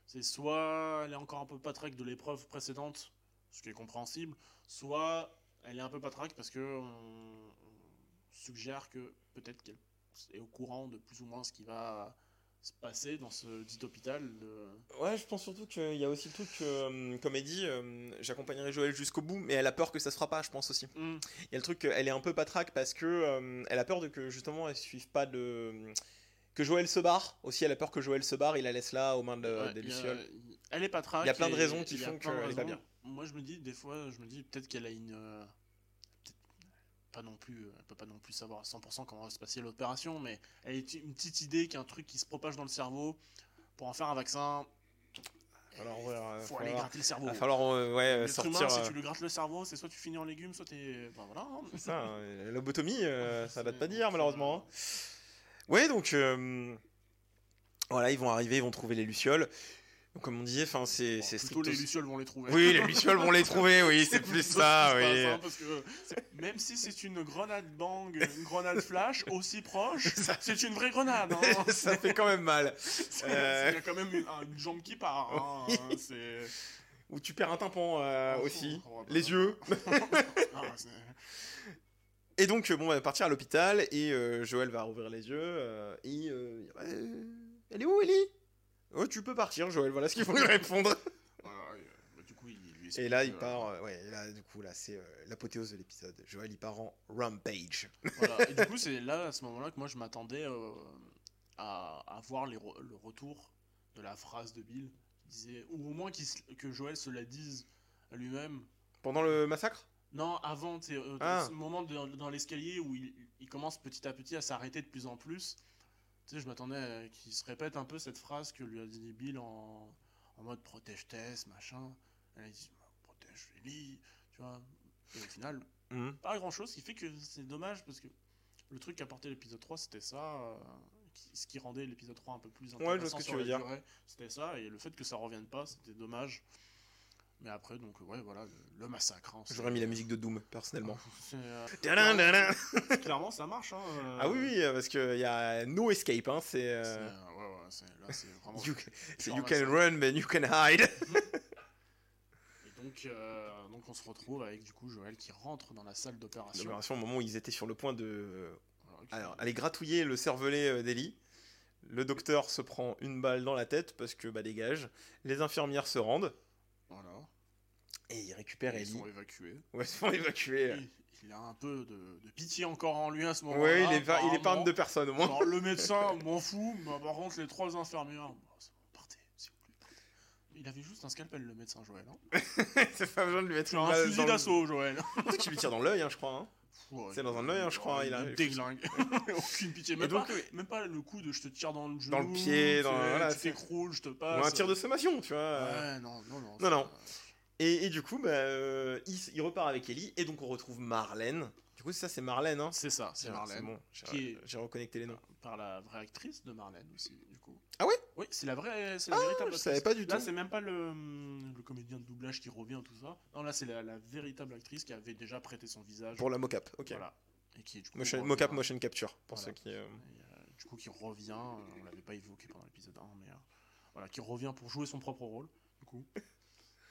c'est soit elle est encore un peu patraque de l'épreuve précédente, ce qui est compréhensible, soit elle est un peu patraque parce que on, on suggère que peut-être qu'elle est au courant de plus ou moins ce qui va se passer dans ce dit hôpital. de- Ouais, je pense surtout qu'il y a aussi le truc euh, comme elle dit, euh, j'accompagnerai Joël jusqu'au bout, mais elle a peur que ça se fera pas, je pense aussi. Hmm. Il y a le truc qu'elle est un peu patraque parce que euh, elle a peur de que justement elle suive pas de que Joël se barre. Aussi, elle a peur que Joël se barre, il la laisse là aux mains de, Ouais, des a- lucioles. Elle est pas traque. Il y a plein de raisons qui font qu'elle est pas bien. Moi, je me dis, des fois, je me dis peut-être qu'elle a une. Euh, pas non plus, elle peut pas non plus savoir à 100% comment va se passer l'opération, mais elle a une petite idée qu'il y a un truc qui se propage dans le cerveau. Pour en faire un vaccin, Alors, ouais, euh, faut aller gratter le cerveau. va falloir, euh, ouais, L'être sortir. humain, si euh, tu lui grattes le cerveau, c'est soit tu finis en légumes, soit t'es. Ben voilà. hein. c'est ça, hein, la lobotomie, euh, ça date C'est- pas d'hier malheureusement. hein. Ouais, donc euh, voilà, ils vont arriver, ils vont trouver les lucioles. Comme on disait, enfin, c'est c'est plutôt les lucioles vont les trouver. Oui, les lucioles vont les trouver, oui, c'est plus ça, oui. passe, hein, parce que c'est- même si c'est une grenade bang, une grenade flash aussi proche, Ça- c'est une vraie grenade. hein. ça fait quand même mal. Euh. Il y a quand même une, un- une jambe qui part. hein, c'est- Ou tu perds un tympan euh, Oh, aussi, oh, bah, les bah. yeux. Ah, Et donc, euh, bon, on va partir à l'hôpital et euh, Joël va rouvrir les yeux. euh, et elle est où, Ellie? Oh, tu peux partir, Joël. Voilà ce qu'il faut lui répondre. et, du coup, il lui Et explique, là, il part. euh, ouais, et là, du coup, là, c'est euh, l'apothéose de l'épisode. Joël, il part en rampage. voilà. Et du coup, c'est là, à ce moment-là, que moi, je m'attendais euh, à, à voir les re- le retour de la phrase de Bill. qui disait, ou au moins qu'il se- que Joël se la dise à lui-même. Pendant le massacre? Non, avant, tu sais, euh, Ah. ce moment de- dans l'escalier où il, il commence petit à petit à s'arrêter de plus en plus. Tu sais, je m'attendais à qu'il se répète un peu cette phrase que lui a dit Bill en, en mode protège Tess, machin. Elle a dit protège Ellie, tu vois. Et au final, Mhm. pas grand chose, ce qui fait que c'est dommage parce que le truc qu'apportait l'épisode 3, c'était ça. euh, qui- ce qui rendait l'épisode 3 un peu plus je vois ce intéressant que sur tu veux dire. durée, C'était ça, et le fait que ça revienne pas, c'était dommage. Mais après, donc, ouais, voilà, le, massacre. hein, J'aurais mis la musique de Doom, personnellement. euh, tadam. clairement, ça marche. Hein, euh, Ah oui, oui, euh, parce qu'il y a no escape. Hein, c'est. euh, euh, ouais, ouais, c'est- là, c'est vraiment. you, can run, but you can hide. Et donc, euh, donc, on se retrouve avec du coup Joël qui rentre dans la salle d'opération. L'opération, au moment où ils étaient sur le point de. Alors, aller gratouiller le cervelet euh, d'Ellie. Le docteur se prend une balle dans la tête parce que bah dégage. Les infirmières se rendent Voilà. Et ils récupèrent Ils Ellie. sont évacués. Ouais, ils sont évacués. Il, il a un peu de, de pitié encore en lui à ce moment-là. Ouais, il est, pas- il est pas apparemment. de personne au moins. Alors, le médecin, m'en fout, mais par contre, les trois infirmières, partez, s'il vous plaît. Il avait juste un scalpel, le médecin Joël. Hein. C'est pas besoin de lui mettre une un balle fusil d'assaut, Joël. Qu'il lui tire dans l'œil, hein, je crois. hein. Ouais, C'est dans un œil, hein, je crois, il a- déglingue. Aucune pitié. Même, donc, pas, même pas le coup de je te tire dans le genou. Dans le pied, dans- tu voilà, tu t'écroules, je te Ou passe. un tir de sommation, tu vois. Ouais, non, non, non. Non, non. Et, et du coup, bah, euh, il, repart avec Ellie, et donc on retrouve Marlène. Du coup, ça, c'est Marlène. Hein. C'est ça, c'est Marlène. bon, j'ai est- reconnecté les noms. Par la vraie actrice de Marlène aussi, du coup. Ah ouais? Oui, c'est la vraie, c'est la véritable je actrice. savais pas du Là, tout. c'est même pas le, le comédien de doublage qui revient, tout ça. Non, là, c'est la, la véritable actrice qui avait déjà prêté son visage. Pour la mocap, ok. Voilà. Et qui, du coup, Motion, revient. mocap motion capture, pour Voilà. ceux qui. euh, Et, euh, du coup, qui revient, on l'avait pas évoqué pendant l'épisode 1, mais voilà, qui revient pour jouer son propre rôle, du coup.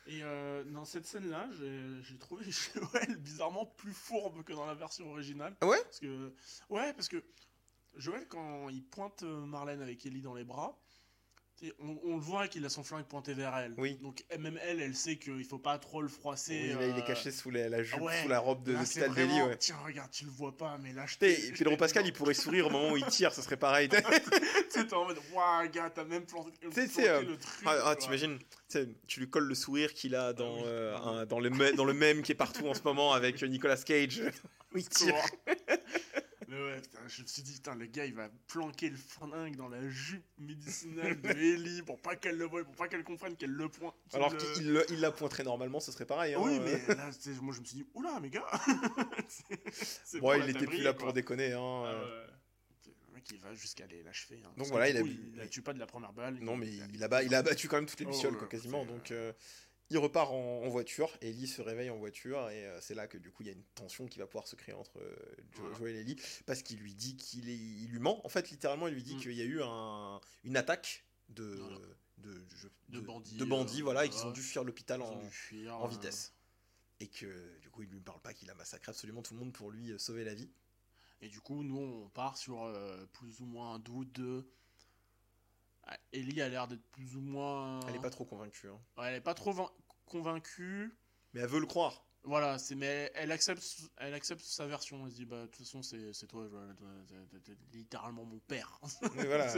Et euh, dans cette scène-là, j'ai j'ai trouvé Joël bizarrement plus fourbe que dans la version originale. Ah ouais? Parce que, Ouais, parce que Joël, quand il pointe euh, Marlène avec Ellie dans les bras, on, on le voit qu'il a son flingue pointé vers elle. Oui. Donc même elle, elle sait qu'il faut pas trop le froisser. oui, là, il est euh, caché sous la, la jupe, ah ouais, sous la robe de d'Ellie, vraiment, ouais. Tiens, regarde, tu le vois pas, mais là, je Tu t'ai- Pedro Pascal, il pourrait sourire au moment où il tire, ce serait pareil. T'es en mode, waouh, gars, t'as même planté, euh, le truc. Ah, ah, t'imagines, tu tu lui colles le sourire qu'il a dans, Ah oui. euh, un- dans, le dans le même qui est partout en ce moment avec Nicolas Cage. où il tire. Mais ouais, putain, je me suis dit, putain, le gars, il va planquer le flingue dans la jupe médicinale de Ellie pour pas qu'elle le voie, pour pas qu'elle comprenne qu'elle le pointe. Alors le- qu'il il la pointerait normalement, ce serait pareil. hein, Oui, euh. mais là, moi, je me suis dit, oula, mais gars Bon, il était plus là quoi. pour déconner. Hein. Ah euh. Le mec, il va jusqu'à l'achever. hein. Donc voilà, il coup, il la tue pas de la première balle. Non, mais il a, ba- il a battu quand même toutes les Oh, quoi, quasiment. Donc, euh, il repart en, en voiture. Ellie se réveille en voiture. Et euh, c'est là que, du coup, il y a une tension qui va pouvoir se créer entre euh. Joel et Ellie. Parce qu'il lui dit qu'il il lui ment. En fait, littéralement, il lui dit Mm. qu'il y a eu un- une attaque de, Voilà. de, je- De bandits, de bandits, euh, voilà, et qu'ils ont dû fuir l'hôpital en, dû fuir, en euh, vitesse. Et que, du coup, il lui parle pas qu'il a massacré absolument tout le monde pour lui sauver la vie. Et du coup, nous, on part sur plus ou moins un doute de. Ah, Ellie a l'air d'être plus ou moins. Elle est pas trop convaincue. hein. Ouais, elle est pas trop convaincue. Mais elle veut le croire. Voilà, c'est mais elle accepte, elle accepte sa version. Elle se dit bah de toute façon c'est c'est toi, t'es- littéralement mon père. Voilà.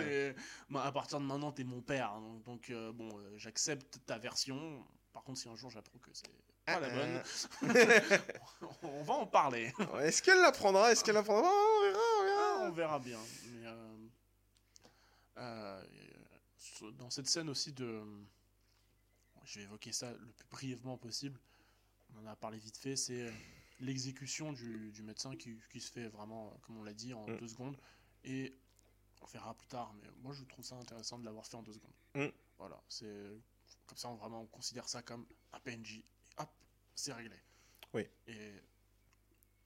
Bah, à partir de maintenant t'es mon père. Donc, donc, euh, bon, euh, j'accepte ta version. Par contre, si un jour j'apprends que c'est pas la bonne, on va en parler. Est-ce qu'elle la prendra Est-ce qu'elle la prendra Oh, On verra, on verra. on verra bien. Mais, euh, dans cette scène aussi de. Je vais évoquer ça le plus brièvement possible. On en a parlé vite fait. C'est l'exécution du, du médecin qui, qui se fait vraiment, comme on l'a dit, en Mm. deux secondes. Et on verra plus tard. Mais moi, je trouve ça intéressant de l'avoir fait en deux secondes. Mm. Voilà. C'est comme ça, on vraiment on considère ça comme un PNJ. Et hop, c'est réglé. Oui. Et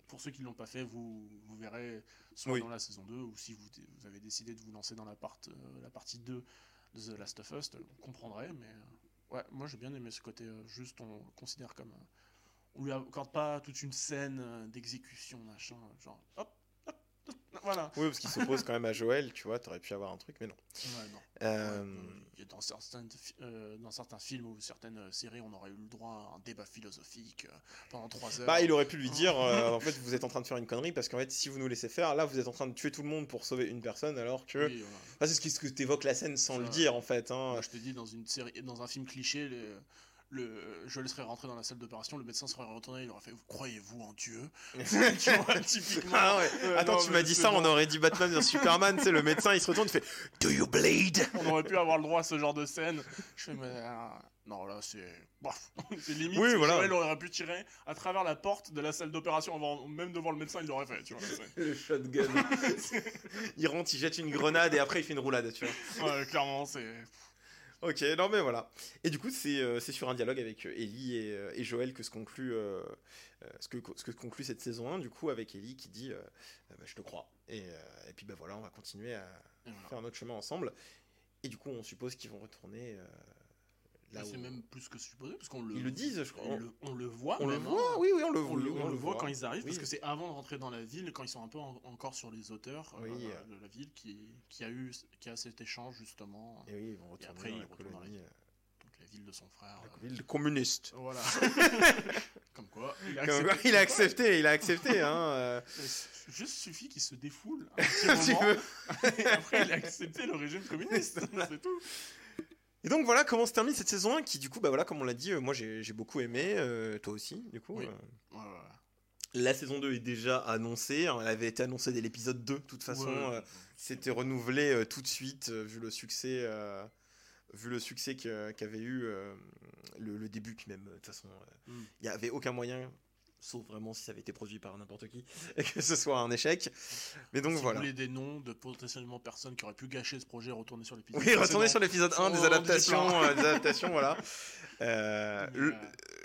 pour ceux qui ne l'ont pas fait, vous, vous verrez soit Oui. dans la saison 2 ou si vous, vous avez décidé de vous lancer dans la, part, euh, la partie 2 The Last of Us, vous comprendrez. Mais euh, ouais, moi j'ai bien aimé ce côté euh, juste, on le considère comme. euh, on lui accorde pas toute une scène d'exécution, machin, genre hop, voilà. Oui, parce qu'il s'oppose quand même à Joël, tu vois, t'aurais pu avoir un truc, mais non. Ouais, non. Euh, Ouais, dans, euh, dans certains films ou certaines euh, séries, on aurait eu le droit à un débat philosophique euh, pendant 3 heures. Bah, il aurait pu lui dire, en fait, vous êtes en train de faire une connerie, parce qu'en fait, si vous nous laissez faire, là, vous êtes en train de tuer tout le monde pour sauver une personne, alors que... Oui, voilà. Enfin, c'est ce que, t'évoques la scène sans le dire, en fait. Hein. Moi, je te dis, dans une série, dans un film cliché, le, le, Joel serait rentré dans la salle d'opération, le médecin serait retourné, il aurait fait Croyez-vous en Dieu? Tu vois, typiquement. Ah ouais. Euh, Attends, non, tu m'as dit ça, on aurait dit Batman vers Superman, tu sais, le médecin, il se retourne, il fait « Do you bleed ?» On aurait pu avoir le droit à ce genre de scène. Je fais, mais. euh, non, là, c'est. C'est limite. Oui, voilà. Joel aurait pu tirer à travers la porte de la salle d'opération, avant- même devant le médecin, il l'aurait fait, tu vois. Le shotgun. il rentre, il jette une grenade, et après, il fait une roulade, tu vois. Ouais, clairement, c'est. Ok, non mais voilà. Et du coup, c'est euh, sur un dialogue avec euh, Ellie et, euh, et Joël que se conclut, euh, ce, que, ce que conclut cette saison 1, du coup, avec Ellie qui dit euh, bah, Je te crois. Et, et puis, bah voilà, on va continuer à voilà. faire notre chemin ensemble. Et du coup, on suppose qu'ils vont retourner Là c'est où- même plus que supposé, parce qu'on le. Ils le disent, je crois. On le, on le voit. On le hein. voit, oui, oui, on le, On le, on on le voit voit quand ils arrivent, parce Oui. que c'est avant de rentrer dans la ville, quand ils sont un peu en- encore sur les hauteurs euh, de la ville, qui, qui, a eu, qui a cet échange justement. Et oui, ils vont retourner après, dans ils la retournent dans la colonie, ville. Donc la ville de son frère. la euh, ville communiste. Voilà. Comme quoi. Il a Comme quoi, accepté. il a accepté, il a accepté, hein. euh. Il Juste suffit qu'il se défoule un petit moment, peu. et après il a accepté le régime communiste. C'est tout. Et donc voilà comment se termine cette saison 1 qui du coup bah voilà comme on l'a dit euh, moi j'ai beaucoup aimé euh, toi aussi du coup Oui. euh. La saison 2 est déjà annoncée hein, elle avait été annoncée dès l'épisode 2 de toute façon Ouais. euh, c'était renouvelé euh, tout de suite euh, vu le succès euh, vu le succès qu'avait eu euh, le, le début puis même de toute façon euh, Mm. il y avait aucun moyen sauf vraiment si ça avait été produit par n'importe qui et que ce soit un échec mais donc si voilà vous voulez des noms de potentiellement personnes qui auraient pu gâcher ce projet, retournez sur l'épisode. oui, retournez sur l'épisode 1 des on adaptations, euh, des adaptations, voilà. Euh, Mais, le,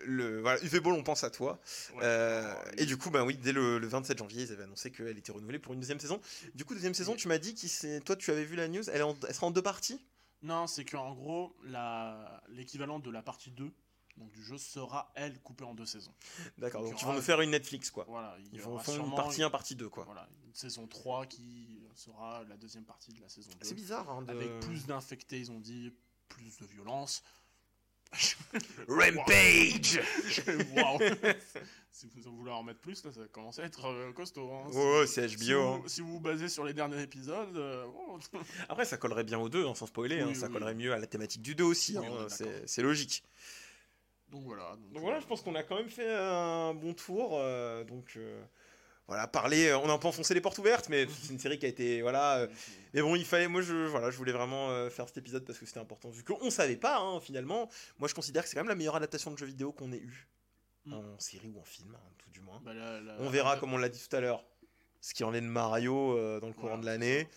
le- voilà, UV Ball, on pense à toi. ouais. Euh, Alors, et du coup, bah oui, dès le, le 27 janvier, ils avaient annoncé qu'elle était renouvelée pour une deuxième saison. Du coup, deuxième saison, tu m'as dit que toi, tu avais vu la news. Elle, est en- elle sera en deux parties? Non, c'est qu'en gros, la- l'équivalent de la partie 2 donc, du jeu sera, elle, coupée en deux saisons. D'accord. Donc, ils vont nous faire une Netflix, quoi. Voilà, il y Ils vont faire une partie 1, partie 2, quoi. Voilà, une saison 3 qui sera la deuxième partie de la saison 2. C'est bizarre, hein, de- Avec plus d'infectés, ils ont dit, plus de violence. Rampage. Waouh Si vous voulez en remettre plus, là, ça commence à être euh, costaud. hein. Ouais, c'est Si HBO. vous, hein. si vous vous basez sur les derniers épisodes, euh, oh, Après, ça collerait bien aux deux, hein, sans spoiler. hein, Oui, ça collerait oui. mieux à la thématique du 2 aussi. Hein, c'est logique. Donc voilà. Donc voilà, je pense qu'on a quand même fait un bon tour. euh, donc euh, voilà, parler, euh, on a un peu enfoncé les portes ouvertes, mais c'est une série qui a été voilà. euh, mais bon, il fallait, moi je voilà, je voulais vraiment euh, faire cet épisode parce que c'était important vu qu'on savait pas hein, finalement. Moi, je considère que c'est quand même la meilleure adaptation de jeu vidéo qu'on ait eu Mm. en série ou en film, hein, tout du moins. Bah, On verra, comme on l'a dit tout à l'heure, ce qui en est de Mario euh, dans le courant Voilà, de l'année.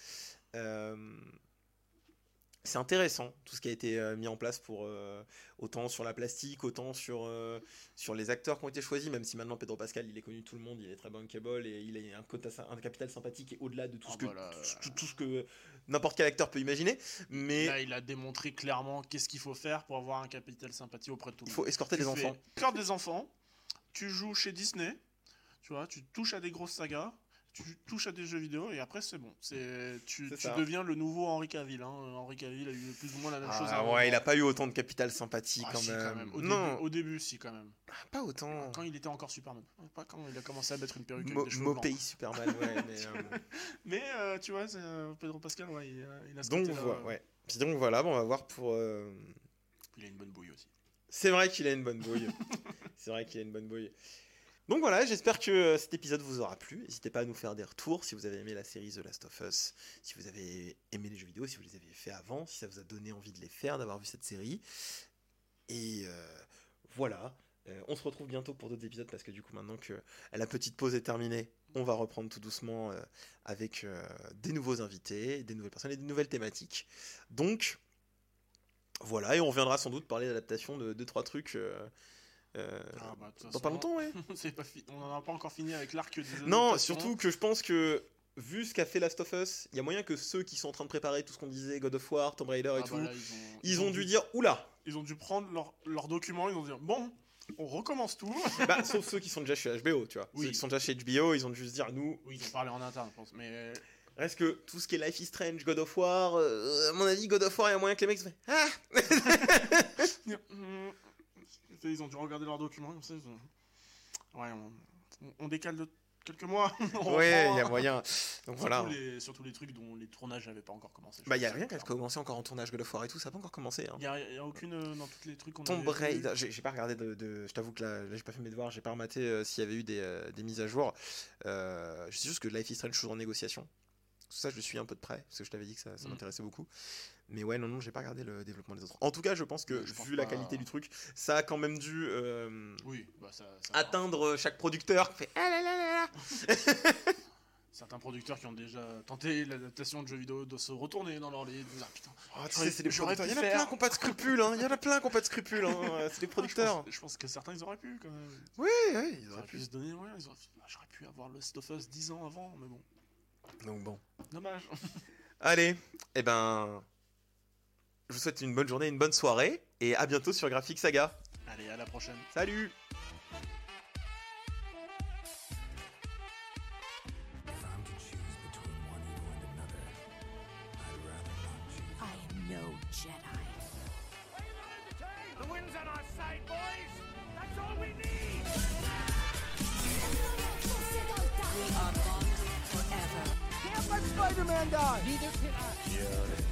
C'est intéressant tout ce qui a été euh, mis en place pour euh, autant sur la plastique, autant sur, euh, sur les acteurs qui ont été choisis, même si maintenant Pedro Pascal il est connu de tout le monde, il est très bankable et il a un, un capital sympathique et au-delà de tout, Ah ce que, bah tout, ce que n'importe quel acteur peut imaginer. Mais Là, il a démontré clairement qu'est-ce qu'il faut faire pour avoir un capital sympathie auprès de tout le il faut escorter Tu les enfants. peur des enfants, tu joues chez Disney, tu vois, tu touches à des grosses sagas, tu touches à des jeux vidéo et après c'est bon. C'est tu, deviens le nouveau Henri Cavill. Hein. Henri Cavill a eu plus ou moins la même chose. Ah ouais, il a pas eu autant de capital sympathie Ah, quand, si, même. Au, non, début, au début, si quand même. pas autant. Quand il était encore Superman. Pas quand il a commencé à mettre une perruque Mo- avec des blancs. Mopey Superman, ouais. mais, euh, Mais euh, tu vois, euh, Pedro Pascal, ouais, il, a- il a ce donc, voilà, euh, ouais. Puis donc voilà, bon, on va voir pour. euh, Il a une bonne bouille aussi. C'est vrai qu'il a une bonne bouille. c'est vrai qu'il a une bonne bouille. Donc voilà, j'espère que euh, cet épisode vous aura plu. N'hésitez pas à nous faire des retours si vous avez aimé la série The Last of Us, si vous avez aimé les jeux vidéo, si vous les avez fait avant, si ça vous a donné envie de les faire, d'avoir vu cette série. Et euh, voilà, Euh, on se retrouve bientôt pour d'autres épisodes parce que du coup maintenant que la petite pause est terminée, on va reprendre tout doucement avec des nouveaux invités, des nouvelles personnes et des nouvelles thématiques. Donc voilà, et on reviendra sans doute parler d'adaptation de 2-3 trucs. Euh, euh, Ah, bah, dans pas longtemps, ouais. pas On n'en a pas encore fini avec l'arc des Non, surtout que je pense que, vu ce qu'a fait Last of Us, il y a moyen que ceux qui sont en train de préparer tout ce qu'on disait, God of War, Tomb Raider et Ah, tout, bah là, ils, ont, ils ont dû dire Oula Ils ont dû prendre leurs leurs documents, ils ont dit bon, on recommence tout. bah, Sauf ceux qui sont déjà chez HBO, tu vois. Oui. Ceux qui sont déjà chez HBO, ils ont dû se dire Nous, Oui, ils ont parlé en interne, je pense. Mais reste que tout ce qui est Life is Strange, God of War, euh, à mon avis, God of War, il y a moyen que les mecs se fassent Ah ils ont dû regarder leurs documents, comme ça. Ils ont... Ouais, on, on décale de quelques mois. Ouais, il y a moyen. Donc voilà. Surtout les, surtout les trucs dont les tournages n'avaient pas encore commencé. Bah, il y a rien qui a commencé encore en tournage God of War et tout, ça n'a pas encore commencé. Hein. Il y a, il y a aucune euh, dans tous les trucs qu'on Tomb. Raider, j'ai pas regardé de, de- je t'avoue que là, là, j'ai pas fait mes devoirs, j'ai pas rematé euh, s'il y avait eu des, euh, des mises à jour. Je sais juste que Life is Strange toujours en négociation. Tout ça, je le suis un peu de près parce que je t'avais dit que ça, ça Mm. m'intéressait beaucoup. Mais ouais, non, non, j'ai pas regardé le développement des autres. En tout cas, je pense que pense vu la qualité du truc, ça a quand même dû euh, Oui, bah ça, ça- atteindre chaque producteur. qui fait, Ah là là là là. Certains producteurs qui ont déjà tenté l'adaptation de jeux vidéo de se retourner dans leur lit, ah, putain. Oh, tu sais, c'est producteurs. Il y en a plein qui n'ont pas de scrupules. hein. Il y en a plein qui n'ont pas de scrupules. hein. Euh, C'est des Je producteurs. pense, je pense que certains ils auraient pu quand même. Oui, oui, ils auraient pu pu. se donner, ouais, ils auraient fait, Ah, j'aurais pu avoir Last of Us 10 ans avant, mais bon, Donc bon. dommage. Allez, eh ben. Je vous souhaite une bonne journée, une bonne soirée, et à bientôt sur Graphic Saga. Allez, à la prochaine. Salut I am no Jedi. The wind's on our side, boys. That's all we need. We are bonded forever. Can't let Spider-Man die! Neither can I.